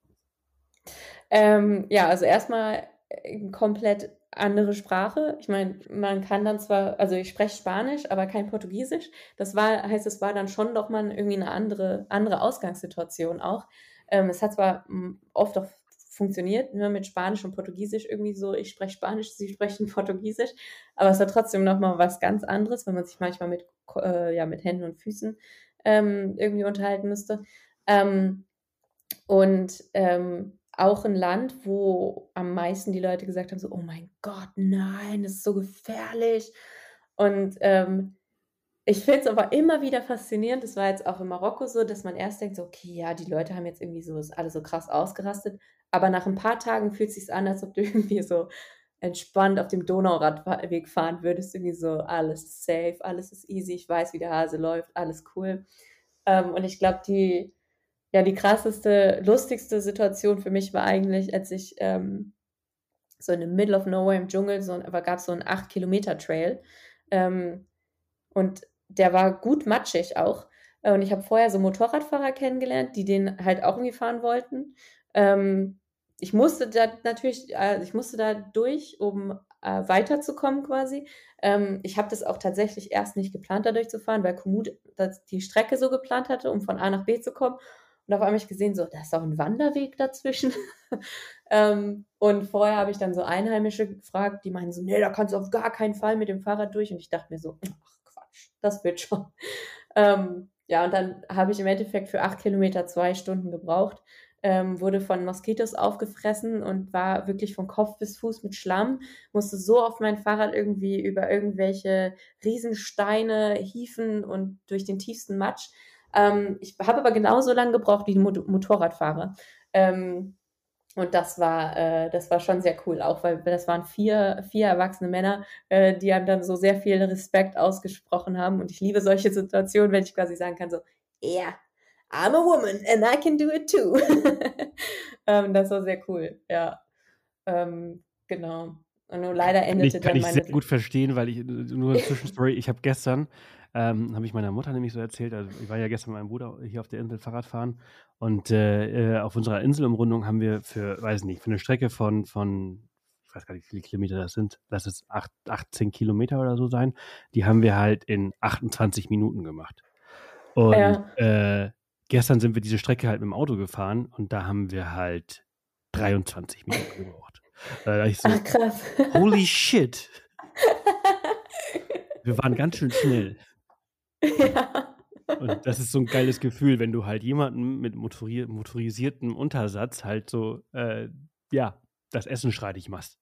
Ähm, ja, also erstmal äh, komplett andere Sprache. Ich meine, man kann dann zwar, also ich spreche Spanisch, aber kein Portugiesisch. Das war, heißt, es war dann schon doch mal irgendwie eine andere, andere Ausgangssituation auch. Ähm, es hat zwar hm, oft auch funktioniert, ne, mit Spanisch und Portugiesisch irgendwie so, ich spreche Spanisch, sie sprechen Portugiesisch, aber es war trotzdem nochmal was ganz anderes, wenn man sich manchmal mit, äh, ja, mit Händen und Füßen ähm, irgendwie unterhalten müsste. Ähm, und ähm, auch ein Land, wo am meisten die Leute gesagt haben, so, oh mein Gott, nein, das ist so gefährlich. Und ähm, ich finde es aber immer wieder faszinierend, das war jetzt auch in Marokko so, dass man erst denkt, so, okay, ja, die Leute haben jetzt irgendwie so, ist alles so krass ausgerastet, aber nach ein paar Tagen fühlt es sich an, als ob du irgendwie so entspannt auf dem Donauradweg fahren würdest, irgendwie so, alles safe, alles ist easy, ich weiß, wie der Hase läuft, alles cool. Ähm, und ich glaube, die, ja, die krasseste, lustigste Situation für mich war eigentlich, als ich ähm, so in the middle of nowhere im Dschungel, so, gab es so einen 8-Kilometer-Trail. Ähm, und der war gut matschig auch. Äh, und ich habe vorher so Motorradfahrer kennengelernt, die den halt auch irgendwie fahren wollten. Ähm, ich musste da natürlich, äh, ich musste da durch, um äh, weiterzukommen quasi. Ähm, ich habe das auch tatsächlich erst nicht geplant, da durchzufahren, weil Komoot die Strecke so geplant hatte, um von A nach B zu kommen. Und auf einmal habe ich gesehen, so, da ist auch ein Wanderweg dazwischen. ähm, und vorher habe ich dann so Einheimische gefragt, die meinen so, nee, da kannst du auf gar keinen Fall mit dem Fahrrad durch. Und ich dachte mir so, ach Quatsch, das wird schon. Ähm, ja, und dann habe ich im Endeffekt für acht Kilometer zwei Stunden gebraucht, ähm, wurde von Moskitos aufgefressen und war wirklich von Kopf bis Fuß mit Schlamm, musste so auf mein Fahrrad irgendwie über irgendwelche Riesensteine hieven und durch den tiefsten Matsch. Ähm, ich habe aber genauso lange gebraucht wie die Mot Motorradfahrer. Ähm, und das war, äh, das war schon sehr cool, auch weil das waren vier, vier erwachsene Männer, äh, die haben dann so sehr viel Respekt ausgesprochen haben. Und ich liebe solche Situationen, wenn ich quasi sagen kann, so, yeah, I'm a woman and I can do it too. ähm, das war sehr cool, ja. Ähm, genau. Und nur leider endete kann ich, kann dann meine. Kann ich sehr gut verstehen, weil ich, nur eine Zwischenstory, ich habe gestern ähm, habe ich meiner Mutter nämlich so erzählt. Also ich war ja gestern mit meinem Bruder hier auf der Insel Fahrrad fahren und äh, äh, auf unserer Inselumrundung haben wir für, weiß nicht, für eine Strecke von, von ich weiß gar nicht, wie viele Kilometer das sind, lass es 8, 18 Kilometer oder so sein, die haben wir halt in 28 Minuten gemacht. Und ja. äh, gestern sind wir diese Strecke halt mit dem Auto gefahren und da haben wir halt 23 Minuten gebraucht. Da ich so, Ach, krass. Holy shit. Wir waren ganz schön schnell. Ja. Und das ist so ein geiles Gefühl, wenn du halt jemanden mit motori motorisiertem Untersatz halt so, äh, ja, das Essen streitig machst.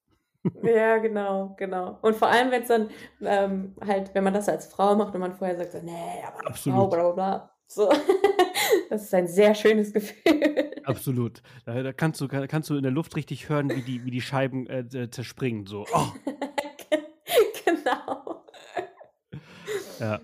Ja, genau, genau. Und vor allem, wenn es dann ähm, halt, wenn man das als Frau macht und man vorher sagt, so, nee, aber Absolut. Frau, bla bla bla. So. das ist ein sehr schönes Gefühl. Absolut. Da, da, kannst, du, kannst du in der Luft richtig hören, wie die, wie die Scheiben äh, zerspringen. So. Oh. Ja.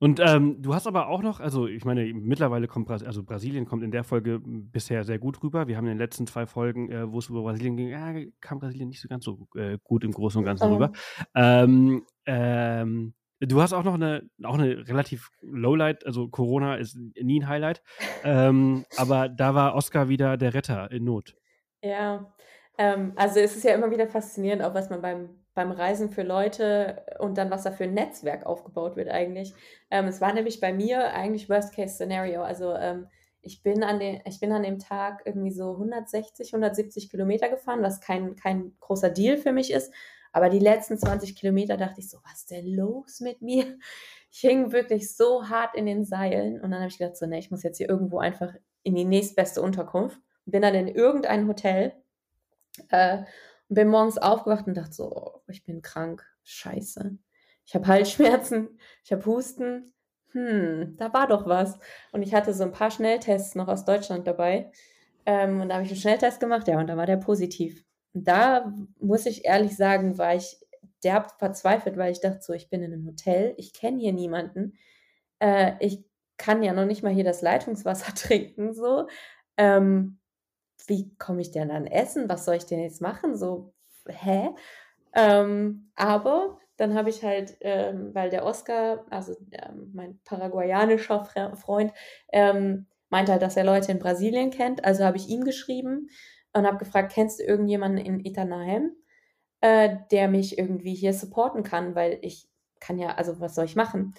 Und ähm, du hast aber auch noch, also ich meine, mittlerweile kommt Bras also Brasilien kommt in der Folge bisher sehr gut rüber. Wir haben in den letzten zwei Folgen, äh, wo es über Brasilien ging, ja, kam Brasilien nicht so ganz so äh, gut im Großen und Ganzen oh. rüber. Ähm, ähm, du hast auch noch eine, auch eine relativ Lowlight, also Corona ist nie ein Highlight, ähm, aber da war Oscar wieder der Retter in Not. Ja, ähm, also es ist ja immer wieder faszinierend, auch was man beim beim Reisen für Leute und dann, was da für ein Netzwerk aufgebaut wird eigentlich. Ähm, es war nämlich bei mir eigentlich Worst-Case-Szenario. Also ähm, ich, bin an den, ich bin an dem Tag irgendwie so 160, 170 Kilometer gefahren, was kein, kein großer Deal für mich ist. Aber die letzten 20 Kilometer dachte ich so, was ist denn los mit mir? Ich hing wirklich so hart in den Seilen und dann habe ich gedacht, so, ne, ich muss jetzt hier irgendwo einfach in die nächstbeste Unterkunft. Bin dann in irgendein Hotel äh, und bin morgens aufgewacht und dachte so, oh, ich bin krank. Scheiße. Ich habe Halsschmerzen, ich habe Husten. Hm, da war doch was. Und ich hatte so ein paar Schnelltests noch aus Deutschland dabei. Ähm, und da habe ich einen Schnelltest gemacht, ja, und da war der positiv. Und da muss ich ehrlich sagen, war ich derb verzweifelt, weil ich dachte so, ich bin in einem Hotel, ich kenne hier niemanden. Äh, ich kann ja noch nicht mal hier das Leitungswasser trinken, so. Ähm, wie komme ich denn an Essen? Was soll ich denn jetzt machen? So, hä? Ähm, aber dann habe ich halt, ähm, weil der Oscar, also ähm, mein paraguayanischer Freund, ähm, meinte halt, dass er Leute in Brasilien kennt. Also habe ich ihm geschrieben und habe gefragt, kennst du irgendjemanden in Itanaheim, äh, der mich irgendwie hier supporten kann? Weil ich kann ja, also was soll ich machen?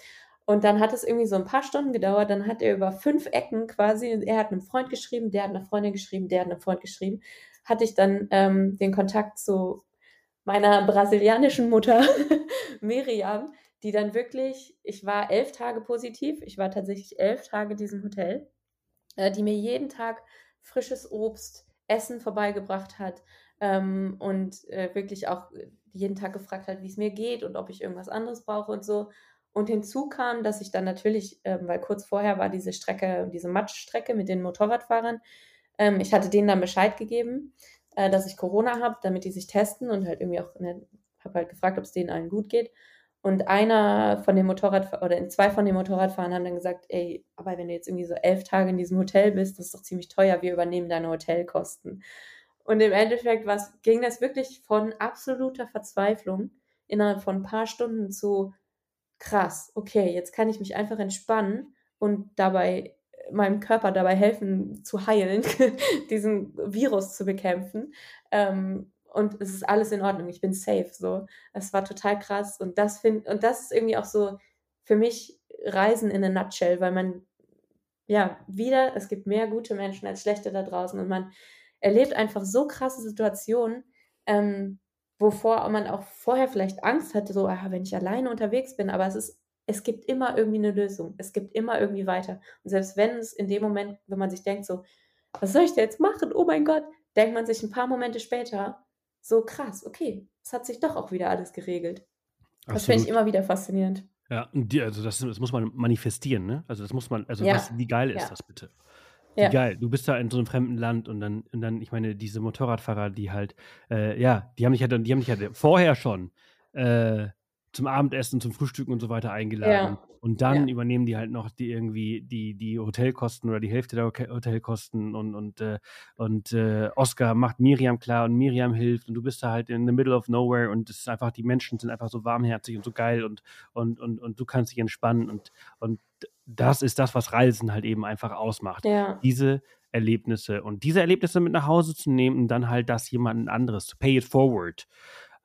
Und dann hat es irgendwie so ein paar Stunden gedauert. Dann hat er über fünf Ecken quasi, er hat einem Freund geschrieben, der hat einer Freundin geschrieben, der hat einem Freund geschrieben, hatte ich dann ähm, den Kontakt zu meiner brasilianischen Mutter, Miriam, die dann wirklich, ich war elf Tage positiv, ich war tatsächlich elf Tage in diesem Hotel, äh, die mir jeden Tag frisches Obst, Essen vorbeigebracht hat ähm, und äh, wirklich auch jeden Tag gefragt hat, wie es mir geht und ob ich irgendwas anderes brauche und so. Und hinzu kam, dass ich dann natürlich, ähm, weil kurz vorher war diese Strecke, diese Matschstrecke mit den Motorradfahrern, ähm, ich hatte denen dann Bescheid gegeben, äh, dass ich Corona habe, damit die sich testen und halt irgendwie auch, ne, habe halt gefragt, ob es denen allen gut geht. Und einer von den Motorradfahrern, oder zwei von den Motorradfahrern haben dann gesagt, ey, aber wenn du jetzt irgendwie so elf Tage in diesem Hotel bist, das ist doch ziemlich teuer, wir übernehmen deine Hotelkosten. Und im Endeffekt ging das wirklich von absoluter Verzweiflung innerhalb von ein paar Stunden zu, krass, okay, jetzt kann ich mich einfach entspannen und dabei meinem Körper dabei helfen zu heilen, diesen Virus zu bekämpfen. Ähm, und es ist alles in Ordnung, ich bin safe. So, es war total krass und das find, und das ist irgendwie auch so für mich Reisen in a nutshell, weil man ja wieder, es gibt mehr gute Menschen als schlechte da draußen und man erlebt einfach so krasse Situationen, ähm, wovor man auch vorher vielleicht Angst hatte, so, ah, wenn ich alleine unterwegs bin, aber es ist, es gibt immer irgendwie eine Lösung. Es gibt immer irgendwie weiter. Und selbst wenn es in dem Moment, wenn man sich denkt, so, was soll ich da jetzt machen? Oh mein Gott, denkt man sich ein paar Momente später, so krass, okay, es hat sich doch auch wieder alles geregelt. Absolut. Das finde ich immer wieder faszinierend. Ja, und die, also das, das, muss man manifestieren, ne? Also das muss man, also ja. was, wie geil ist ja. das bitte? Wie ja. geil. Du bist da in so einem fremden Land und dann, und dann, ich meine, diese Motorradfahrer, die halt, äh, ja, die haben dich ja die haben dich ja vorher schon äh, zum Abendessen, zum Frühstücken und so weiter eingeladen. Ja. Und dann ja. übernehmen die halt noch die irgendwie die, die Hotelkosten oder die Hälfte der Hotelkosten und, und, äh, und äh, Oscar macht Miriam klar und Miriam hilft und du bist da halt in the middle of nowhere und es ist einfach, die Menschen sind einfach so warmherzig und so geil und, und, und, und du kannst dich entspannen und, und das ist das, was Reisen halt eben einfach ausmacht. Ja. Diese Erlebnisse und diese Erlebnisse mit nach Hause zu nehmen und dann halt das jemanden anderes, to pay it forward.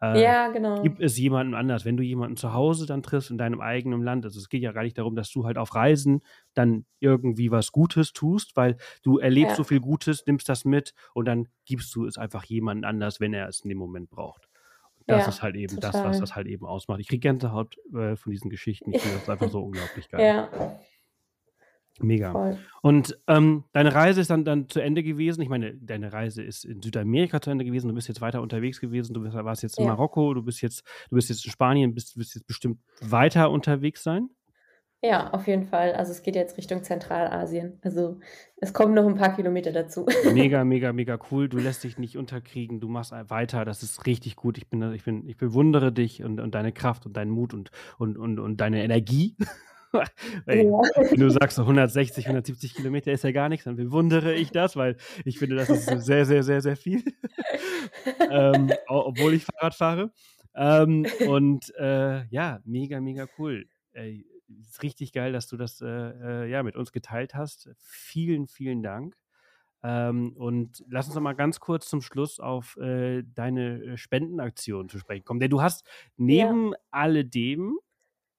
Äh, ja, genau. Gibt es jemanden anders? Wenn du jemanden zu Hause dann triffst in deinem eigenen Land, also es geht ja gar nicht darum, dass du halt auf Reisen dann irgendwie was Gutes tust, weil du erlebst ja. so viel Gutes, nimmst das mit und dann gibst du es einfach jemanden anders, wenn er es in dem Moment braucht. Das ja, ist halt eben total. das, was das halt eben ausmacht. Ich kriege Gänsehaut äh, von diesen Geschichten. Ich finde das einfach so unglaublich geil. Ja. Mega. Voll. Und ähm, deine Reise ist dann, dann zu Ende gewesen. Ich meine, deine Reise ist in Südamerika zu Ende gewesen. Du bist jetzt weiter unterwegs gewesen. Du bist, warst jetzt in ja. Marokko. Du bist jetzt, du bist jetzt in Spanien. Bist, wirst jetzt bestimmt weiter unterwegs sein. Ja, auf jeden Fall. Also es geht jetzt Richtung Zentralasien. Also es kommen noch ein paar Kilometer dazu. Mega, mega, mega cool. Du lässt dich nicht unterkriegen. Du machst weiter. Das ist richtig gut. Ich bin, ich bin, ich bewundere dich und, und deine Kraft und deinen Mut und, und, und, und deine Energie. Ey, ja. Wenn du sagst, 160, 170 Kilometer ist ja gar nichts, dann bewundere ich das, weil ich finde, das ist sehr, sehr, sehr, sehr viel. ähm, obwohl ich Fahrrad fahre. Ähm, und äh, ja, mega, mega cool. Ey, ist richtig geil, dass du das äh, äh, ja, mit uns geteilt hast. Vielen, vielen Dank. Ähm, und lass uns noch mal ganz kurz zum Schluss auf äh, deine äh, Spendenaktion zu sprechen kommen. Denn du hast neben ja. alledem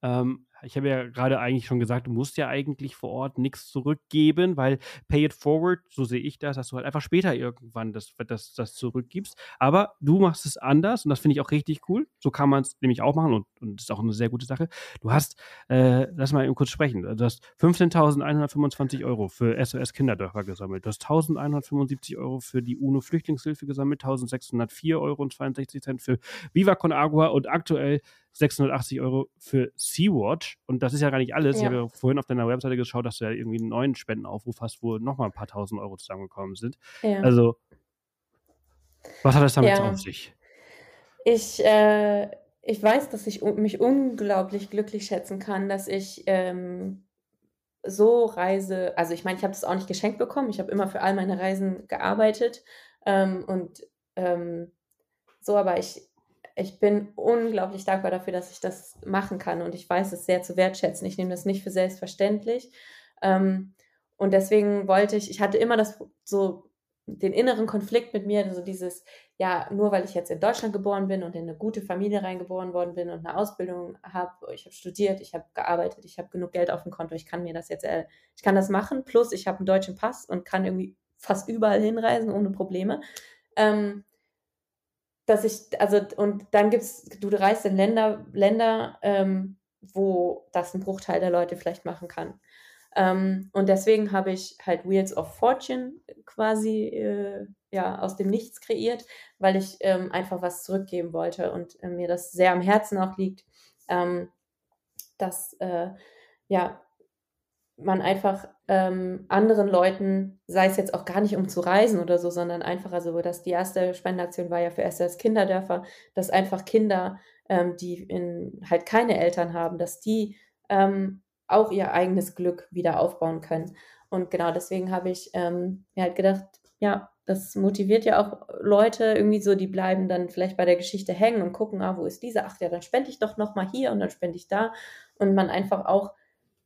ähm, ich habe ja gerade eigentlich schon gesagt, du musst ja eigentlich vor Ort nichts zurückgeben, weil Pay It Forward, so sehe ich das, dass du halt einfach später irgendwann das, das, das zurückgibst. Aber du machst es anders und das finde ich auch richtig cool. So kann man es nämlich auch machen und, und ist auch eine sehr gute Sache. Du hast, äh, lass mal eben kurz sprechen, du hast 15.125 Euro für SOS Kinderdörfer gesammelt. Du hast 1.175 Euro für die UNO Flüchtlingshilfe gesammelt, 1.604 Euro und 62 Cent für Viva Con Agua und aktuell 680 Euro für Sea-Watch. Und das ist ja gar nicht alles. Ja. Ich habe ja vorhin auf deiner Webseite geschaut, dass du ja irgendwie einen neuen Spendenaufruf hast, wo nochmal ein paar tausend Euro zusammengekommen sind. Ja. Also, was hat das damit ja. auf sich? Ich, äh, ich weiß, dass ich mich unglaublich glücklich schätzen kann, dass ich ähm, so reise. Also, ich meine, ich habe das auch nicht geschenkt bekommen. Ich habe immer für all meine Reisen gearbeitet. Ähm, und ähm, so, aber ich, ich bin unglaublich dankbar dafür, dass ich das machen kann und ich weiß es sehr zu wertschätzen. Ich nehme das nicht für selbstverständlich. Ähm, und deswegen wollte ich, ich hatte immer das so den inneren Konflikt mit mir, also dieses, ja, nur weil ich jetzt in Deutschland geboren bin und in eine gute Familie reingeboren worden bin und eine Ausbildung habe, ich habe studiert, ich habe gearbeitet, ich habe genug Geld auf dem Konto, ich kann mir das jetzt, äh, ich kann das machen, plus ich habe einen deutschen Pass und kann irgendwie fast überall hinreisen ohne Probleme. Ähm, dass ich, also, und dann gibt's, du reist in Länder, Länder, ähm, wo das ein Bruchteil der Leute vielleicht machen kann. Ähm, und deswegen habe ich halt Wheels of Fortune quasi äh, ja, aus dem Nichts kreiert, weil ich ähm, einfach was zurückgeben wollte und äh, mir das sehr am Herzen auch liegt, ähm, dass äh, ja, man einfach ähm, anderen Leuten, sei es jetzt auch gar nicht um zu reisen oder so, sondern einfach, also dass die erste Spendenaktion war ja für SS Kinderdörfer, dass einfach Kinder, ähm, die in, halt keine Eltern haben, dass die ähm, auch ihr eigenes Glück wieder aufbauen können. Und genau deswegen habe ich ähm, mir halt gedacht, ja, das motiviert ja auch Leute irgendwie so, die bleiben dann vielleicht bei der Geschichte hängen und gucken, ah, wo ist diese? Ach ja, dann spende ich doch nochmal hier und dann spende ich da. Und man einfach auch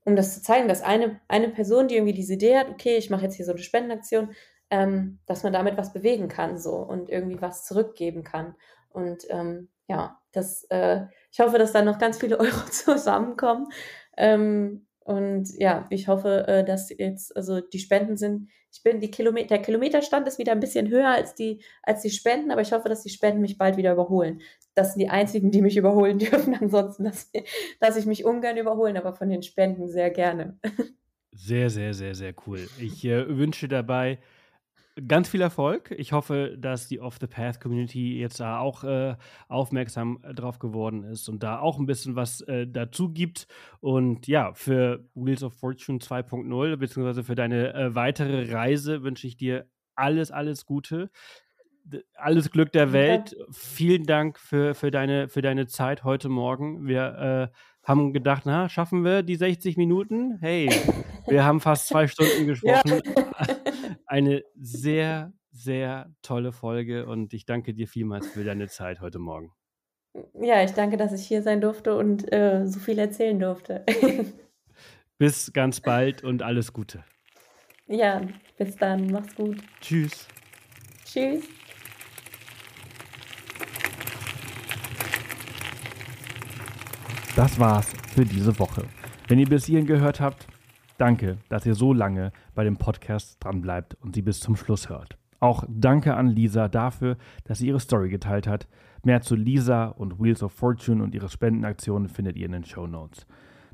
um das zu zeigen, dass eine, eine Person, die irgendwie diese Idee hat, okay, ich mache jetzt hier so eine Spendenaktion, ähm, dass man damit was bewegen kann so und irgendwie was zurückgeben kann. Und ähm, ja, das, äh, ich hoffe, dass da noch ganz viele Euro zusammenkommen. Ähm, und ja, ich hoffe, äh, dass jetzt, also die Spenden sind, ich bin die Kilometer, der Kilometerstand ist wieder ein bisschen höher als die, als die Spenden, aber ich hoffe, dass die Spenden mich bald wieder überholen. Das sind die einzigen, die mich überholen dürfen. Ansonsten dass, dass ich mich ungern überholen, aber von den Spenden sehr gerne. Sehr, sehr, sehr, sehr cool. Ich äh, wünsche dabei ganz viel Erfolg. Ich hoffe, dass die Off the Path Community jetzt da auch äh, aufmerksam äh, drauf geworden ist und da auch ein bisschen was äh, dazu gibt. Und ja, für Wheels of Fortune 2.0, beziehungsweise für deine äh, weitere Reise wünsche ich dir alles, alles Gute. Alles Glück der Welt. Ja. Vielen Dank für, für, deine, für deine Zeit heute Morgen. Wir äh, haben gedacht, na, schaffen wir die 60 Minuten? Hey, wir haben fast zwei Stunden gesprochen. Ja. Eine sehr, sehr tolle Folge und ich danke dir vielmals für deine Zeit heute Morgen. Ja, ich danke, dass ich hier sein durfte und äh, so viel erzählen durfte. bis ganz bald und alles Gute. Ja, bis dann. Mach's gut. Tschüss. Tschüss. Das war's für diese Woche. Wenn ihr bis hierhin gehört habt, Danke, dass ihr so lange bei dem Podcast dranbleibt und sie bis zum Schluss hört. Auch danke an Lisa dafür, dass sie ihre Story geteilt hat. Mehr zu Lisa und Wheels of Fortune und ihre Spendenaktionen findet ihr in den Show Notes.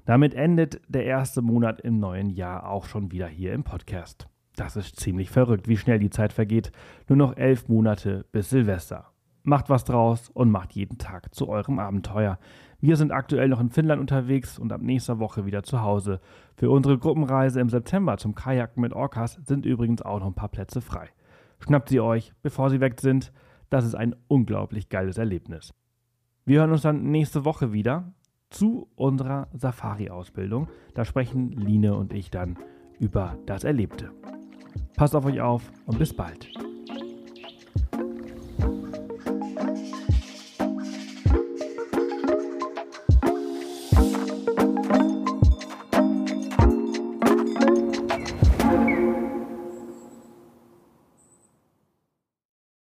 Damit endet der erste Monat im neuen Jahr auch schon wieder hier im Podcast. Das ist ziemlich verrückt, wie schnell die Zeit vergeht. Nur noch elf Monate bis Silvester. Macht was draus und macht jeden Tag zu eurem Abenteuer. Wir sind aktuell noch in Finnland unterwegs und ab nächster Woche wieder zu Hause. Für unsere Gruppenreise im September zum Kajaken mit Orcas sind übrigens auch noch ein paar Plätze frei. Schnappt sie euch, bevor sie weg sind. Das ist ein unglaublich geiles Erlebnis. Wir hören uns dann nächste Woche wieder zu unserer Safari-Ausbildung. Da sprechen Line und ich dann über das Erlebte. Passt auf euch auf und bis bald.